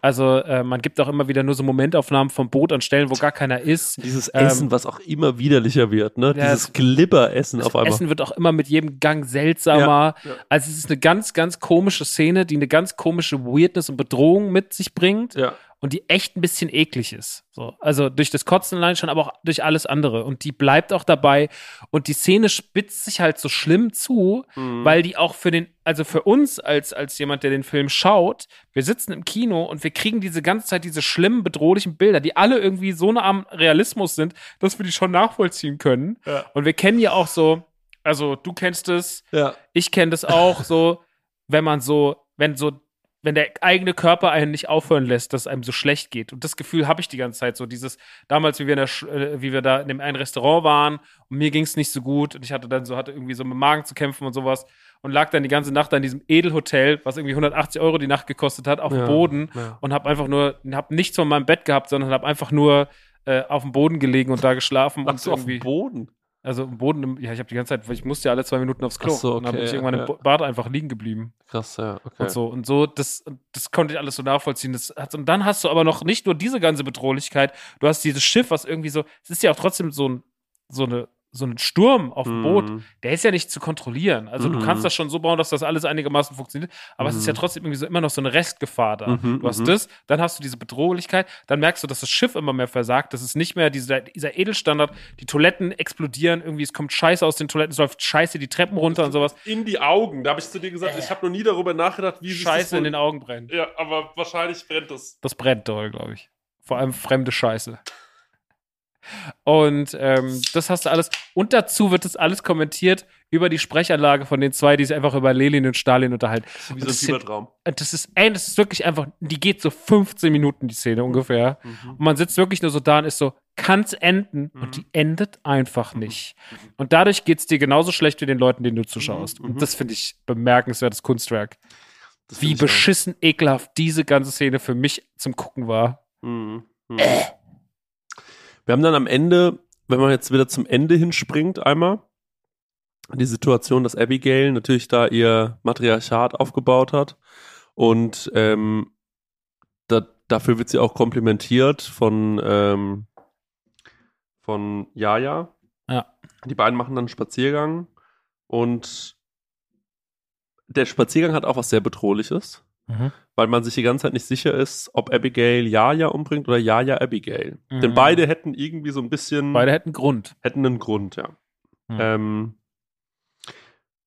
Also äh, man gibt auch immer wieder nur so Momentaufnahmen vom Boot an Stellen, wo gar keiner ist. Dieses Ähm, Essen, was auch immer widerlicher wird, ne? Ja, Dieses es- Glibberessen auf einmal. Essen wird auch immer mit jedem Gang seltsamer. Ja, ja. Also es ist eine ganz, ganz komische Szene, die eine ganz komische Weirdness und Bedrohung mit sich bringt. Ja. Und die echt ein bisschen eklig ist. So, also durch das Kotzen allein schon, aber auch durch alles andere. Und die bleibt auch dabei. Und die Szene spitzt sich halt so schlimm zu, Mhm. weil die auch für den, also für uns als, als jemand, der den Film schaut, wir sitzen im Kino und wir kriegen diese ganze Zeit diese schlimmen, bedrohlichen Bilder, die alle irgendwie so nah am Realismus sind, dass wir die schon nachvollziehen können. Ja. Und wir kennen ja auch so, also du kennst es, Ja. ich kenne das auch so, wenn man so, wenn so, wenn der eigene Körper einen nicht aufhören lässt, dass es einem so schlecht geht. Und das Gefühl habe ich die ganze Zeit so. Dieses, damals, wie wir, in der, äh, wie wir da in dem einen Restaurant waren und mir ging es nicht so gut und ich hatte dann so, hatte irgendwie so mit dem Magen zu kämpfen und sowas und lag dann die ganze Nacht da in diesem Edelhotel, was irgendwie 180 Euro die Nacht gekostet hat, auf Ja, dem Boden ja. und habe einfach nur, habe nichts von meinem Bett gehabt, sondern habe einfach nur äh, auf dem Boden gelegen und da geschlafen Ach und so, auf irgendwie. dem Boden. Also im Boden, im, ja, ich habe die ganze Zeit, ich musste ja alle zwei Minuten aufs Klo. So, und dann bin okay, ich irgendwann ja, im Bad einfach liegen geblieben. Krass, ja, okay. Und so. Und so, das, das konnte ich alles so nachvollziehen. Das hat, und dann hast du aber noch nicht nur diese ganze Bedrohlichkeit, du hast dieses Schiff, was irgendwie so, es ist ja auch trotzdem so ein, so eine, so ein Sturm auf dem Mhm. Boot, der ist ja nicht zu kontrollieren. Also du Mhm. kannst das schon so bauen, dass das alles einigermaßen funktioniert, aber es ist ja trotzdem irgendwie so immer noch so eine Restgefahr da. Mhm, du hast mhm. das, dann hast du diese Bedrohlichkeit, dann merkst du, dass das Schiff immer mehr versagt, das ist nicht mehr dieser, dieser Edelstandard, die Toiletten explodieren, irgendwie es kommt Scheiße aus den Toiletten, es läuft Scheiße die Treppen runter und sowas. In die Augen. Da habe ich zu dir gesagt, ich habe noch nie darüber nachgedacht, wie das Scheiße in wohl- den Augen brennt. Ja, aber wahrscheinlich brennt es. Das brennt doll, glaube ich. Vor allem fremde Scheiße. Und ähm, das hast du alles. Und dazu wird das alles kommentiert über die Sprechanlage von den zwei, die sich einfach über Lenin und Stalin unterhalten. Wie so ein Fiebertraum. das ist, ey, das ist wirklich einfach, die geht so 15 Minuten, die Szene ungefähr. Und man sitzt wirklich nur so da und ist so, kann's enden? Und die endet einfach nicht. Und dadurch geht's dir genauso schlecht wie den Leuten, denen du zuschaust. Und das finde ich bemerkenswertes Kunstwerk. Das Wie ich auch. beschissen ekelhaft diese ganze Szene für mich zum Gucken war. Mhm. Wir haben dann am Ende, wenn man jetzt wieder zum Ende hinspringt, einmal die Situation, dass Abigail natürlich da ihr Matriarchat aufgebaut hat und ähm, da, dafür wird sie auch komplimentiert von ähm, von Jaja. Ja. Die beiden machen dann einen Spaziergang und der Spaziergang hat auch was sehr Bedrohliches weil man sich die ganze Zeit nicht sicher ist, ob Abigail Jaja umbringt oder Jaja Abigail. Mhm. Denn beide hätten irgendwie so ein bisschen, Beide hätten Grund. hätten einen Grund, ja. Mhm. Ähm,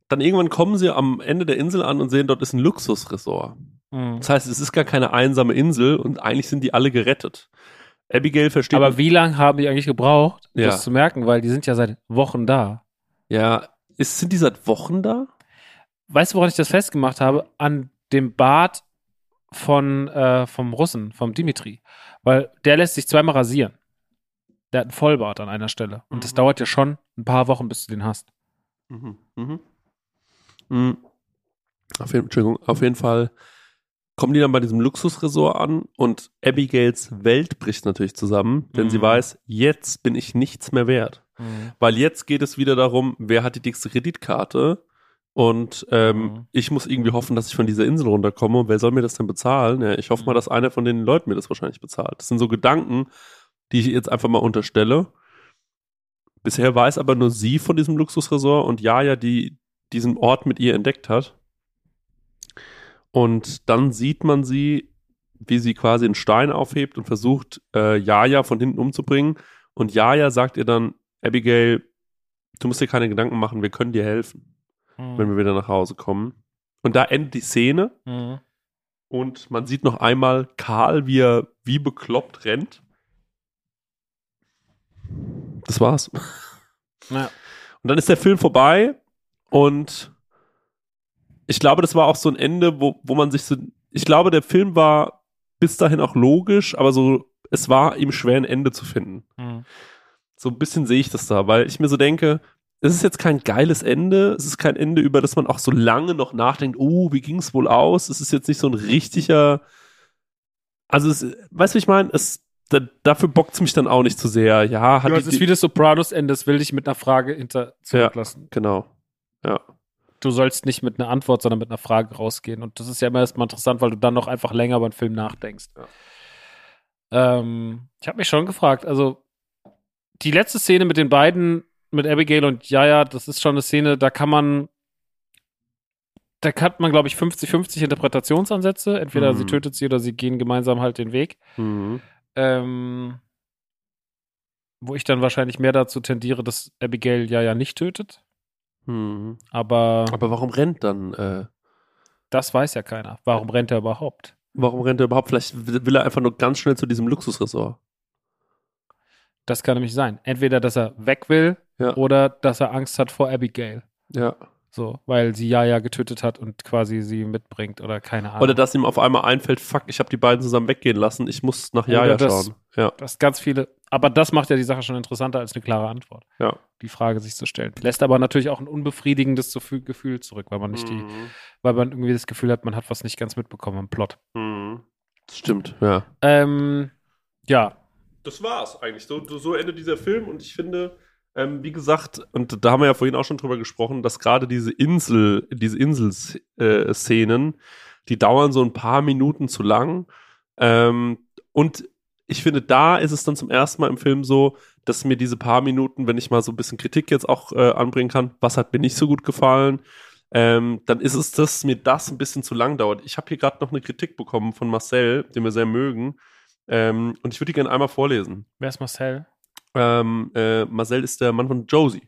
dann irgendwann kommen sie am Ende der Insel an und sehen, dort ist ein Luxusresort. Mhm. Das heißt, es ist gar keine einsame Insel und eigentlich sind die alle gerettet. Abigail versteht. Aber wie lange haben die eigentlich gebraucht, Ja. das zu merken? Weil die sind ja seit Wochen da. ja, ist, sind die seit Wochen da? Weißt du, woran ich das festgemacht habe? An dem Bart von, äh, vom Russen, vom Dimitri. Weil der lässt sich zweimal rasieren. Der hat einen Vollbart an einer Stelle. Und das Mhm. dauert ja schon ein paar Wochen, bis du den hast. Mhm. Mhm. Mhm. Auf, jeden, Entschuldigung, auf jeden Fall kommen die dann bei diesem Luxusresort an und Abigails Welt bricht natürlich zusammen, denn sie Mhm. weiß, jetzt bin ich nichts mehr wert. Weil jetzt geht es wieder darum, wer hat die dickste Kreditkarte, Und ähm, Mhm. ich muss irgendwie hoffen, dass ich von dieser Insel runterkomme. Und wer soll mir das denn bezahlen? Ja, ich hoffe mal, Mhm. dass einer von den Leuten mir das wahrscheinlich bezahlt. Das sind so Gedanken, die ich jetzt einfach mal unterstelle. Bisher weiß aber nur sie von diesem Luxusresort und Jaja, die diesen Ort mit ihr entdeckt hat. Und dann sieht man sie, wie sie quasi einen Stein aufhebt und versucht, äh, Jaja von hinten umzubringen. Und Jaja sagt ihr dann, Abigail, du musst dir keine Gedanken machen, wir können dir helfen, Mhm. wenn wir wieder nach Hause kommen. Und da endet die Szene Mhm. und man sieht noch einmal Karl, wie er wie bekloppt rennt. Das war's. Ja. Und dann ist der Film vorbei und ich glaube, das war auch so ein Ende, wo, wo man sich so, ich glaube, der Film war bis dahin auch logisch, aber so, es war ihm schwer ein Ende zu finden. Mhm. So ein bisschen sehe ich das da, weil ich mir so denke, es ist jetzt kein geiles Ende, es ist kein Ende, über das man auch so lange noch nachdenkt, oh, wie ging es wohl aus? Es ist jetzt nicht so ein richtiger, also es, weißt du, ich meine? Es, da, dafür bockt es mich dann auch nicht zu sehr. Ja, hat Ja, es ist wie das Sopranos-Ende, das will dich mit einer Frage hinter Ja. zurücklassen. genau. Ja. Du sollst nicht mit einer Antwort, sondern mit einer Frage rausgehen. Und das ist ja immer erstmal interessant, weil du dann noch einfach länger über den Film nachdenkst. Ähm, ich habe mich schon gefragt, also die letzte Szene mit den beiden, mit Abigail und Jaja, das ist schon eine Szene, da kann man, da hat man, glaube ich, 50-50 Interpretationsansätze. Entweder Mhm. sie tötet sie oder sie gehen gemeinsam halt den Weg. Mhm. Ähm, wo ich dann wahrscheinlich mehr dazu tendiere, dass Abigail Jaja nicht tötet. Mhm. Aber, Aber warum rennt dann, äh, das weiß ja keiner. Warum rennt er überhaupt? warum rennt er überhaupt? Vielleicht will will er einfach nur ganz schnell zu diesem Luxusresort. Das kann nämlich sein. Entweder, dass er weg will Ja. oder dass er Angst hat vor Abigail. Ja. So, weil sie Jaja getötet hat und quasi sie mitbringt oder keine Ahnung. Oder dass ihm auf einmal einfällt, fuck, ich habe die beiden zusammen weggehen lassen, ich muss nach Oder Jaja das- schauen. Ja, das ganz viele. Aber das macht ja die Sache schon interessanter als eine klare Antwort. ja. Die Frage sich zu stellen. Lässt aber natürlich auch ein unbefriedigendes Gefühl zurück, weil man nicht die, Mhm. weil man irgendwie das Gefühl hat, man hat was nicht ganz mitbekommen am Plot. Mhm. Das stimmt, ja. Ähm, ja. Das war's eigentlich. So, so endet dieser Film und ich finde, ähm, wie gesagt, und da haben wir ja vorhin auch schon drüber gesprochen, dass gerade diese Insel, diese Inselszenen, die dauern so ein paar Minuten zu lang. Ähm, und ich finde, da ist es dann zum ersten Mal im Film so, dass mir diese paar Minuten, wenn ich mal so ein bisschen Kritik jetzt auch äh, anbringen kann, was hat mir nicht so gut gefallen, ähm, dann ist es, dass mir das ein bisschen zu lang dauert. Ich habe hier gerade noch eine Kritik bekommen von Marcel, den wir sehr mögen. Ähm, und ich würde die gerne einmal vorlesen. Wer ist Marcel? Ähm, äh, Marcel ist der Mann von Josie.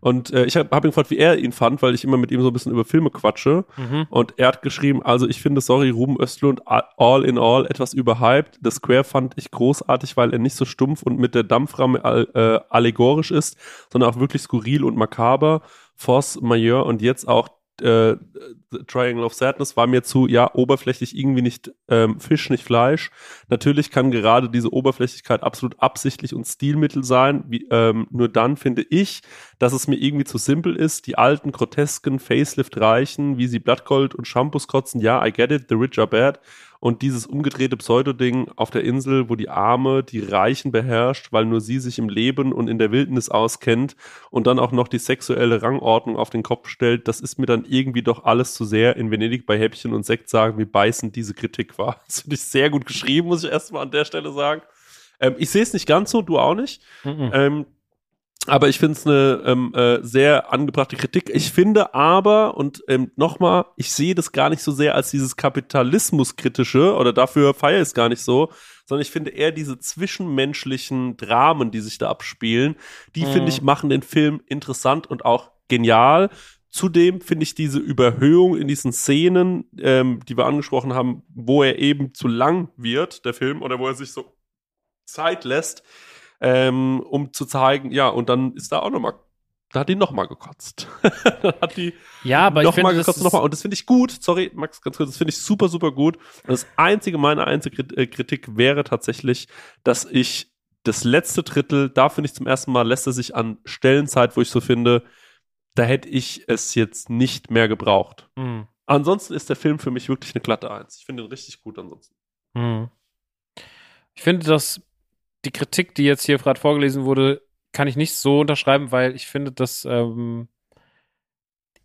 Und äh, ich habe hab ihn gefragt, wie er ihn fand, weil ich immer mit ihm so ein bisschen über Filme quatsche. Mhm. Und er hat geschrieben, also ich finde, sorry, Ruben Östlund, all in all etwas überhyped. The Square fand ich großartig, weil er nicht so stumpf und mit der Dampframme all, äh, allegorisch ist, sondern auch wirklich skurril und makaber. Force Majeure und jetzt auch äh, Triangle of Sadness war mir zu, ja, oberflächlich irgendwie nicht ähm, Fisch, nicht Fleisch. Natürlich kann gerade diese Oberflächlichkeit absolut absichtlich und Stilmittel sein. Wie, ähm, nur dann finde ich, dass es mir irgendwie zu simpel ist. Die alten, grotesken Facelift reichen, wie sie Blattgold und Shampoos kotzen. Ja, I get it, the rich are bad. Und dieses umgedrehte Pseudo-Ding auf der Insel, wo die Arme die Reichen beherrscht, weil nur sie sich im Leben und in der Wildnis auskennt und dann auch noch die sexuelle Rangordnung auf den Kopf stellt, das ist mir dann irgendwie doch alles zu sehr in Venedig bei Häppchen und Sekt sagen, wie beißend diese Kritik [laughs] war. Das finde ich sehr gut geschrieben, muss ich erstmal an der Stelle sagen. Ähm, ich sehe es nicht ganz so, du auch nicht. Mhm. Ähm, aber ich finde es eine ähm, äh, sehr angebrachte Kritik. Ich finde aber, und ähm, nochmal, ich sehe das gar nicht so sehr als dieses Kapitalismuskritische oder dafür feiere ich es gar nicht so, sondern ich finde eher diese zwischenmenschlichen Dramen, die sich da abspielen, die Mhm. finde ich machen den Film interessant und auch genial. Zudem finde ich diese Überhöhung in diesen Szenen, ähm, die wir angesprochen haben, wo er eben zu lang wird, der Film, oder wo er sich so Zeit lässt, ähm, um zu zeigen, ja, und dann ist da auch nochmal, da hat die nochmal gekotzt. [laughs] dann hat die Ja, aber ich nochmal finde, das gekotzt, nochmal. Und das finde ich gut. Sorry, Max, ganz kurz, das finde ich super, super gut. Und das einzige, meine einzige äh, Kritik wäre tatsächlich, dass ich das letzte Drittel, da finde ich zum ersten Mal, lässt er sich an Stellen Zeit, wo ich so finde, da hätte ich es jetzt nicht mehr gebraucht. Mhm. Ansonsten ist der Film für mich wirklich eine glatte Eins. Ich finde ihn richtig gut ansonsten. Mhm. Ich finde, dass die Kritik, die jetzt hier gerade vorgelesen wurde, kann ich nicht so unterschreiben, weil ich finde, dass ähm,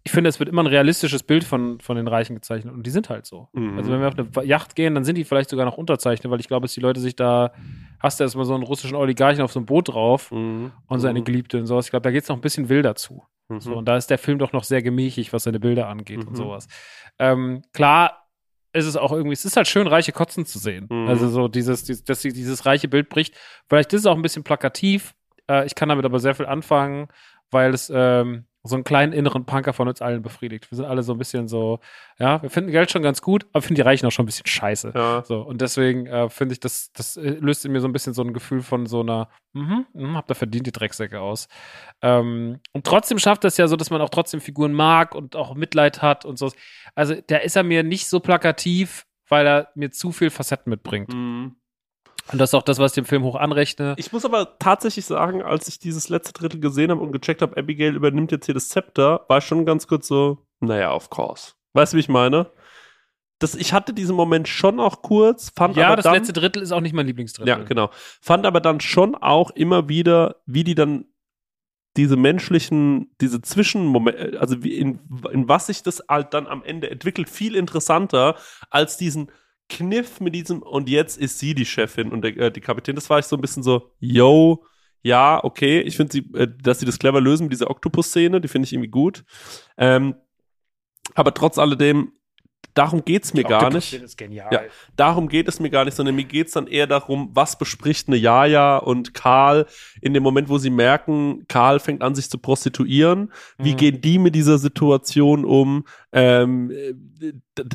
ich finde, es wird immer ein realistisches Bild von, von den Reichen gezeichnet und die sind halt so. Mhm. Also wenn wir auf eine Yacht gehen, dann sind die vielleicht sogar noch unterzeichnet, weil ich glaube, dass die Leute sich da, hast du erstmal so einen russischen Oligarchen auf so einem Boot drauf Mhm. und seine Geliebte und sowas. Ich glaube, da geht es noch ein bisschen wilder zu. Mhm. So, und da ist der Film doch noch sehr gemächig, was seine Bilder angeht Mhm. und sowas. Ähm, klar ist es auch irgendwie, es ist halt schön, reiche Kotzen zu sehen. Mhm. Also so dieses, dieses, dass sie dieses reiche Bild bricht. Vielleicht ist es auch ein bisschen plakativ. Äh, ich kann damit aber sehr viel anfangen, weil es ähm, so einen kleinen inneren Punker von uns allen befriedigt. Wir sind alle so ein bisschen so, ja, wir finden Geld schon ganz gut, aber finden die Reichen auch schon ein bisschen scheiße. Ja. So, und deswegen äh, finde ich, das, das äh, löst in mir so ein bisschen so ein Gefühl von so einer, mhm, mhm, habt ihr verdient die Drecksäcke aus. Ähm, und trotzdem schafft das ja so, dass man auch trotzdem Figuren mag und auch Mitleid hat und so. Also, da ist er mir nicht so plakativ, weil er mir zu viel Facetten mitbringt. Mhm. Und das ist auch das, was ich dem Film hoch anrechne. Ich muss aber tatsächlich sagen, als ich dieses letzte Drittel gesehen habe und gecheckt habe, Abigail übernimmt jetzt hier das Zepter, war ich schon ganz kurz so, naja, of course. Weißt du, wie ich meine? Das, ich hatte diesen Moment schon auch kurz, fand ja, aber das dann, letzte Drittel ist auch nicht mein Lieblingsdrittel. Ja, genau. Fand aber dann schon auch immer wieder, wie die dann diese menschlichen, diese Zwischenmomente, also wie in, in was sich das halt dann am Ende entwickelt, viel interessanter als diesen Kniff mit diesem und jetzt ist sie die Chefin und der, äh, die Kapitän. Das war ich so ein bisschen so, yo, ja, okay. Ich finde sie, äh, dass sie das clever lösen mit dieser Oktopus-Szene, die finde ich irgendwie gut. Ähm, aber trotz alledem, darum geht's mir gar nicht. Ja. Darum geht es mir gar nicht, sondern mir geht es dann eher darum, was bespricht eine Jaja und Karl in dem Moment, wo sie merken, Karl fängt an, sich zu prostituieren. Wie Mhm. gehen die mit dieser Situation um? Ähm, äh,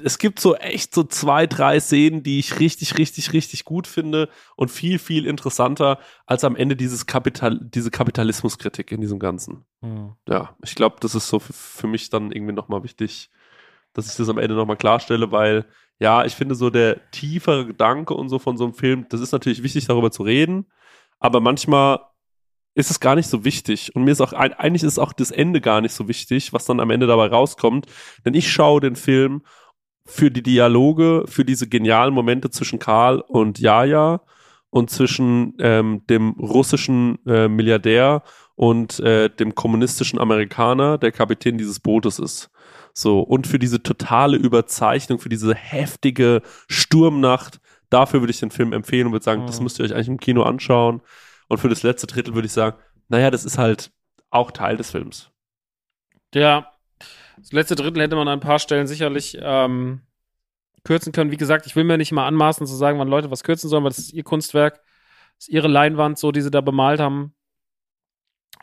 es gibt so echt so zwei, drei Szenen, die ich richtig, richtig, richtig gut finde und viel, viel interessanter als am Ende dieses Kapital, diese Kapitalismuskritik in diesem Ganzen. Mhm. Ja, ich glaube, das ist so für, für mich dann irgendwie nochmal wichtig, dass ich das am Ende nochmal klarstelle, weil ja, ich finde so der tiefere Gedanke und so von so einem Film, das ist natürlich wichtig, darüber zu reden, aber manchmal ist es gar nicht so wichtig. Und mir ist auch, eigentlich ist auch das Ende gar nicht so wichtig, was dann am Ende dabei rauskommt. Denn ich schaue den Film für die Dialoge, für diese genialen Momente zwischen Karl und Jaja und zwischen ähm, dem russischen äh, Milliardär und äh, dem kommunistischen Amerikaner, der Kapitän dieses Bootes ist. So, und für diese totale Überzeichnung, für diese heftige Sturmnacht, dafür würde ich den Film empfehlen und würde sagen, Mhm. das müsst ihr euch eigentlich im Kino anschauen. Und für das letzte Drittel würde ich sagen, naja, das ist halt auch Teil des Films. Ja, das letzte Drittel hätte man an ein paar Stellen sicherlich ähm, kürzen können. Wie gesagt, ich will mir nicht mal anmaßen zu sagen, wann Leute was kürzen sollen, weil das ist ihr Kunstwerk, das ist ihre Leinwand, so die sie da bemalt haben.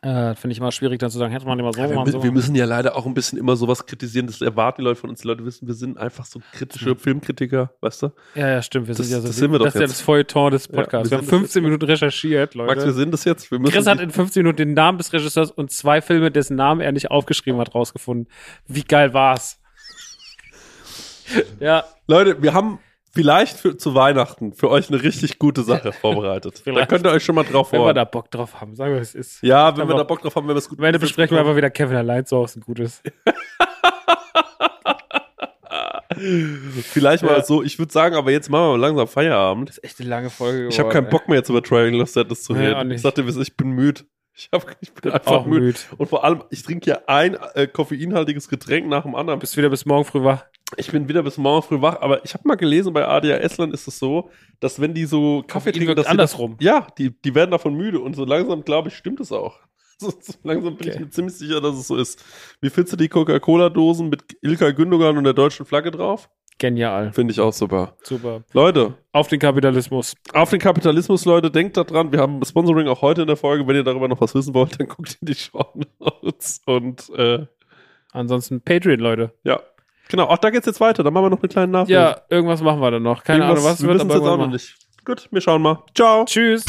Äh, Finde ich immer schwierig, dann zu sagen, hätte man immer so wir, machen, mü- so wir müssen ja leider auch ein bisschen immer sowas kritisieren. Das erwarten die Leute von uns. Die Leute wissen, wir sind einfach so kritische Filmkritiker, weißt du? Ja, ja, stimmt. Wir Das- sind ja so, das sind wir doch das ist ja jetzt. das Feuilleton des Ja, Podcasts. wir wir haben sind das 15 Minuten recherchiert, Leute. Max, wir sind das jetzt. Wir Chris hat in 15 Minuten den Namen des Regisseurs und zwei Filme, dessen Namen er nicht aufgeschrieben hat, rausgefunden. Wie geil war's? [laughs] ja, Leute, wir haben vielleicht für, zu Weihnachten für euch eine richtig gute Sache [laughs] vorbereitet. da Vielleicht. könnt ihr euch schon mal drauf wenn wir freuen. da Bock drauf haben, sagen wir, es ist. Ja, wenn wir da Bock drauf haben, wenn wir es gut Am Ende besprechen wir einfach wieder Kevin allein zu Hause ein gutes. [laughs] Vielleicht mal Ja. so, ich würde sagen, aber jetzt machen wir mal langsam Feierabend. Das ist echt eine lange Folge. Ich habe keinen Bock mehr jetzt über Trailing Lost Sadness zu Nee, reden. nicht. ich sagte, ich bin müde. Ich, hab, ich bin einfach Auch müde. müde. Und vor allem, ich trinke ja ein äh, koffeinhaltiges Getränk nach dem anderen. Bist wieder bis morgen früh wach. Ich bin wieder bis morgen früh wach, aber ich habe mal gelesen, bei ADHS-Lern ist es so, dass wenn die so Kaffee trinken, dass andersrum. Das, ja, die, die werden davon müde und so langsam, glaube ich, stimmt es auch. [laughs] So, so langsam bin ich Okay. mir ziemlich sicher, dass es so ist. Wie findest du die Coca-Cola-Dosen mit Ilkay Gündogan und der deutschen Flagge drauf? Genial. Finde ich auch super. Super. Leute, Auf den Kapitalismus. auf den Kapitalismus, Leute, denkt da dran. Wir haben Sponsoring auch heute in der Folge. Wenn ihr darüber noch was wissen wollt, dann guckt in die Show Notes. Und äh, Ansonsten Patreon, Leute. ja, genau. Auch da geht's jetzt weiter. Dann machen wir noch eine kleine Nachricht. Ja, irgendwas machen wir dann noch. Keine Ahnung, was wir wird, aber jetzt auch noch nicht. Gut, wir schauen mal. Ciao. Tschüss.